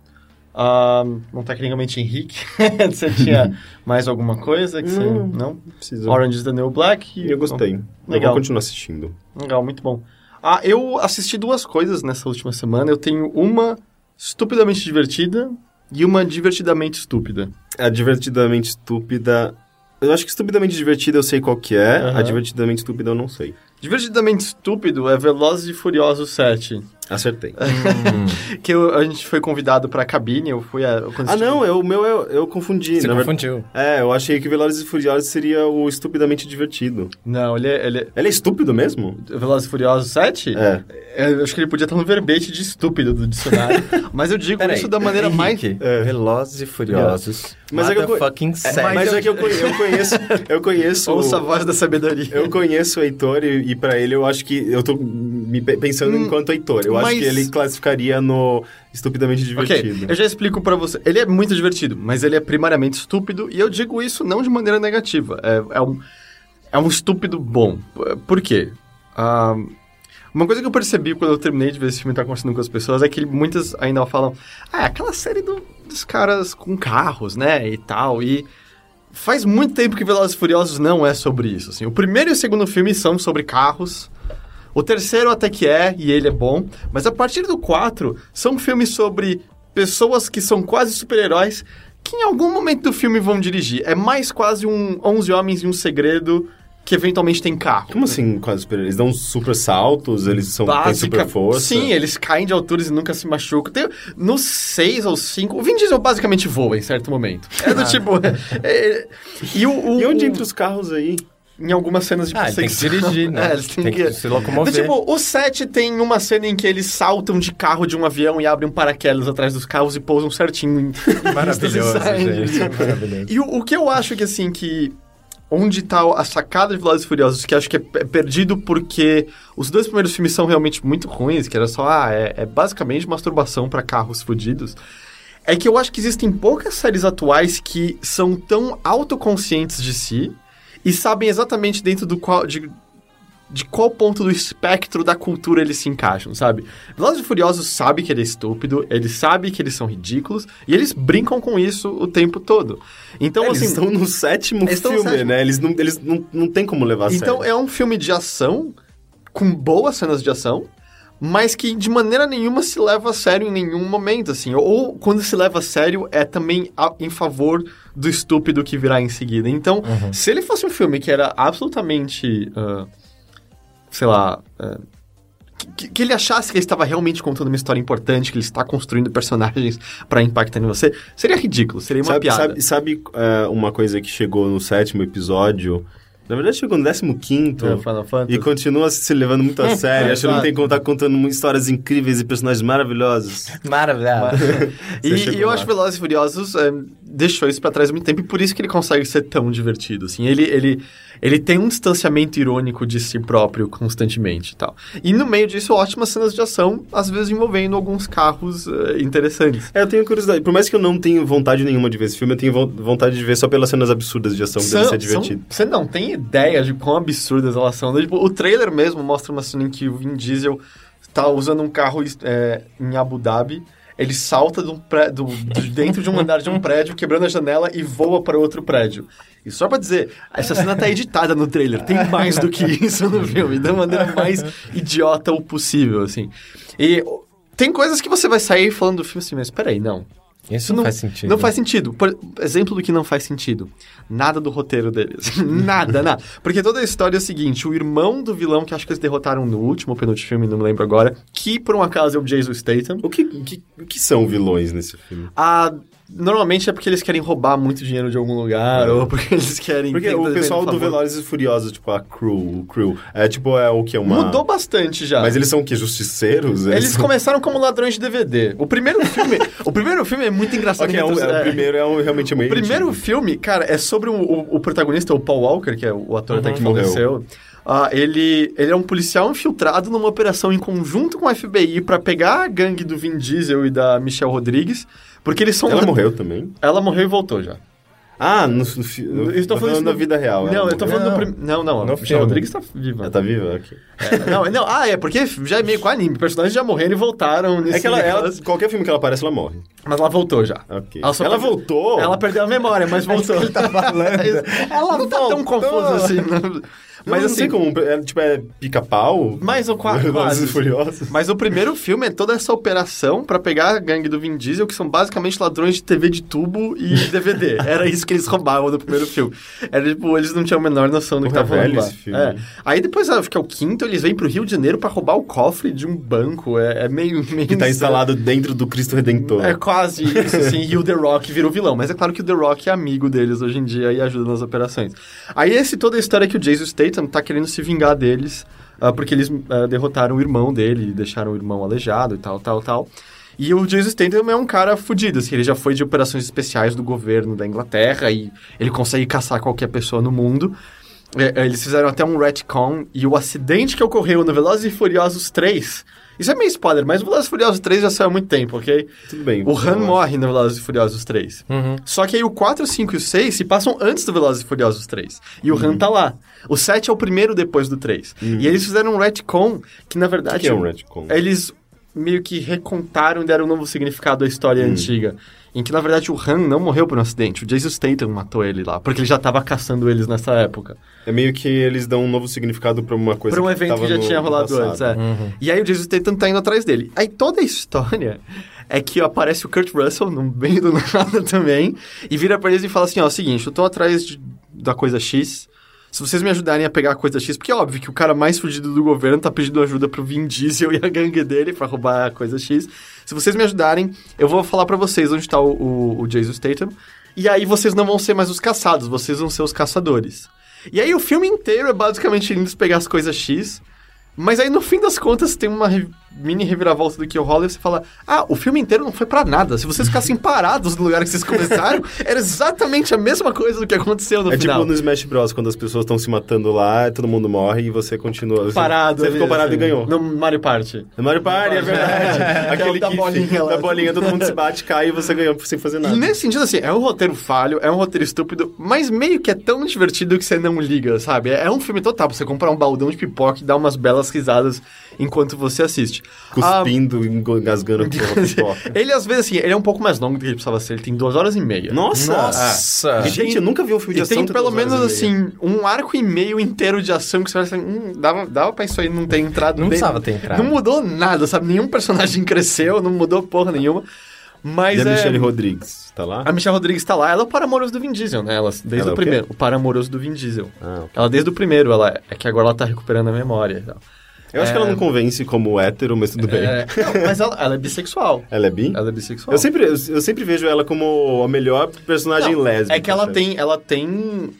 Speaker 3: Ah, não tecnicamente Henrique, você tinha mais alguma coisa que você...
Speaker 1: Não.
Speaker 3: Não?
Speaker 1: Precisa.
Speaker 3: Orange is the New Black? e-
Speaker 1: Eu gostei. Eu
Speaker 3: Legal.
Speaker 1: vou continuar assistindo.
Speaker 3: Legal, muito bom. Ah, eu assisti duas coisas nessa última semana. Eu tenho uma estupidamente divertida e uma divertidamente estúpida.
Speaker 1: A divertidamente estúpida. Eu acho que estupidamente divertida eu sei qual que é.
Speaker 3: Aham.
Speaker 1: A divertidamente estúpida eu não sei.
Speaker 3: Divertidamente estúpido é Velozes e Furiosos 7.
Speaker 1: Acertei.
Speaker 3: Que eu- a gente foi convidado pra cabine, eu fui a... quando
Speaker 1: ah, não, eu, o meu eu, eu confundi.
Speaker 2: Você
Speaker 1: verdade-
Speaker 2: confundiu.
Speaker 1: É, eu achei que Velozes e Furiosos seria o estupidamente divertido.
Speaker 3: Não, ele é... Ele é...
Speaker 1: Ele é estúpido mesmo?
Speaker 3: Velozes e Furiosos 7?
Speaker 1: É.
Speaker 3: É, Eu acho que ele podia estar no verbete de estúpido do dicionário. mas eu digo
Speaker 2: Peraí,
Speaker 3: isso da maneira mais...
Speaker 2: Henrique,
Speaker 1: É.
Speaker 2: Velozes e Furiosos.
Speaker 1: Mas é que eu
Speaker 2: fucking
Speaker 1: É, mas é que eu, conhe- eu conheço. Eu conheço.
Speaker 3: Ouça a voz da sabedoria.
Speaker 1: Eu conheço o Heitor e, e pra ele eu acho que eu tô me pe- pensando
Speaker 3: Hum,
Speaker 1: enquanto Heitor. Eu acho
Speaker 3: mas-
Speaker 1: que ele classificaria no estupidamente divertido.
Speaker 3: Ok, eu já explico pra você. Ele é muito divertido, mas ele é primariamente estúpido, e eu digo isso não de maneira negativa. É, é um, é um estúpido bom. Por quê? Ah, uma coisa que eu percebi quando eu terminei de ver esse filme e tá conversando com as pessoas é que muitas ainda falam ah, é aquela série do- caras com carros, né, e tal, e... Faz muito tempo que Velozes e Furiosos não é sobre isso, assim. O primeiro e o segundo filme são sobre carros, o terceiro até que é, e ele é bom, mas a partir do 4 são filmes sobre pessoas que são quase super-heróis que em algum momento do filme vão dirigir. É mais quase um 11 Homens e um Segredo que eventualmente tem carro.
Speaker 1: Como assim, quase super? Eles dão super saltos, eles são, têm
Speaker 3: Básica,
Speaker 1: super força.
Speaker 3: Sim, eles caem de alturas e nunca se machucam. Tem, no 6 ou 5, o Vin Diesel basicamente voa em certo momento. É do tipo... é- e, o, o-
Speaker 1: E onde entra os carros aí?
Speaker 3: Em algumas cenas de
Speaker 2: Ah, tem que dirigir, né?
Speaker 3: É, eles têm
Speaker 2: Tem que se locomover.
Speaker 3: Do tipo, o 7 tem uma cena em que eles saltam de carro de um avião e abrem um paraquedas atrás dos carros e pousam certinho
Speaker 2: Maravilhoso,
Speaker 3: e
Speaker 2: gente. Maravilhoso.
Speaker 3: E o, o que eu acho que, assim, que... Onde tá a sacada de Velozes e Furiosos, que acho que é pe- perdido porque os dois primeiros filmes são realmente muito ruins, que era só, ah, é, é basicamente masturbação pra carros fodidos. É que eu acho que existem poucas séries atuais que são tão autoconscientes de si e sabem exatamente dentro do qual... De, de qual ponto do espectro da cultura eles se encaixam, sabe? Velozes e Furiosos sabe que ele é estúpido, ele sabe que eles são ridículos, e eles brincam com isso o tempo todo. Então,
Speaker 1: É, eles
Speaker 3: assim...
Speaker 1: estão no sétimo
Speaker 3: estão no
Speaker 1: filme,
Speaker 3: sétimo.
Speaker 1: né? Eles não, eles não, não tem como levar a
Speaker 3: Então
Speaker 1: sério.
Speaker 3: é um filme de ação, com boas cenas de ação, mas que de maneira nenhuma se leva a sério em nenhum momento, assim. Ou quando se leva a sério, é também a- em favor do estúpido que virá em seguida. Então, se ele fosse um filme que era absolutamente. ah, sei lá. ah, que, que ele achasse que ele estava realmente contando uma história importante, que ele está construindo personagens para impactar em você, seria ridículo, seria uma
Speaker 1: sabe,
Speaker 3: piada.
Speaker 1: sabe, sabe, é, uma coisa que chegou no sétimo episódio? Na verdade, chegou no décimo quinto.
Speaker 3: É, Final Fantasy.
Speaker 1: E continua se levando muito a sério,
Speaker 3: É,
Speaker 1: achando que
Speaker 3: exato.
Speaker 1: tem que contar contando mu- histórias incríveis e personagens maravilhosos.
Speaker 2: Maravilhoso.
Speaker 3: E, e eu acho que Velozes e Furiosos é, deixou isso pra trás há muito tempo e por isso que ele consegue ser tão divertido, assim. Ele, ele, ele tem um distanciamento irônico de si próprio constantemente e tal. E no meio disso, ótimas cenas de ação, às vezes envolvendo alguns carros eh, interessantes.
Speaker 1: É, eu tenho curiosidade. Por mais que eu não tenha vontade nenhuma de ver esse filme, eu tenho vo- vontade de ver só pelas cenas absurdas de ação, que deve ser divertido.
Speaker 3: Você não tem ideia de quão absurdas elas são. Tipo, o trailer mesmo mostra uma cena em que o Vin Diesel tá usando um carro é, em Abu Dhabi. Ele salta pré- do- de dentro de um andar de um prédio, quebrando a janela e voa para outro prédio. E só pra dizer, essa cena tá editada no trailer. Tem mais do que isso no filme, da maneira mais idiota o possível, assim. E tem coisas que você vai sair falando do filme assim, mas peraí, não.
Speaker 2: Isso não, faz sentido.
Speaker 3: Não faz sentido. Por exemplo do que não faz sentido. Nada do roteiro deles. nada, nada. Porque toda a história é o seguinte: o irmão do vilão que acho que eles derrotaram no último penúltimo filme, não me lembro agora, que por um acaso é o Jason Statham.
Speaker 1: O que, o que, o que são vilões nesse filme?
Speaker 3: A, Normalmente é porque eles querem roubar muito dinheiro de algum lugar, ou porque eles querem...
Speaker 1: Porque o pessoal do. Velozes e Furiosos, tipo, a crew, o crew, é tipo, é o que? Uma...
Speaker 3: Mudou bastante já.
Speaker 1: Mas eles são o quê? Justiceiros?
Speaker 3: Eles começaram como ladrões de DVD. O primeiro filme, o primeiro filme é muito engraçado.
Speaker 1: Ok, é um- é, o primeiro é um, realmente é
Speaker 3: O
Speaker 1: meio
Speaker 3: primeiro
Speaker 1: antigo.
Speaker 3: filme, cara, é sobre o, o- o protagonista, o Paul Walker, que é o ator até que
Speaker 1: Uhum. Morreu.
Speaker 3: faleceu. Ah, ele, ele é um policial infiltrado numa operação em conjunto com o FBI pra pegar a gangue do Vin Diesel e da Michelle Rodrigues, porque eles são...
Speaker 1: Ela morreu também?
Speaker 3: Ela morreu e voltou já.
Speaker 1: Ah, no, no,
Speaker 3: Eu estou falando,
Speaker 1: da
Speaker 3: no-
Speaker 1: vida real.
Speaker 3: Não, eu tô
Speaker 1: morreu.
Speaker 3: falando do
Speaker 2: Não.
Speaker 3: prim... Não, não, a
Speaker 2: No
Speaker 3: Michelle. Rodrigues tá viva.
Speaker 1: Ela tá viva? Ok.
Speaker 3: É, não, não, ah, é porque já é meio com anime. Personagens já morreram e voltaram nesse
Speaker 1: É que ela, ela- qualquer filme que ela aparece, ela morre.
Speaker 3: Mas ela voltou já.
Speaker 1: Ok.
Speaker 3: Ela,
Speaker 1: Ela
Speaker 3: perdeu-
Speaker 1: voltou?
Speaker 3: Ela perdeu a memória, mas voltou. ele tá falando. ela não tá tão
Speaker 2: voltou.
Speaker 3: confusa assim. Não.
Speaker 1: Mas não sei
Speaker 3: assim,
Speaker 1: como, é, tipo, é pica-pau?
Speaker 3: Mas o quase.
Speaker 1: e Furiosos?
Speaker 3: Mas o primeiro filme é toda essa operação pra pegar a gangue do Vin Diesel, que são basicamente ladrões de TV de tubo e DVD. Era isso que eles roubavam no primeiro filme. Era tipo, eles não tinham a menor noção do que tava rolando. É. Aí depois, acho que é o quinto, eles vêm pro Rio de Janeiro pra roubar o cofre de um banco. É, é meio, meio...
Speaker 1: Que tá instalado dentro do Cristo Redentor.
Speaker 3: É quase isso, assim, e o The Rock virou vilão. Mas é claro que o The Rock é amigo deles hoje em dia e ajuda nas operações. Aí esse toda a história que o Jason Statham tá querendo se vingar deles, ah, porque eles ah, derrotaram o irmão dele, deixaram o irmão aleijado e tal, tal, tal. E o Jason Statham é um cara fudido, assim, ele já foi de operações especiais do governo da Inglaterra e ele consegue caçar qualquer pessoa no mundo. É, é, eles fizeram até um retcon e o acidente que ocorreu no Velozes e Furiosos 3... Isso é meio spoiler, mas o Velozes e Furiosos 3 já saiu há muito tempo, ok?
Speaker 1: Tudo bem.
Speaker 3: O Han morre no Velozes e Furiosos 3.
Speaker 2: Uhum.
Speaker 3: Só que aí o 4, 5 e o 6 se passam antes do Velozes e Furiosos 3. E o Han tá lá. O 7 é o primeiro depois do 3. E eles fizeram um retcon que, na
Speaker 1: O
Speaker 3: verdade...
Speaker 1: que é um retcon?
Speaker 3: Eles meio que recontaram e deram um novo significado à história antiga. Em que, na verdade, o Han não morreu por um acidente. O Jason Statham matou ele lá. Porque ele já tava caçando eles nessa época.
Speaker 1: É meio que eles dão um novo significado pra uma coisa
Speaker 3: Pra um
Speaker 1: que
Speaker 3: evento que já
Speaker 1: no
Speaker 3: tinha rolado antes, é. E aí o Jason Statham tá indo atrás dele. Aí toda a história é que aparece o Kurt Russell no meio do nada também e vira pra eles e fala assim, ó, seguinte, eu tô atrás de- da coisa X, se vocês me ajudarem a pegar a coisa X, porque é óbvio que o cara mais fugido do governo tá pedindo ajuda pro Vin Diesel e a gangue dele pra roubar a coisa X. Se vocês me ajudarem, eu vou falar pra vocês onde tá o, o, o Jason Statham. E aí vocês não vão ser mais os caçados, vocês vão ser os caçadores. E aí o filme inteiro é basicamente indo pegar as coisas X. Mas aí no fim das contas tem uma mini reviravolta do que rola e você fala: Ah, o filme inteiro não foi pra nada. Se vocês ficassem parados no lugar que vocês começaram, era exatamente a mesma coisa do que aconteceu no
Speaker 1: É
Speaker 3: final.
Speaker 1: tipo no Smash Bros, quando as pessoas estão se matando lá, todo mundo morre e você continua. Você,
Speaker 3: Parado.
Speaker 1: Você ficou parado
Speaker 3: assim,
Speaker 1: e ganhou.
Speaker 3: No Mario Party.
Speaker 1: No Mario Party, é verdade. Aquele
Speaker 3: da bolinha lá.
Speaker 1: Da bolinha, todo mundo se bate, cai e você ganhou sem fazer nada.
Speaker 3: E nesse sentido, assim, é um roteiro falho, é um roteiro estúpido, mas meio que é tão divertido que você não liga, sabe? É um filme total pra você comprar um baldão de pipoca e dar umas belas risadas enquanto você assiste. Ah,
Speaker 1: Cuspindo, engasgando com a pipoca.
Speaker 3: ele, às vezes, assim, ele é um pouco mais longo do que ele precisava ser. Ele tem duas horas e meia.
Speaker 1: Nossa!
Speaker 2: Nossa!
Speaker 1: E, Gente, eu nunca vi um filme de
Speaker 3: E
Speaker 1: ação
Speaker 3: tem pelo
Speaker 1: duas horas
Speaker 3: menos,
Speaker 1: meia.
Speaker 3: assim, um arco e meio inteiro de ação que você vai assim, hum, dava, dava pra isso aí não ter entrado.
Speaker 2: Não precisava ter entrado.
Speaker 3: Não mudou nada, sabe? Nenhum personagem cresceu, não mudou porra nenhuma. Mas
Speaker 1: E a
Speaker 3: é...
Speaker 1: Michelle Rodrigues, tá lá?
Speaker 3: A Michelle Rodrigues tá lá, ela é o paramoroso do Vin Diesel, né? Ela, desde
Speaker 1: Ela é
Speaker 3: o
Speaker 1: o quê?
Speaker 3: primeiro. O paramoroso do Vin Diesel.
Speaker 1: Ah, ok.
Speaker 3: Ela desde o primeiro, ela é que agora ela tá recuperando a memória e tal.
Speaker 1: Eu acho que ela não convence como hétero, mas tudo bem.
Speaker 3: É, não, mas ela, ela é bissexual.
Speaker 1: Ela é bi?
Speaker 3: Ela é bissexual.
Speaker 1: Eu sempre, eu, eu sempre vejo ela como a melhor personagem
Speaker 3: Não,
Speaker 1: lésbica.
Speaker 3: É que ela tem, ela tem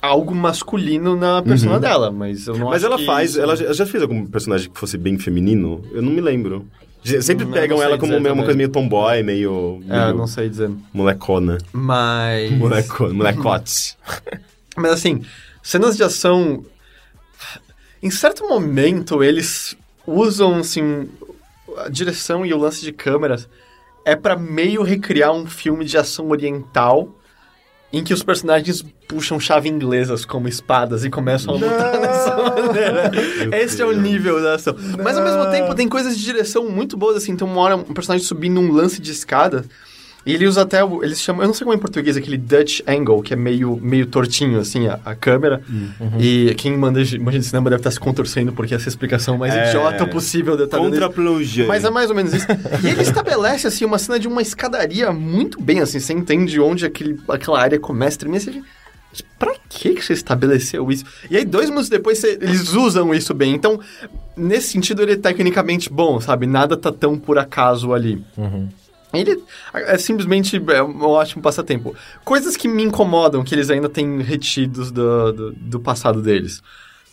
Speaker 3: algo masculino na persona dela, mas eu não
Speaker 1: Uhum. Mas
Speaker 3: acho
Speaker 1: ela
Speaker 3: que
Speaker 1: faz. Ela já, já fez algum personagem que fosse bem feminino? Eu não me lembro. Sempre
Speaker 3: Não,
Speaker 1: pegam
Speaker 3: não sei
Speaker 1: ela como uma coisa meio tomboy, meio.
Speaker 3: É,
Speaker 1: meio
Speaker 3: não sei dizer.
Speaker 1: molecona.
Speaker 3: Mas.
Speaker 1: Molecona, molecote.
Speaker 3: Mas assim, cenas de ação. Em certo momento, eles usam, assim. A direção e o lance de câmeras é pra meio recriar um filme de ação oriental em que os personagens puxam chave inglesas como espadas e começam a lutar dessa maneira. Esse é o nível da ação. Mas ao mesmo tempo tem coisas de direção muito boas, assim. Tem uma hora um personagem subindo um lance de escada e ele usa até, o- eles chamam, eu não sei como é em português, aquele Dutch angle, que é meio, meio tortinho, assim, a, a câmera. E quem manda, manja de cinema deve estar se contorcendo porque essa é a explicação mais
Speaker 1: É.
Speaker 3: idiota possível de isso.
Speaker 1: Contra-plongé.
Speaker 3: Mas é mais ou menos isso. E ele estabelece, assim, uma cena de uma escadaria muito bem, assim. Você entende onde aquele, aquela área começa, termina. Você fica, "Mas pra que que você estabeleceu isso? E aí, dois minutos depois, você- eles usam isso bem. Então, nesse sentido, ele é tecnicamente bom, sabe? Nada tá tão por acaso ali. Ele é simplesmente é um ótimo passatempo. Coisas que me incomodam, que eles ainda têm retidos do, do, do passado deles.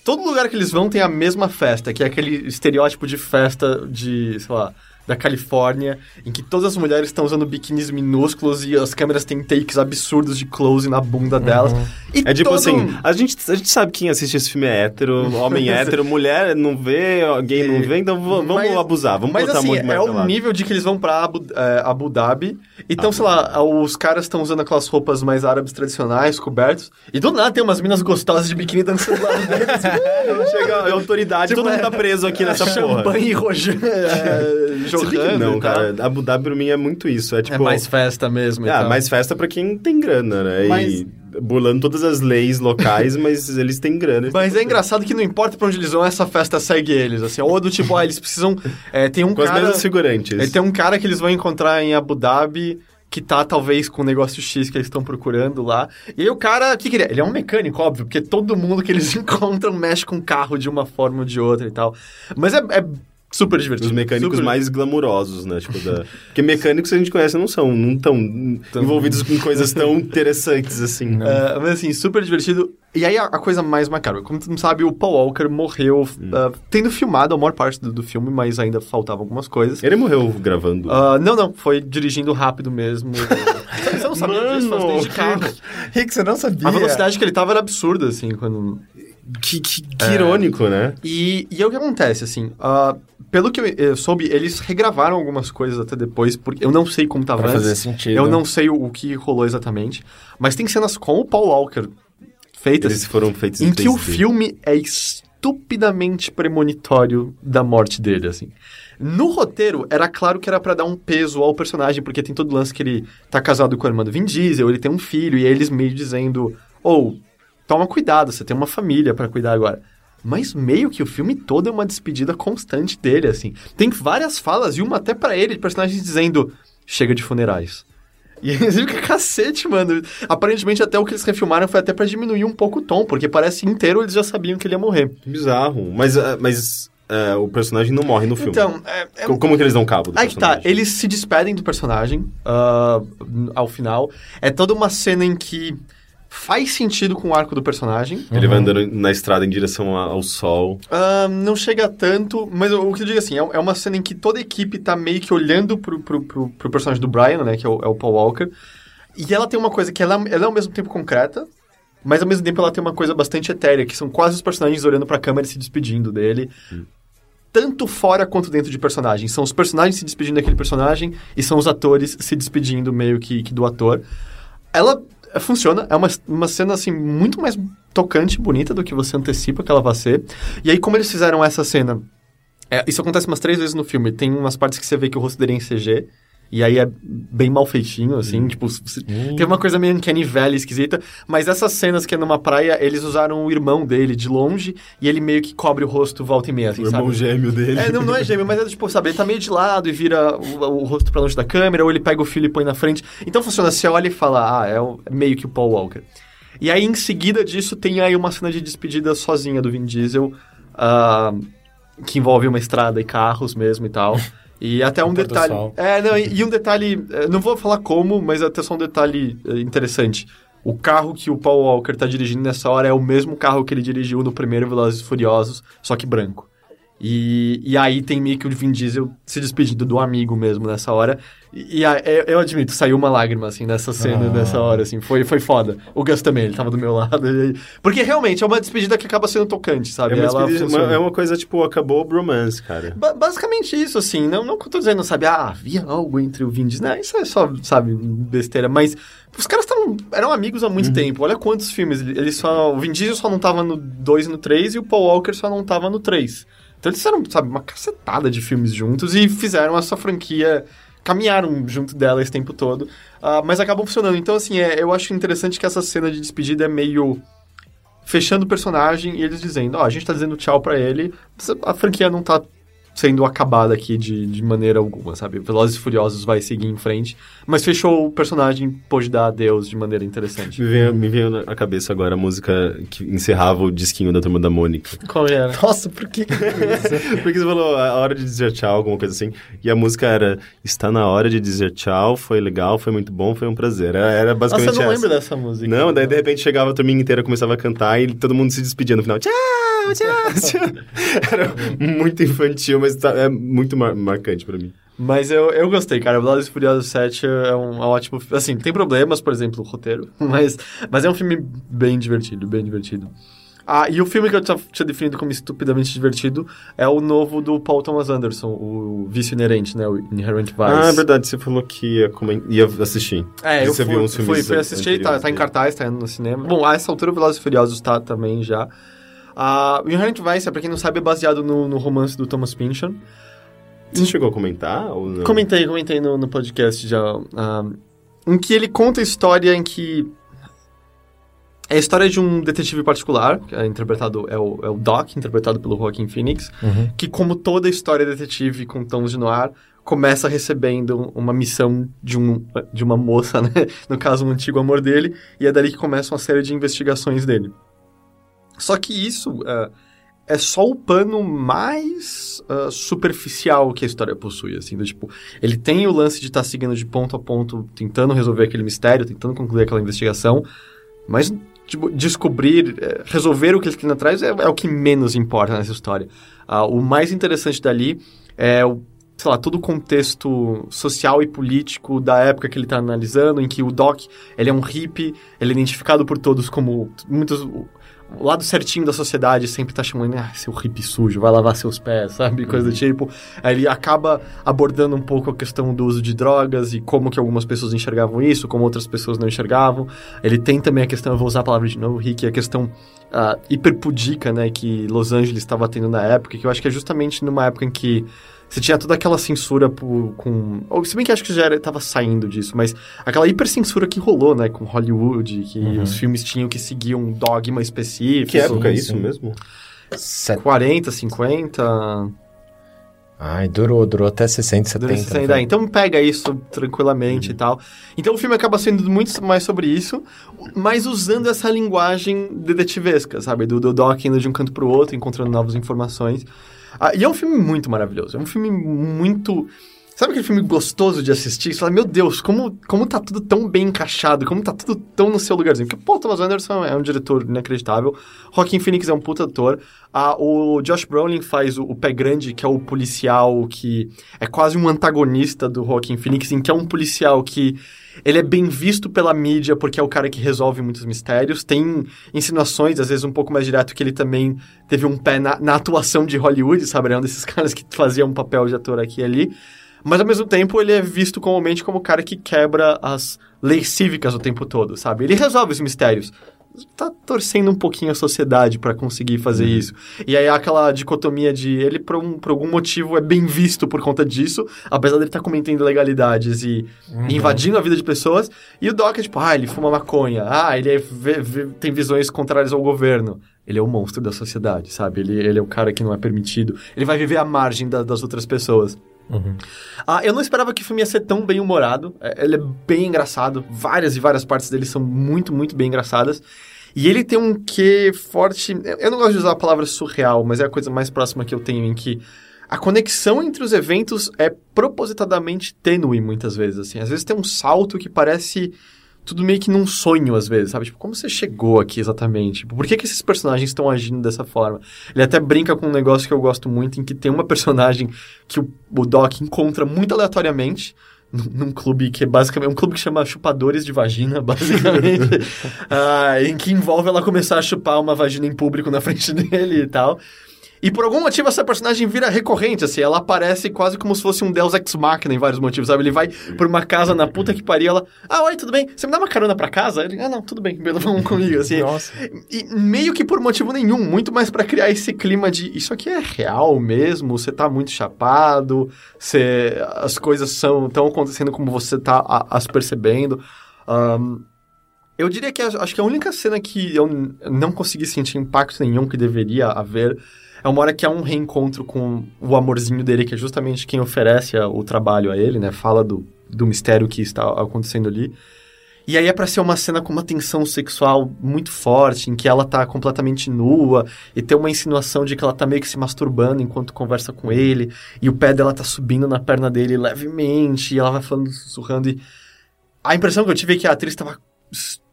Speaker 3: Todo lugar que eles vão tem a mesma festa, que é aquele estereótipo de festa de, sei lá, da Califórnia, em que todas as mulheres estão usando biquínis minúsculos e as câmeras têm takes absurdos de close na bunda delas. E
Speaker 1: É tipo assim, a gente, a gente sabe quem assiste esse filme é hétero, homem é hétero, mulher não vê, gay não vê, então vamos
Speaker 3: Mas-
Speaker 1: abusar, vamos
Speaker 3: Mas
Speaker 1: botar
Speaker 3: assim,
Speaker 1: muito mais
Speaker 3: é o nível de que eles vão pra Abu, é, Abu Dhabi. Então, sei lá, os caras estão usando aquelas roupas mais árabes tradicionais, cobertos. E do nada tem umas minas gostosas de biquíni dançando lá deles.
Speaker 1: Chega a autoridade,
Speaker 3: Tipo,
Speaker 1: todo mundo
Speaker 3: é-
Speaker 1: tá preso aqui nessa porra.
Speaker 3: Champanhe é,
Speaker 1: Se bem que
Speaker 3: jorrando
Speaker 1: não, cara, Abu Dhabi pra mim é muito isso, é tipo...
Speaker 3: É mais festa mesmo.
Speaker 1: Ah,
Speaker 3: então.
Speaker 1: mais festa pra quem tem grana, né?
Speaker 3: Mas-
Speaker 1: E burlando todas as leis locais, mas eles têm grana. eles
Speaker 3: Mas
Speaker 1: têm
Speaker 3: é engraçado que não importa pra onde eles vão, essa festa segue eles, assim. Ou do tipo, ah, eles precisam... É, tem um
Speaker 1: Com as
Speaker 3: cara...
Speaker 1: mesmas figurantes.
Speaker 3: É, tem um cara que eles vão encontrar em Abu Dhabi que tá, talvez, com o negócio X que eles estão procurando lá. E aí o cara, o que que ele é? Ele é um mecânico, óbvio, porque todo mundo que eles encontram mexe com o carro de uma forma ou de outra e tal. Mas é, é super divertido.
Speaker 1: Os mecânicos
Speaker 3: super...
Speaker 1: mais glamurosos, né? Tipo, da... Porque mecânicos a gente conhece não são, não tão envolvidos com coisas tão interessantes assim.
Speaker 3: É, mas assim, super divertido. E aí a, a coisa mais macabra. Como tu não sabe, o Paul Walker morreu ah, tendo filmado a maior parte do, do filme, mas ainda faltavam algumas coisas.
Speaker 1: Ele morreu gravando.
Speaker 3: Ah, não, não, foi dirigindo rápido mesmo. Você não sabia disso, acidente de carro.
Speaker 2: Rick, você não sabia.
Speaker 3: A velocidade que ele tava era absurda, assim, quando...
Speaker 1: Que, que- que irônico, né?
Speaker 3: E, e é o que acontece, assim, ah, pelo que eu, eu soube, eles regravaram algumas coisas até depois, porque eu não sei como tava
Speaker 2: Pra
Speaker 3: antes.
Speaker 2: fazer sentido.
Speaker 3: Eu não sei o, o que rolou exatamente, mas tem cenas com o Paul Walker feitas
Speaker 1: Eles foram feitos
Speaker 3: em que o
Speaker 1: 3D.
Speaker 3: filme é estupidamente premonitório da morte dele, assim. No roteiro, era claro que era pra dar um peso ao personagem, porque tem todo o lance que ele tá casado com a irmã do Vin Diesel, ele tem um filho, e aí eles meio dizendo, ou, toma cuidado, você tem uma família pra cuidar agora. Mas meio que o filme todo é uma despedida constante dele, assim. Tem várias falas, e uma até pra ele, de personagens dizendo, chega de funerais. E eles ficam cacete, mano. Aparentemente, até o que eles refilmaram foi até pra diminuir um pouco o tom, porque parece inteiro eles já sabiam que ele ia morrer.
Speaker 1: Que bizarro. Mas, ah, mas ah, o personagem não morre no filme.
Speaker 3: Então, é, é-
Speaker 1: Co- Como que eles dão cabo do
Speaker 3: Aí que tá,
Speaker 1: personagem?
Speaker 3: eles se despedem do personagem ah, ao final. É toda uma cena em que faz sentido com o arco do personagem.
Speaker 1: Ele vai andando na estrada em direção ao sol.
Speaker 3: Ah, não chega tanto, mas o, que eu digo assim, é, é uma cena em que toda a equipe tá meio que olhando pro, pro, pro, pro personagem do Brian, né, que é o, é o Paul Walker. E ela tem uma coisa que ela, ela é ao mesmo tempo concreta, mas ao mesmo tempo ela tem uma coisa bastante etérea, que são quase os personagens olhando pra câmera e se despedindo dele. Tanto fora quanto dentro de personagem. São os personagens se despedindo daquele personagem e são os atores se despedindo meio que, que do ator. Ela funciona, é uma, uma cena assim muito mais tocante e bonita do que você antecipa que ela vai ser. E aí, como eles fizeram essa cena. é, isso acontece umas três vezes no filme. Tem umas partes que você vê que o rosto dele é em CG. E aí é bem mal feitinho, assim, tipo, você- tem uma coisa meio uncanny valley esquisita, mas essas cenas que é numa praia, eles usaram o irmão dele de longe, e ele meio que cobre o rosto volta e meia, assim,
Speaker 1: o irmão
Speaker 3: sabe?
Speaker 1: gêmeo dele.
Speaker 3: É, não, não é gêmeo, mas é tipo, sabe, ele tá meio de lado e vira o, o rosto pra longe da câmera, ou ele pega o filho e põe na frente. Então funciona, você olha e fala, ah, é, o- é meio que o Paul Walker. E aí, em seguida disso, tem aí uma cena de despedida sozinha do Vin Diesel, ah, que envolve uma estrada e carros mesmo e tal. E até um detalhe. É, não, e, e um detalhe. eh, Não vou falar como, mas até só um detalhe eh, interessante. O carro que o Paul Walker tá dirigindo nessa hora é o mesmo carro que ele dirigiu no primeiro Velozes e Furiosos, só que branco. E, e aí tem meio que o Vin Diesel se despedindo do amigo mesmo nessa hora. E, e a- eu, admito, saiu uma lágrima, assim, nessa cena,
Speaker 2: Ah.
Speaker 3: nessa hora, assim. Foi, foi foda. O Gus também, ele tava do meu lado. e- porque realmente é uma despedida que acaba sendo tocante,
Speaker 1: É
Speaker 3: sabe?
Speaker 1: uma, despedida-
Speaker 3: funciona.
Speaker 1: uma- é uma coisa, tipo, acabou o bromance, cara.
Speaker 3: Ba- basicamente isso, assim. Não, não que eu tô dizendo, sabe, ah, havia algo entre o Vin Diesel. Não, isso é só, sabe, besteira. Mas os caras tavam, eram amigos há muito tempo. Olha quantos filmes. Eles só, o Vin Diesel só não tava no 2 e no 3 e o Paul Walker só não tava no 3. Então eles fizeram, sabe, uma cacetada de filmes juntos e fizeram essa franquia. Caminharam junto dela esse tempo todo. Ah, mas acabam funcionando. Então, assim, é, eu acho interessante que essa cena de despedida é meio fechando o personagem e eles dizendo, ó, a gente tá dizendo tchau pra ele, a franquia não tá sendo acabada aqui de, de maneira alguma, sabe? Velozes e Furiosos vai seguir em frente, mas fechou o personagem, pôde dar adeus de maneira interessante.
Speaker 1: Me veio, me veio na cabeça agora a música que encerrava o disquinho da Turma da Mônica.
Speaker 3: Qual era?
Speaker 2: Nossa, por que?
Speaker 1: Porque você falou a hora de dizer tchau, alguma coisa assim. E a música era Está na hora de dizer tchau, foi legal, foi muito bom, foi um prazer. Era, era basicamente
Speaker 3: Nossa, eu não
Speaker 1: essa.
Speaker 3: lembro dessa música.
Speaker 1: Não, daí de repente chegava a turminha inteira, começava a cantar e todo mundo se despedia no final. Tchau, tchau, tchau. Era muito infantil, mas tá- é muito mar- marcante pra mim.
Speaker 3: Mas eu, eu gostei, cara. Velozes e Furiosos 7 é um, é um ótimo... Assim, tem problemas, por exemplo, o roteiro, mas, mas é um filme bem divertido, bem divertido. Ah, e o filme que eu tinha tinha definido como estupidamente divertido é o novo do Paul Thomas Anderson, o Vício Inerente, né? O Inherent Vice.
Speaker 1: Ah, é verdade, você falou que ia, ia assistir.
Speaker 3: É, eu
Speaker 1: você
Speaker 3: fui,
Speaker 1: viu uns filmes
Speaker 3: fui, fui assistir, tá, tá em
Speaker 1: dele.
Speaker 3: cartaz, tá indo no cinema. Bom, a essa altura o Velozes e Furiosos tá também já. Ah, o Inherent Vice, pra quem não sabe, é baseado no, no romance do Thomas Pynchon.
Speaker 1: Você chegou a comentar ou não?
Speaker 3: Comentei, comentei no, no podcast já. ah, em que ele conta a história em que. É a história de um detetive particular, é interpretado, é o, é o Doc, interpretado pelo Joaquin Phoenix,
Speaker 2: Uhum.
Speaker 3: que, como toda história detetive com tons de noir, começa recebendo uma missão de, um, de uma moça, né? No caso, um antigo amor dele, e é dali que começa uma série de investigações dele. Só que isso é, é só o pano mais ah, superficial que a história possui, assim, do tipo, ele tem o lance de estar seguindo de ponto a ponto, tentando resolver aquele mistério, tentando concluir aquela investigação, mas tipo, descobrir, eh, resolver o que ele tem atrás é, é o que menos importa nessa história. Ah, o mais interessante dali é o sei lá, todo o contexto social e político da época que ele está analisando, em que o Doc, ele é um hippie, ele é identificado por todos como muitos o lado certinho da sociedade sempre tá chamando, ah, seu hippie sujo, vai lavar seus pés, sabe? Coisa do tipo. Aí ele acaba abordando um pouco a questão do uso de drogas e como que algumas pessoas enxergavam isso, como outras pessoas não enxergavam. Ele tem também a questão, eu vou usar a palavra de novo, Rick, a questão ah, hiperpudica, né, que Los Angeles estava tendo na época, que eu acho que é justamente numa época em que você tinha toda aquela censura por, com... Ou, se bem que acho que já era, tava saindo disso, mas aquela hipercensura que rolou, né, com Hollywood, que os filmes tinham que seguir um dogma específico.
Speaker 1: Que época é isso
Speaker 2: sim.
Speaker 1: mesmo?
Speaker 2: Set...
Speaker 3: 40, 50...
Speaker 2: Ai, durou, durou até 60, 70.
Speaker 3: Durante 60,
Speaker 2: foi.
Speaker 3: Então pega isso tranquilamente e tal. Então o filme acaba sendo muito mais sobre isso, mas usando essa linguagem detetivesca, sabe? Do, do Doc indo de um canto pro outro, encontrando novas informações. Ah, e é um filme muito maravilhoso. É um filme muito. Sabe aquele filme gostoso de assistir? Você fala, meu Deus, como, como tá tudo tão bem encaixado, como tá tudo tão no seu lugarzinho. Porque, pô, Thomas Anderson é um diretor inacreditável, Joaquin Phoenix é um puta ator, ah, o Josh Brolin faz o, o Pé Grande, que é o policial que é quase um antagonista do Joaquin Phoenix, em que é um policial que ele é bem visto pela mídia porque é o cara que resolve muitos mistérios. Tem insinuações, às vezes um pouco mais direto, que ele também teve um pé na, na atuação de Hollywood, sabe? É um desses caras que fazia um papel de ator aqui e ali. Mas ao mesmo tempo ele é visto comumente como o cara que quebra as leis cívicas o tempo todo, sabe? Ele resolve os mistérios. Tá torcendo um pouquinho a sociedade pra conseguir fazer isso. E aí há aquela dicotomia de ele, por, um- por algum motivo, é bem visto por conta disso, apesar dele estar cometendo ilegalidades e invadindo a vida de pessoas. E o Doc é tipo, ah, ele fuma maconha, ah, ele é- vê- vê- tem visões contrárias ao governo. Ele é o monstro da sociedade, sabe? Ele, ele é o cara que não é permitido. Ele vai viver à margem da- das outras pessoas. Ah, eu não esperava que o filme ia ser tão bem humorado. É, Ele é bem engraçado. Várias e várias partes dele são muito, muito bem engraçadas. E ele tem um quê forte. Eu não gosto de usar a palavra surreal, mas é a coisa mais próxima que eu tenho em que a conexão entre os eventos é propositadamente tênue muitas vezes. Assim. Às vezes tem um salto que parece tudo meio que num sonho, às vezes, sabe? Tipo, como você chegou aqui exatamente? Tipo, por que, que esses personagens estão agindo dessa forma? Ele até brinca com um negócio que eu gosto muito, em que tem uma personagem que o, o Doc encontra muito aleatoriamente, num, clube que é basicamente um clube que chama Chupadores de Vagina, basicamente, ah, em que envolve ela começar a chupar uma vagina em público na frente dele e tal. E por algum motivo essa personagem vira recorrente, assim, ela aparece quase como se fosse um Deus Ex Machina em vários motivos, sabe? Ele vai por uma casa na puta que pariu, ela, ah, oi, tudo bem? Você me dá uma carona pra casa? Ele, ah, não, tudo bem, vamos comigo, assim.
Speaker 2: Nossa.
Speaker 3: E meio que por motivo nenhum, muito mais pra criar esse clima de isso aqui é real mesmo, você tá muito chapado, você, as coisas são estão acontecendo como você tá a- as percebendo. Ahn, eu diria que acho que a única cena que eu não consegui sentir impacto nenhum que deveria haver É uma hora que há um reencontro com o amorzinho dele, que é justamente quem oferece o trabalho a ele, né? Fala do, do mistério que está acontecendo ali. E aí é pra ser uma cena com uma tensão sexual muito forte, em que ela tá completamente nua, e tem uma insinuação de que ela tá meio que se masturbando enquanto conversa com ele, e o pé dela tá subindo na perna dele levemente, e ela vai falando, sussurrando, e... A impressão que eu tive é que a atriz tava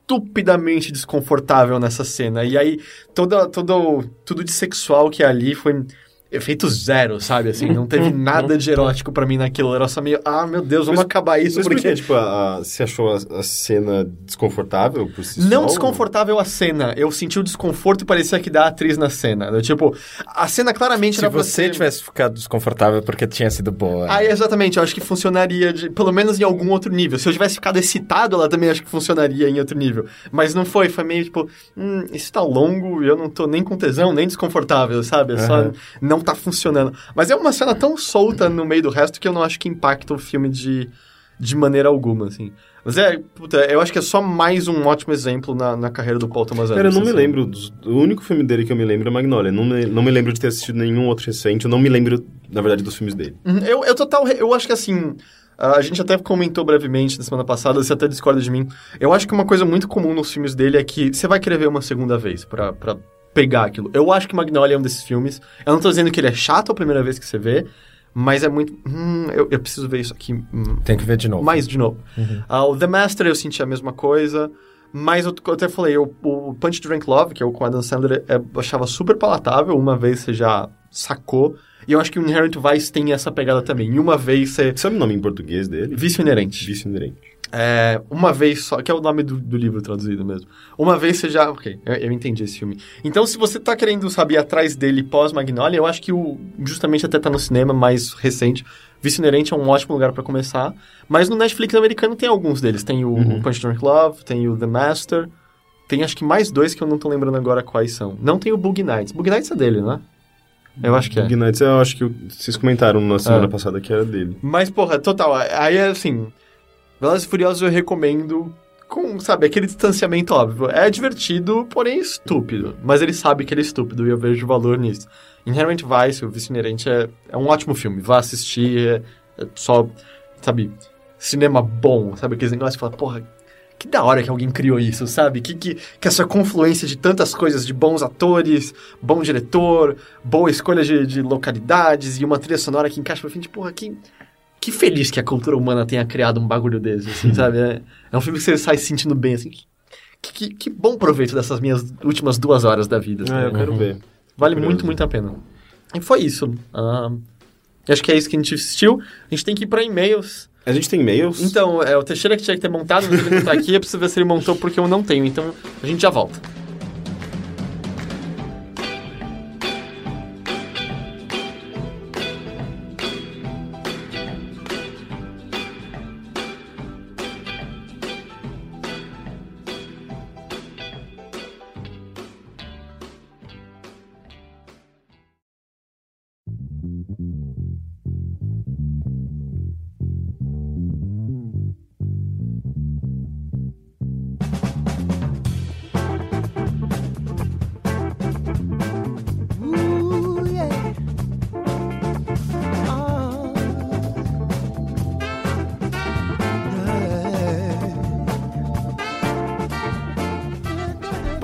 Speaker 3: estupidamente desconfortável nessa cena, e aí toda, todo, tudo de sexual que é ali foi efeito zero, sabe? Assim, não teve nada de erótico pra mim naquilo, era só meio, ah, meu Deus, vamos
Speaker 1: Mas-
Speaker 3: acabar isso,
Speaker 1: Mas por
Speaker 3: porque...
Speaker 1: que, tipo, a, a- você achou a, a cena desconfortável por si
Speaker 3: Não
Speaker 1: só?
Speaker 3: desconfortável a cena. Eu senti o desconforto e parecia que da atriz na cena. Eu, tipo, a cena claramente
Speaker 2: Se
Speaker 3: era
Speaker 2: você
Speaker 3: ser-
Speaker 2: tivesse ficado desconfortável porque tinha sido boa.
Speaker 3: Ah, exatamente. Eu acho que funcionaria, de, pelo menos em algum outro nível. Se eu tivesse ficado excitado, ela também acho que funcionaria em outro nível. Mas não foi. Foi meio tipo, hum, isso tá longo e eu não tô nem com tesão, nem desconfortável, sabe? É só
Speaker 1: Aham.
Speaker 3: não tá funcionando. Mas é uma cena tão solta no meio do resto que eu não acho que impacta o filme de, de maneira alguma, assim. Mas é, puta, eu acho que é só mais um ótimo exemplo na, na carreira do Paul Thomas
Speaker 1: Cara, eu
Speaker 3: Anderson.
Speaker 1: não me
Speaker 3: assim.
Speaker 1: lembro. Dos, o único filme dele que eu me lembro é Magnolia. Não me, não me lembro de ter assistido nenhum outro recente. Eu não me lembro, na verdade, dos filmes dele.
Speaker 3: Uhum, Eu, eu total. Eu acho que assim. A gente até comentou brevemente na semana passada, você até discorda de mim. Eu acho que uma coisa muito comum nos filmes dele é que você vai querer ver uma segunda vez pra, pra pegar aquilo. Eu acho que Magnolia é um desses filmes. Eu não tô dizendo que ele é chato a primeira vez que você vê, mas é muito. Hum, eu, eu preciso ver isso aqui hum,
Speaker 2: Tem que ver de novo.
Speaker 3: mais de novo. Ah, o The Master eu senti a mesma coisa. Mas eu, eu até falei, o, o Punch Drunk Love, que é o com Adam Sandler, é, eu achava super palatável. Uma vez você já sacou. E eu acho que o Inherent Vice tem essa pegada também. E uma vez você.
Speaker 1: Sabe o nome em português dele?
Speaker 3: Vício inerente.
Speaker 1: Vício inerente.
Speaker 3: É, uma vez só, que é o nome do, do livro traduzido mesmo. Uma vez você já. Ok, eu, eu entendi esse filme. Então, se você tá querendo saber atrás dele pós-Magnolia, eu acho que o. Justamente até tá no cinema mais recente. Vício Inerente é um ótimo lugar pra começar. Mas no Netflix americano tem alguns deles. Tem o, o Punch Drunk Love, tem o The Master. Tem acho que mais dois que eu não tô lembrando agora quais são. Não tem o Boogie Nights. Boogie Nights é dele, né? Eu acho que é.
Speaker 1: Bug Nights, eu acho que vocês comentaram na semana
Speaker 3: É.
Speaker 1: passada que era dele.
Speaker 3: Mas, porra, total. Aí é assim. Velozes e Furiosos eu recomendo com, sabe, aquele distanciamento óbvio. É divertido, porém estúpido. Mas ele sabe que ele é estúpido e eu vejo valor nisso. Inherent Vice, o Vício Inerente, é, é um ótimo filme. Vá assistir, é, é só, sabe, cinema bom, sabe? Aqueles negócios que fala, porra, que da hora que alguém criou isso, sabe? Que, que, que essa confluência de tantas coisas, de bons atores, bom diretor, boa escolha de, de localidades e uma trilha sonora que encaixa pra fim de, porra, que, que feliz que a cultura humana tenha criado um bagulho desse, assim, sabe? É, é um filme que você sai se sentindo bem, assim. Que, que, que bom proveito dessas minhas últimas duas horas da vida.
Speaker 1: Ah,
Speaker 3: sabe?
Speaker 1: eu quero ver.
Speaker 3: Vale
Speaker 1: curioso.
Speaker 3: muito, muito a pena. E foi isso. Ah, acho que é isso que a gente assistiu. A gente tem que ir pra e-mails.
Speaker 1: A gente tem e-mails?
Speaker 3: Então, é o Teixeira que tinha que ter montado, mas ele não tá aqui. Eu preciso ver se ele montou porque eu não tenho. Então, a gente já volta.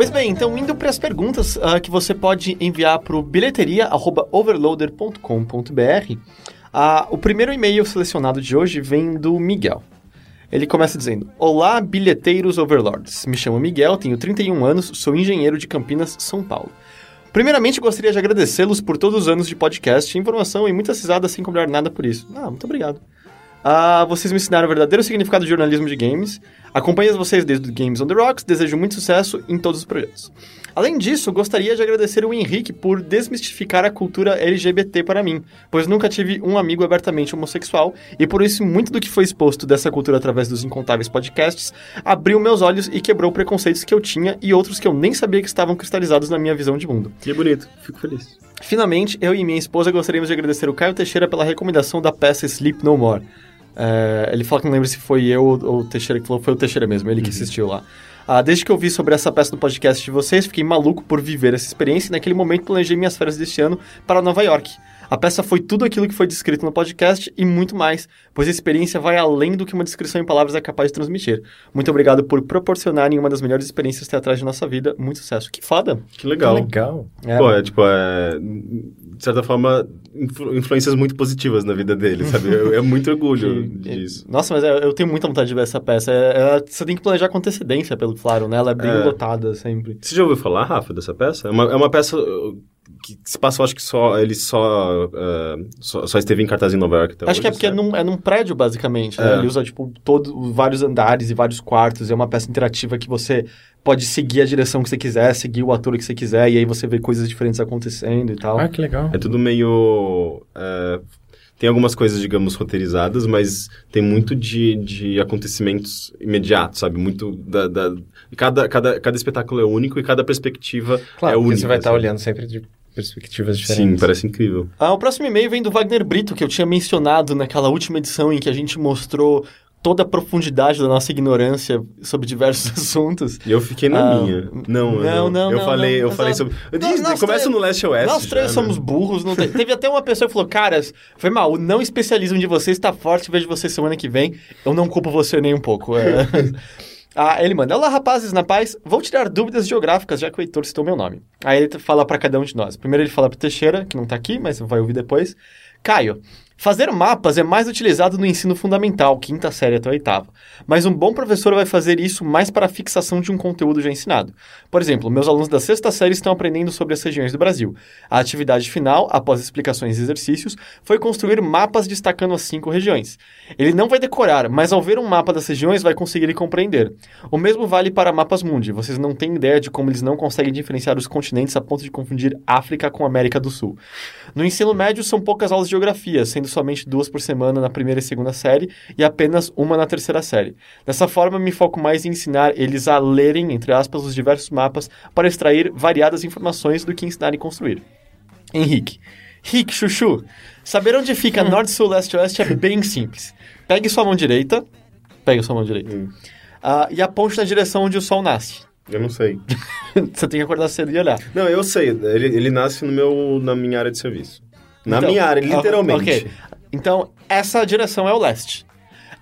Speaker 3: Pois bem, então indo para as perguntas ah, que você pode enviar para o bilheteria@overloader.com.br. Ah, o primeiro e-mail selecionado de hoje vem do Miguel. Ele começa dizendo: Olá, bilheteiros overlords. Me chamo Miguel, tenho 31 anos, sou engenheiro de Campinas, São Paulo. Primeiramente, gostaria de agradecê-los por todos os anos de podcast, informação e muitas risadas sem cobrar nada por isso. Ah, muito obrigado. Ah, vocês me ensinaram o verdadeiro significado de jornalismo de games. Acompanho vocês desde o Games on the Rocks, desejo muito sucesso em todos os projetos. Além disso, gostaria de agradecer o Henrique por desmistificar a cultura LGBT para mim, pois nunca tive um amigo abertamente homossexual e por isso muito do que foi exposto dessa cultura através dos incontáveis podcasts abriu meus olhos e quebrou preconceitos que eu tinha e outros que eu nem sabia que estavam cristalizados na minha visão de mundo.
Speaker 1: Que bonito, fico feliz.
Speaker 3: Finalmente, eu e minha esposa gostaríamos de agradecer o Caio Teixeira pela recomendação da peça Sleep No More. É, ele fala que não lembra se foi eu ou o Teixeira que falou, foi o Teixeira mesmo, ele que assistiu lá. Ah, desde que eu vi sobre essa peça do podcast de vocês, fiquei maluco por viver essa experiência e naquele momento planejei minhas férias deste ano para Nova York. A peça foi tudo aquilo que foi descrito no podcast e muito mais, pois a experiência vai além do que uma descrição em palavras é capaz de transmitir. Muito obrigado por proporcionarem uma das melhores experiências teatrais de nossa vida. Muito sucesso. Que foda.
Speaker 1: Que legal.
Speaker 2: Que legal.
Speaker 3: É,
Speaker 1: Pô, é tipo, é, de certa forma, influ- influências muito positivas na vida dele, sabe? É, é muito orgulho
Speaker 3: que-
Speaker 1: disso.
Speaker 3: Nossa, mas eu, eu tenho muita vontade de ver essa peça. É- é- você tem que planejar com antecedência, pelo claro, né? Ela é bem
Speaker 1: É.
Speaker 3: lotada sempre.
Speaker 1: Você já ouviu falar, Rafa, dessa peça? É uma, é uma peça uh, que se passa, eu acho que só, ele só, uh, só, só esteve em cartaz em Nova York até
Speaker 3: Acho que é
Speaker 1: hoje,
Speaker 3: porque é
Speaker 1: certo?
Speaker 3: num, é num prédio, basicamente, né?
Speaker 1: É.
Speaker 3: Ele usa, tipo, todo, vários andares e vários quartos. É uma peça interativa que você pode seguir a direção que você quiser, seguir o ator que você quiser, e aí você vê coisas diferentes acontecendo e tal.
Speaker 2: Ah, que legal.
Speaker 1: É tudo meio... é, tem algumas coisas, digamos, roteirizadas, mas tem muito de, de acontecimentos imediatos, sabe? Muito da... da- cada, cada, cada espetáculo é único e cada perspectiva
Speaker 2: Claro,
Speaker 1: é única.
Speaker 2: você vai estar
Speaker 1: sabe?
Speaker 2: olhando sempre de perspectivas
Speaker 1: Sim,
Speaker 2: diferentes.
Speaker 1: parece incrível.
Speaker 3: Ah, o próximo e-mail vem do Wagner Brito, que eu tinha mencionado naquela última edição em que a gente mostrou toda a profundidade da nossa ignorância sobre diversos assuntos.
Speaker 1: E eu fiquei na
Speaker 3: Ah,
Speaker 1: minha. Não, eu
Speaker 3: não, não,
Speaker 1: Eu
Speaker 3: não,
Speaker 1: falei,
Speaker 3: não.
Speaker 1: eu
Speaker 3: Mas
Speaker 1: falei
Speaker 3: nós-
Speaker 1: sobre... Eu
Speaker 3: nós-
Speaker 1: disse,
Speaker 3: nós
Speaker 1: começa
Speaker 3: três-
Speaker 1: no Leste Oeste.
Speaker 3: Nós três
Speaker 1: já,
Speaker 3: somos
Speaker 1: né?
Speaker 3: burros. Não te- Teve até uma pessoa que falou, caras, foi mal, o não especialismo de vocês está forte, vejo vocês semana que vem. Eu não culpo você nem um pouco. É. Ah, ele manda, olá rapazes, na paz, vou tirar dúvidas geográficas, já que o Heitor citou meu nome. Aí ele fala pra cada um de nós. Primeiro ele fala pro Teixeira, que não tá aqui, mas vai ouvir depois. Caio, fazer mapas é mais utilizado no ensino fundamental, quinta série até oitava. Mas um bom professor vai fazer isso mais para a fixação de um conteúdo já ensinado. Por exemplo, meus alunos da sexta série estão aprendendo sobre as regiões do Brasil. A atividade final, após explicações e exercícios, foi construir mapas destacando as cinco regiões. Ele não vai decorar, mas ao ver um mapa das regiões vai conseguir compreender. O mesmo vale para mapas mundi. Vocês não têm ideia de como eles não conseguem diferenciar os continentes a ponto de confundir África com América do Sul. No ensino médio, são poucas aulas de geografia, sendo somente duas por semana na primeira e segunda série e apenas uma na terceira série. Dessa forma, me foco mais em ensinar eles a lerem, entre aspas, os diversos mapas para extrair variadas informações do que ensinar e construir. Henrique. Rick, chuchu, saber onde fica norte, sul, leste oeste é bem simples. Pegue sua mão direita, pegue sua mão direita,
Speaker 1: Hum.
Speaker 3: ah, e aponte na direção onde o sol nasce.
Speaker 1: Eu não sei.
Speaker 3: Você tem que acordar cedo e olhar.
Speaker 1: Não, eu sei. Ele, ele nasce no meu, na minha área de serviço. Na
Speaker 3: Então,
Speaker 1: minha área, literalmente.
Speaker 3: ok. Então, essa direção é o leste.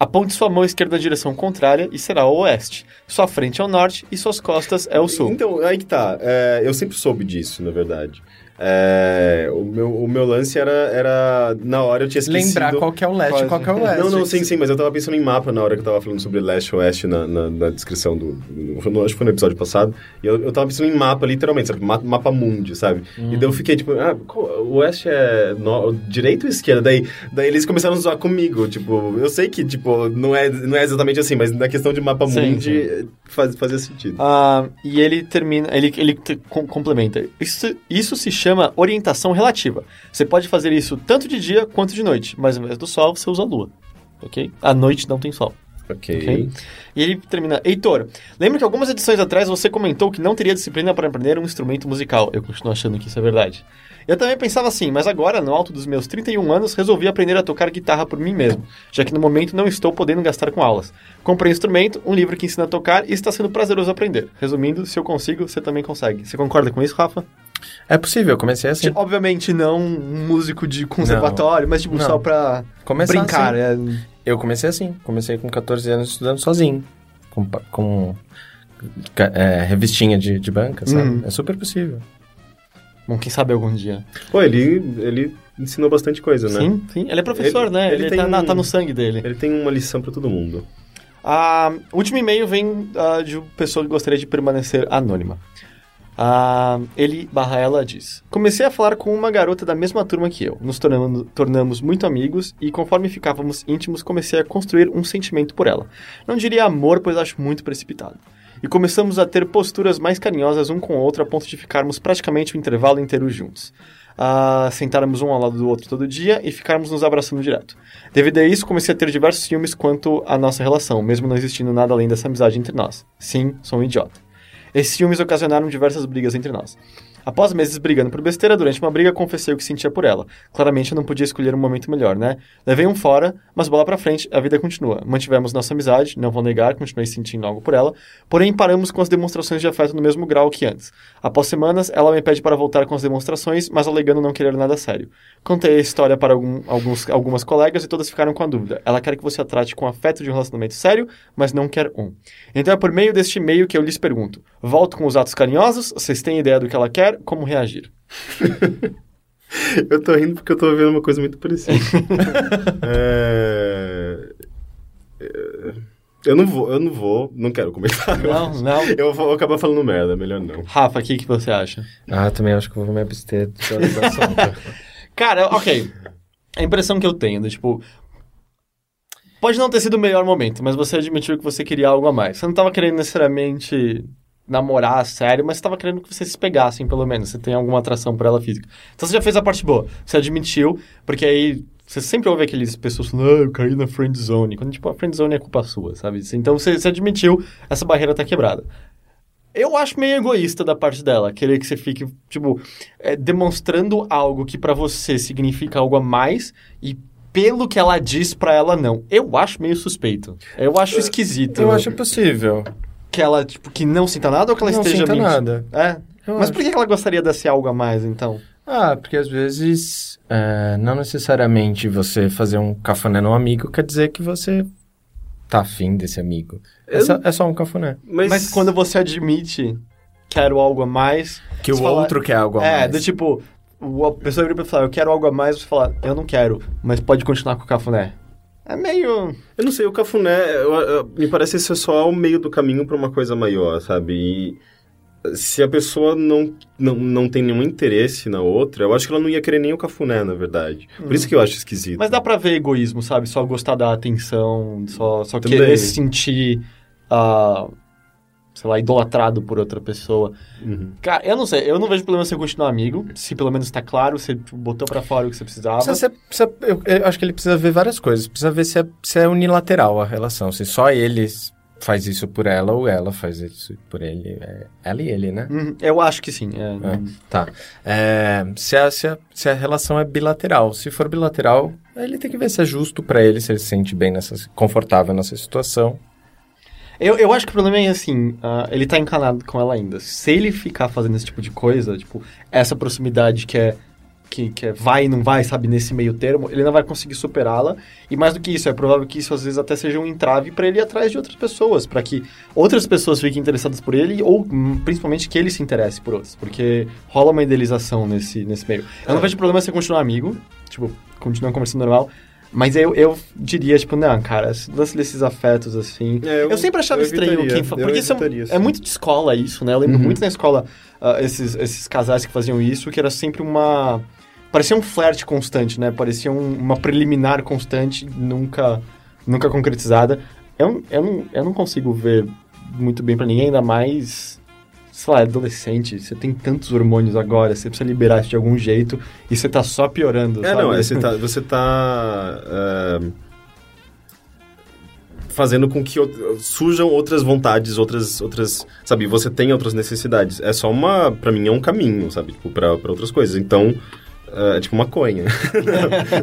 Speaker 3: Aponte sua mão esquerda na direção contrária e será o oeste. Sua frente é o norte e suas costas é o sul.
Speaker 1: Então, aí que tá. É, eu sempre soube disso, na verdade. É, o, meu, o meu lance era, era... Na hora eu tinha esquecido...
Speaker 2: Lembrar qual que é o leste qual que é o oeste.
Speaker 1: Não, não, sim, sim, mas eu tava pensando em mapa na hora que eu tava falando sobre leste e oeste na, na, na descrição do, no- Acho que foi no episódio passado. E eu, eu tava pensando em mapa, literalmente, sabe? Ma- Mapa mundi, sabe? E daí eu fiquei tipo, ah, qual- o oeste é no- direita ou esquerda? Daí, daí eles começaram a zoar comigo. Tipo, eu sei que, tipo, não é, não é exatamente assim, mas na questão de mapa
Speaker 3: Sim,
Speaker 1: mundi faz, fazia sentido.
Speaker 3: Ah, e ele termina, ele, ele com- complementa. Isso, isso se chama orientação relativa. Você pode fazer isso tanto de dia quanto de noite, mas ao invés do sol, você usa a lua. Ok? À noite não tem sol.
Speaker 1: Ok.
Speaker 3: Ok? E ele termina. Heitor, lembra que algumas edições atrás você comentou que não teria disciplina para aprender um instrumento musical. Eu continuo achando que isso é verdade. Eu também pensava assim, mas agora, no alto dos meus 31 anos, resolvi aprender a tocar guitarra por mim mesmo, já que no momento não estou podendo gastar com aulas. Comprei um instrumento, um livro que ensina a tocar e está sendo prazeroso aprender. Resumindo, se eu consigo, você também consegue. Você concorda com isso, Rafa?
Speaker 2: É possível, eu comecei assim.
Speaker 3: Obviamente não um músico de conservatório, mas tipo,
Speaker 2: Não.
Speaker 3: só pra
Speaker 2: Começar
Speaker 3: brincar.
Speaker 2: assim.
Speaker 3: é-
Speaker 2: Eu comecei assim. Comecei com 14 anos estudando sozinho. Com, com é, revistinha de, de banca, sabe?
Speaker 3: Uhum.
Speaker 2: É super possível.
Speaker 3: Bom, quem sabe algum dia.
Speaker 1: Pô, ele, ele ensinou bastante coisa, né?
Speaker 3: Sim, sim. Ele é professor,
Speaker 1: Ele-
Speaker 3: né?
Speaker 1: ele
Speaker 3: Ele,
Speaker 1: tem
Speaker 3: tá, na- tá no sangue dele.
Speaker 1: Ele tem uma lição pra todo mundo.
Speaker 3: Ah, o último e-mail vem ah, de uma pessoa que gostaria de permanecer anônima. Ah, ele barra ela diz: Comecei a falar com uma garota da mesma turma que eu. Nos tornamos, tornamos muito amigos e, conforme ficávamos íntimos, comecei a construir um sentimento por ela. Não diria amor, pois acho muito precipitado. E começamos a ter posturas mais carinhosas um com o outro a ponto de ficarmos praticamente o intervalo inteiro juntos. Ah, sentarmos um ao lado do outro todo dia e ficarmos nos abraçando direto. Devido a isso, comecei a ter diversos ciúmes quanto à nossa relação, mesmo não existindo nada além dessa amizade entre nós. Sim, sou um idiota. Esses ciúmes ocasionaram diversas brigas entre nós. Após meses brigando por besteira, durante uma briga confessei o que sentia por ela. Claramente eu não podia escolher um momento melhor, né? Levei um fora, mas bola pra frente, a vida continua. Mantivemos nossa amizade, não vou negar, continuei sentindo algo por ela, porém paramos com as demonstrações de afeto no mesmo grau que antes. Após semanas, ela me pede para voltar com as demonstrações, mas alegando não querer nada sério. Contei a história para algum, alguns, algumas colegas e todas ficaram com a dúvida. Ela quer que você a trate com afeto de um relacionamento sério, mas não quer um. Então é por meio deste e-mail que eu lhes pergunto: volto com os atos carinhosos? Vocês têm ideia do que ela quer? Como reagir?
Speaker 1: eu tô rindo porque eu tô vendo uma coisa muito parecida. é... Eu não vou, eu não vou, não quero comentar.
Speaker 3: Não, não.
Speaker 1: Eu vou acabar falando merda, melhor não.
Speaker 3: Rafa, o que, que você acha?
Speaker 2: Ah, também acho que eu vou me abster assunto.
Speaker 3: Cara, ok. A impressão que eu tenho, né, tipo, Pode não ter sido o melhor momento, mas você admitiu que você queria algo a mais. Você não estava querendo necessariamente namorar a sério, mas você estava querendo que vocês se pegassem, pelo menos. Você tem alguma atração por ela física. Então você já fez a parte boa. Você admitiu, porque aí você sempre ouve aqueles pessoas falando, ah, eu caí na friend zone. Quando, tipo, a friend zone é culpa sua, sabe? Então você, você admitiu, essa barreira tá quebrada. Eu acho meio egoísta da parte dela, querer que você fique, tipo, é, demonstrando algo que para você significa algo a mais e pelo que ela diz para ela não. Eu acho meio suspeito. Eu acho esquisito.
Speaker 2: Eu acho possível.
Speaker 3: Que ela, tipo, que não sinta nada ou que ela
Speaker 2: não
Speaker 3: esteja
Speaker 2: sinta
Speaker 3: mentindo?
Speaker 2: nada.
Speaker 3: É?
Speaker 2: Eu
Speaker 3: Mas
Speaker 2: acho.
Speaker 3: por que ela gostaria desse algo a mais, então?
Speaker 2: Ah, porque às vezes é, não necessariamente você fazer um cafuné no amigo quer dizer que você tá afim desse amigo. É,
Speaker 1: Eu-
Speaker 2: só, é só um cafuné.
Speaker 1: Mas,
Speaker 3: Mas quando você admite quero algo a mais...
Speaker 2: Que o
Speaker 3: fala-
Speaker 2: outro quer algo a
Speaker 3: É,
Speaker 2: mais.
Speaker 3: do tipo... o- A pessoa vira pra falar, eu quero algo a mais, você fala, eu não quero, mas pode continuar com o cafuné. É meio...
Speaker 1: Eu não sei, o cafuné, eu- eu- me parece ser só o meio do caminho pra uma coisa maior, sabe? E se a pessoa não, não, não tem nenhum interesse na outra, eu acho que ela não ia querer nem o cafuné, na verdade. Por isso que eu acho esquisito.
Speaker 3: Mas dá pra ver egoísmo, sabe? Só gostar da atenção, só, só
Speaker 1: Também.
Speaker 3: querer se sentir, ah, sei lá, idolatrado por outra pessoa.
Speaker 1: Uhum.
Speaker 3: Cara, eu não sei, eu não vejo problema você continuar amigo, se pelo menos tá claro, você botou pra fora o que você precisava.
Speaker 2: Precisa ser- precisa- eu, eu acho que ele precisa ver várias coisas. Precisa ver se é, se é unilateral a relação. Se só ele faz isso por ela ou ela faz isso por ele. É ela e ele, né?
Speaker 3: Uhum, eu acho que sim. é.
Speaker 2: É, tá. É, se, a, se, a, se a relação é bilateral. Se for bilateral, ele tem que ver se é justo pra ele, se ele se sente bem, nessa, confortável nessa situação.
Speaker 3: Eu, eu acho que o problema é assim, ah, ele tá encanado com ela ainda. Se ele ficar fazendo esse tipo de coisa, tipo, essa proximidade que é, que, que é vai e não vai, sabe, nesse meio termo, ele não vai conseguir superá-la. E mais do que isso, é provável que isso às vezes até seja um entrave pra ele ir atrás de outras pessoas, pra que outras pessoas fiquem interessadas por ele ou hum, principalmente que ele se interesse por outras, porque rola uma idealização nesse, nesse meio. Eu não vejo problema você continuar amigo, tipo, continuar conversando normal. Mas eu, eu diria, tipo, não, cara, lance desses afetos, assim...
Speaker 1: É,
Speaker 3: eu, sempre achava
Speaker 1: eu
Speaker 3: estranho
Speaker 1: evitaria,
Speaker 3: quem... Fa...
Speaker 1: eu
Speaker 3: Porque isso é, é muito de escola isso, né? Eu lembro
Speaker 2: Uhum.
Speaker 3: muito na escola ah, esses, esses casais que faziam isso, que era sempre uma... Parecia um flerte constante, né? Parecia um- uma preliminar constante, nunca, nunca concretizada. Eu, eu, não, eu não consigo ver muito bem pra ninguém, ainda mais... Sei lá, adolescente, você tem tantos hormônios agora, você precisa liberar isso de algum jeito e você tá só piorando,
Speaker 1: É,
Speaker 3: sabe?
Speaker 1: não, é, você tá, você tá é, fazendo com que surjam outras vontades, outras, outras, sabe, você tem outras necessidades. É só uma, pra mim é um caminho, sabe, tipo, pra, pra outras coisas. Então, é, é tipo maconha.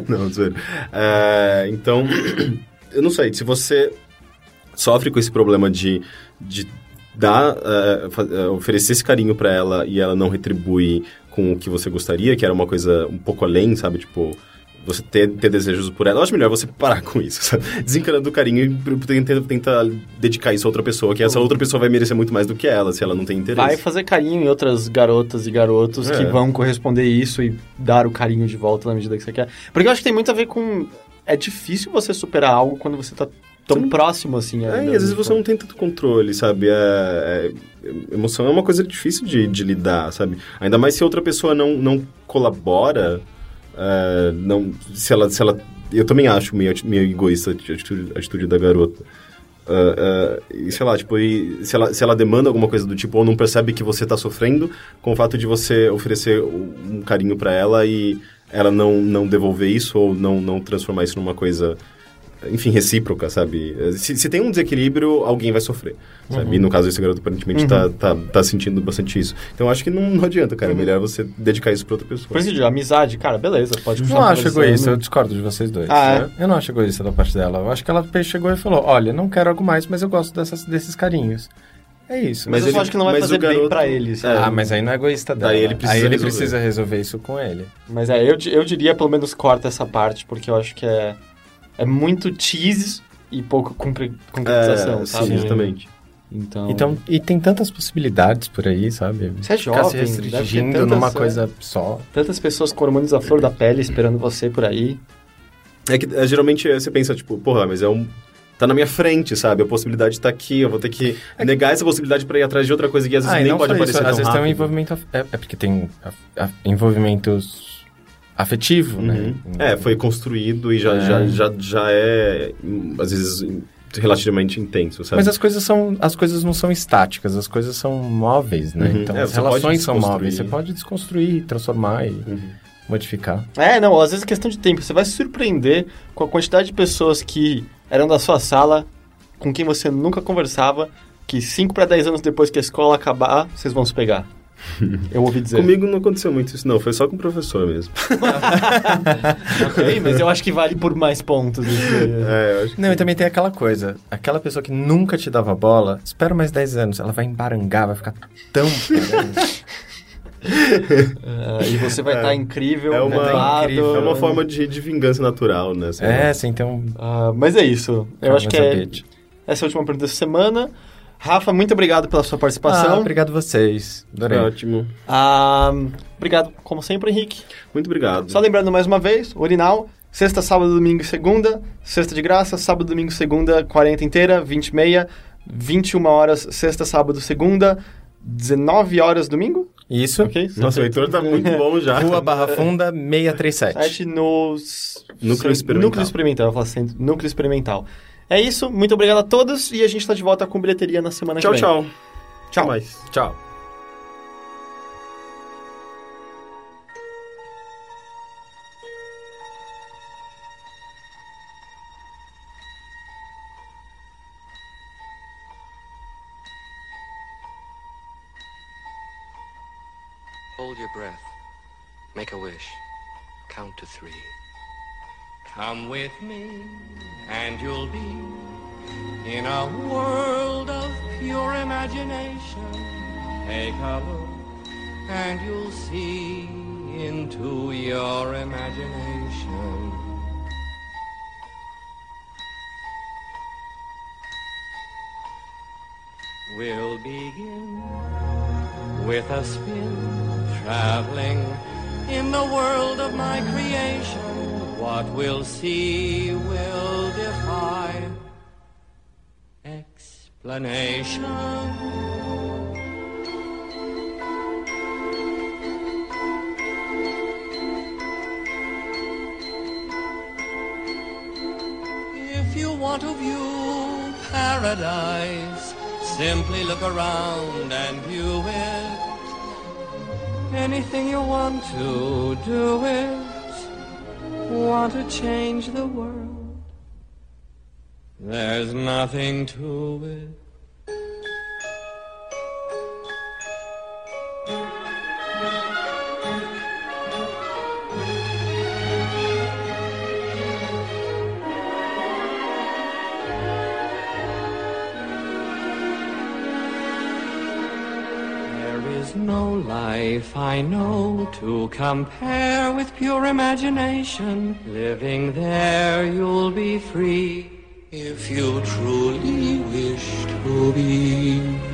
Speaker 1: não, não, zoeira. É, então, eu não sei, se você sofre com esse problema de, de dar, é, oferecer esse carinho pra ela e ela não retribui com o que você gostaria, que era uma coisa um pouco além, sabe? Tipo, você ter, ter desejos por ela. Eu acho melhor você parar com isso, sabe? Desencanando o carinho e pr- tenta, tenta dedicar isso a outra pessoa, que essa outra pessoa vai merecer muito mais do que ela, se ela não tem interesse.
Speaker 3: Vai fazer carinho em outras garotas e garotos
Speaker 1: É.
Speaker 3: que vão corresponder isso e dar o carinho de volta na medida que você quer. Porque eu acho que tem muito a ver com. É difícil você superar algo quando você tá tão
Speaker 1: Sim.
Speaker 3: próximo assim.
Speaker 1: É, e às vezes você não tem tanto controle, sabe? É, é- emoção é uma coisa difícil de, de lidar, sabe? Ainda mais se outra pessoa não, não colabora, é, não, se ela, se ela... Eu também acho meio, meio egoísta a atitude, a atitude da garota. É, e sei lá, tipo, se, ela, se ela demanda alguma coisa do tipo, ou não percebe que você tá sofrendo, com o fato de você oferecer um carinho pra ela e ela não, não devolver isso, ou não, não transformar isso numa coisa enfim, recíproca, sabe? Se, se tem um desequilíbrio, alguém vai sofrer, sabe? E no caso desse garoto, aparentemente, tá, tá, tá sentindo bastante isso. Então, eu acho que não, não adianta, cara. É melhor você dedicar isso pra outra pessoa.
Speaker 3: Por isso, de amizade, cara, beleza, pode
Speaker 2: Não
Speaker 3: continuar
Speaker 2: acho
Speaker 3: conversando.
Speaker 2: egoísta, eu discordo de vocês dois.
Speaker 3: Ah, é?
Speaker 2: Eu não acho egoísta da parte dela. Eu acho que ela chegou e falou: olha, não quero algo mais, mas eu gosto dessas, desses carinhos. É isso.
Speaker 3: Mas,
Speaker 1: Mas
Speaker 3: eu só
Speaker 1: ele-
Speaker 3: acho que não vai fazer
Speaker 1: o
Speaker 3: bem
Speaker 1: garoto-
Speaker 3: pra eles.
Speaker 1: É.
Speaker 2: Ah, mas aí não é egoísta dela.
Speaker 1: Daí ele precisa
Speaker 2: Aí ele
Speaker 1: resolver.
Speaker 2: precisa resolver isso com ele.
Speaker 3: Mas é, eu, eu diria pelo menos corta essa parte, porque eu acho que é, é muito tease e pouco concre- concretização,
Speaker 1: É,
Speaker 3: sabe?
Speaker 1: sim, exatamente.
Speaker 3: Então,
Speaker 2: Então, e tem tantas possibilidades por aí, sabe?
Speaker 3: Você é
Speaker 2: Ficar se
Speaker 3: jovem, deve ter
Speaker 2: restringindo
Speaker 3: tantas,
Speaker 2: numa
Speaker 3: é.
Speaker 2: coisa só.
Speaker 3: tantas pessoas com hormônios à flor da pele esperando você por aí.
Speaker 1: É que é, geralmente é, você pensa, tipo, porra, mas é um. Tá na minha frente, sabe? A possibilidade tá aqui, eu vou ter que negar essa possibilidade pra ir atrás de outra coisa que às vezes
Speaker 2: Ah,
Speaker 1: nem
Speaker 2: não
Speaker 1: pode aparecer
Speaker 2: isso,
Speaker 1: tão
Speaker 2: às vezes tem um
Speaker 1: rápido.
Speaker 2: envolvimento... É, é porque tem a- a- envolvimentos afetivo, né?
Speaker 1: Uhum. É, foi construído e já,
Speaker 2: É.
Speaker 1: já, já, já é, às vezes, relativamente intenso, sabe?
Speaker 2: Mas as coisas são as coisas não são estáticas, as coisas são móveis, né?
Speaker 1: Uhum.
Speaker 2: Então
Speaker 1: É,
Speaker 2: as relações são móveis, você pode desconstruir, transformar e
Speaker 1: Uhum.
Speaker 2: modificar.
Speaker 3: É, não, às vezes é questão de tempo. Você vai se surpreender com a quantidade de pessoas que eram da sua sala, com quem você nunca conversava, que 5 para 10 anos depois que a escola acabar, vocês vão se pegar. Eu ouvi dizer.
Speaker 1: Comigo não aconteceu muito isso, não. Foi só com o professor mesmo.
Speaker 3: ok, mas eu acho que vale por mais pontos. isso aí.
Speaker 1: É, eu acho que...
Speaker 2: Não, e também tem aquela coisa, aquela pessoa que nunca te dava bola, espera mais 10 anos, ela vai embarangar, vai ficar tão.
Speaker 3: É, e você vai estar incrível,
Speaker 1: É uma,
Speaker 3: motivado.
Speaker 2: incrível,
Speaker 1: é uma forma de, de vingança natural, né? Lá.
Speaker 2: é, sem ter um...
Speaker 3: Ah, mas é isso. Eu acho que é, essa é a última pergunta dessa semana. Rafa, muito obrigado pela sua
Speaker 2: Ah,
Speaker 3: participação.
Speaker 2: obrigado vocês. Adorei.
Speaker 1: Ótimo.
Speaker 3: Ah, obrigado, como sempre, Henrique.
Speaker 1: Muito obrigado.
Speaker 3: Só lembrando mais uma vez, Urinal, sexta, sábado, domingo e segunda, sexta de graça, sábado, domingo e segunda, 40 inteira, 20 e meia, 21 horas, sexta, sábado, segunda, 19 horas, domingo,
Speaker 2: Isso.
Speaker 3: ok?
Speaker 1: Nossa, o Heitor tá muito bom já.
Speaker 2: Rua Barra Funda 637.
Speaker 3: Site nos...
Speaker 1: Núcleo experimental.
Speaker 3: Núcleo experimental, eu falo sempre, núcleo experimental. É isso, muito obrigado a todos e a gente tá de volta com bilheteria na semana
Speaker 1: Tchau,
Speaker 3: que vem.
Speaker 1: tchau.
Speaker 3: Tchau.
Speaker 1: Até mais.
Speaker 2: Tchau.
Speaker 5: Hold your breath. Make a wish. Count to three. Come with me, and you'll be in a world of pure imagination. Take a look, and you'll see into your imagination. We'll begin with a spin, traveling in the world of my creation. What we'll see will defy explanation. If you want to view paradise, simply look around and view it. Anything you want to do it. Want to change the world. There's nothing to it. Life I know to compare with pure imagination. Living there, you'll be free if you truly wish to be.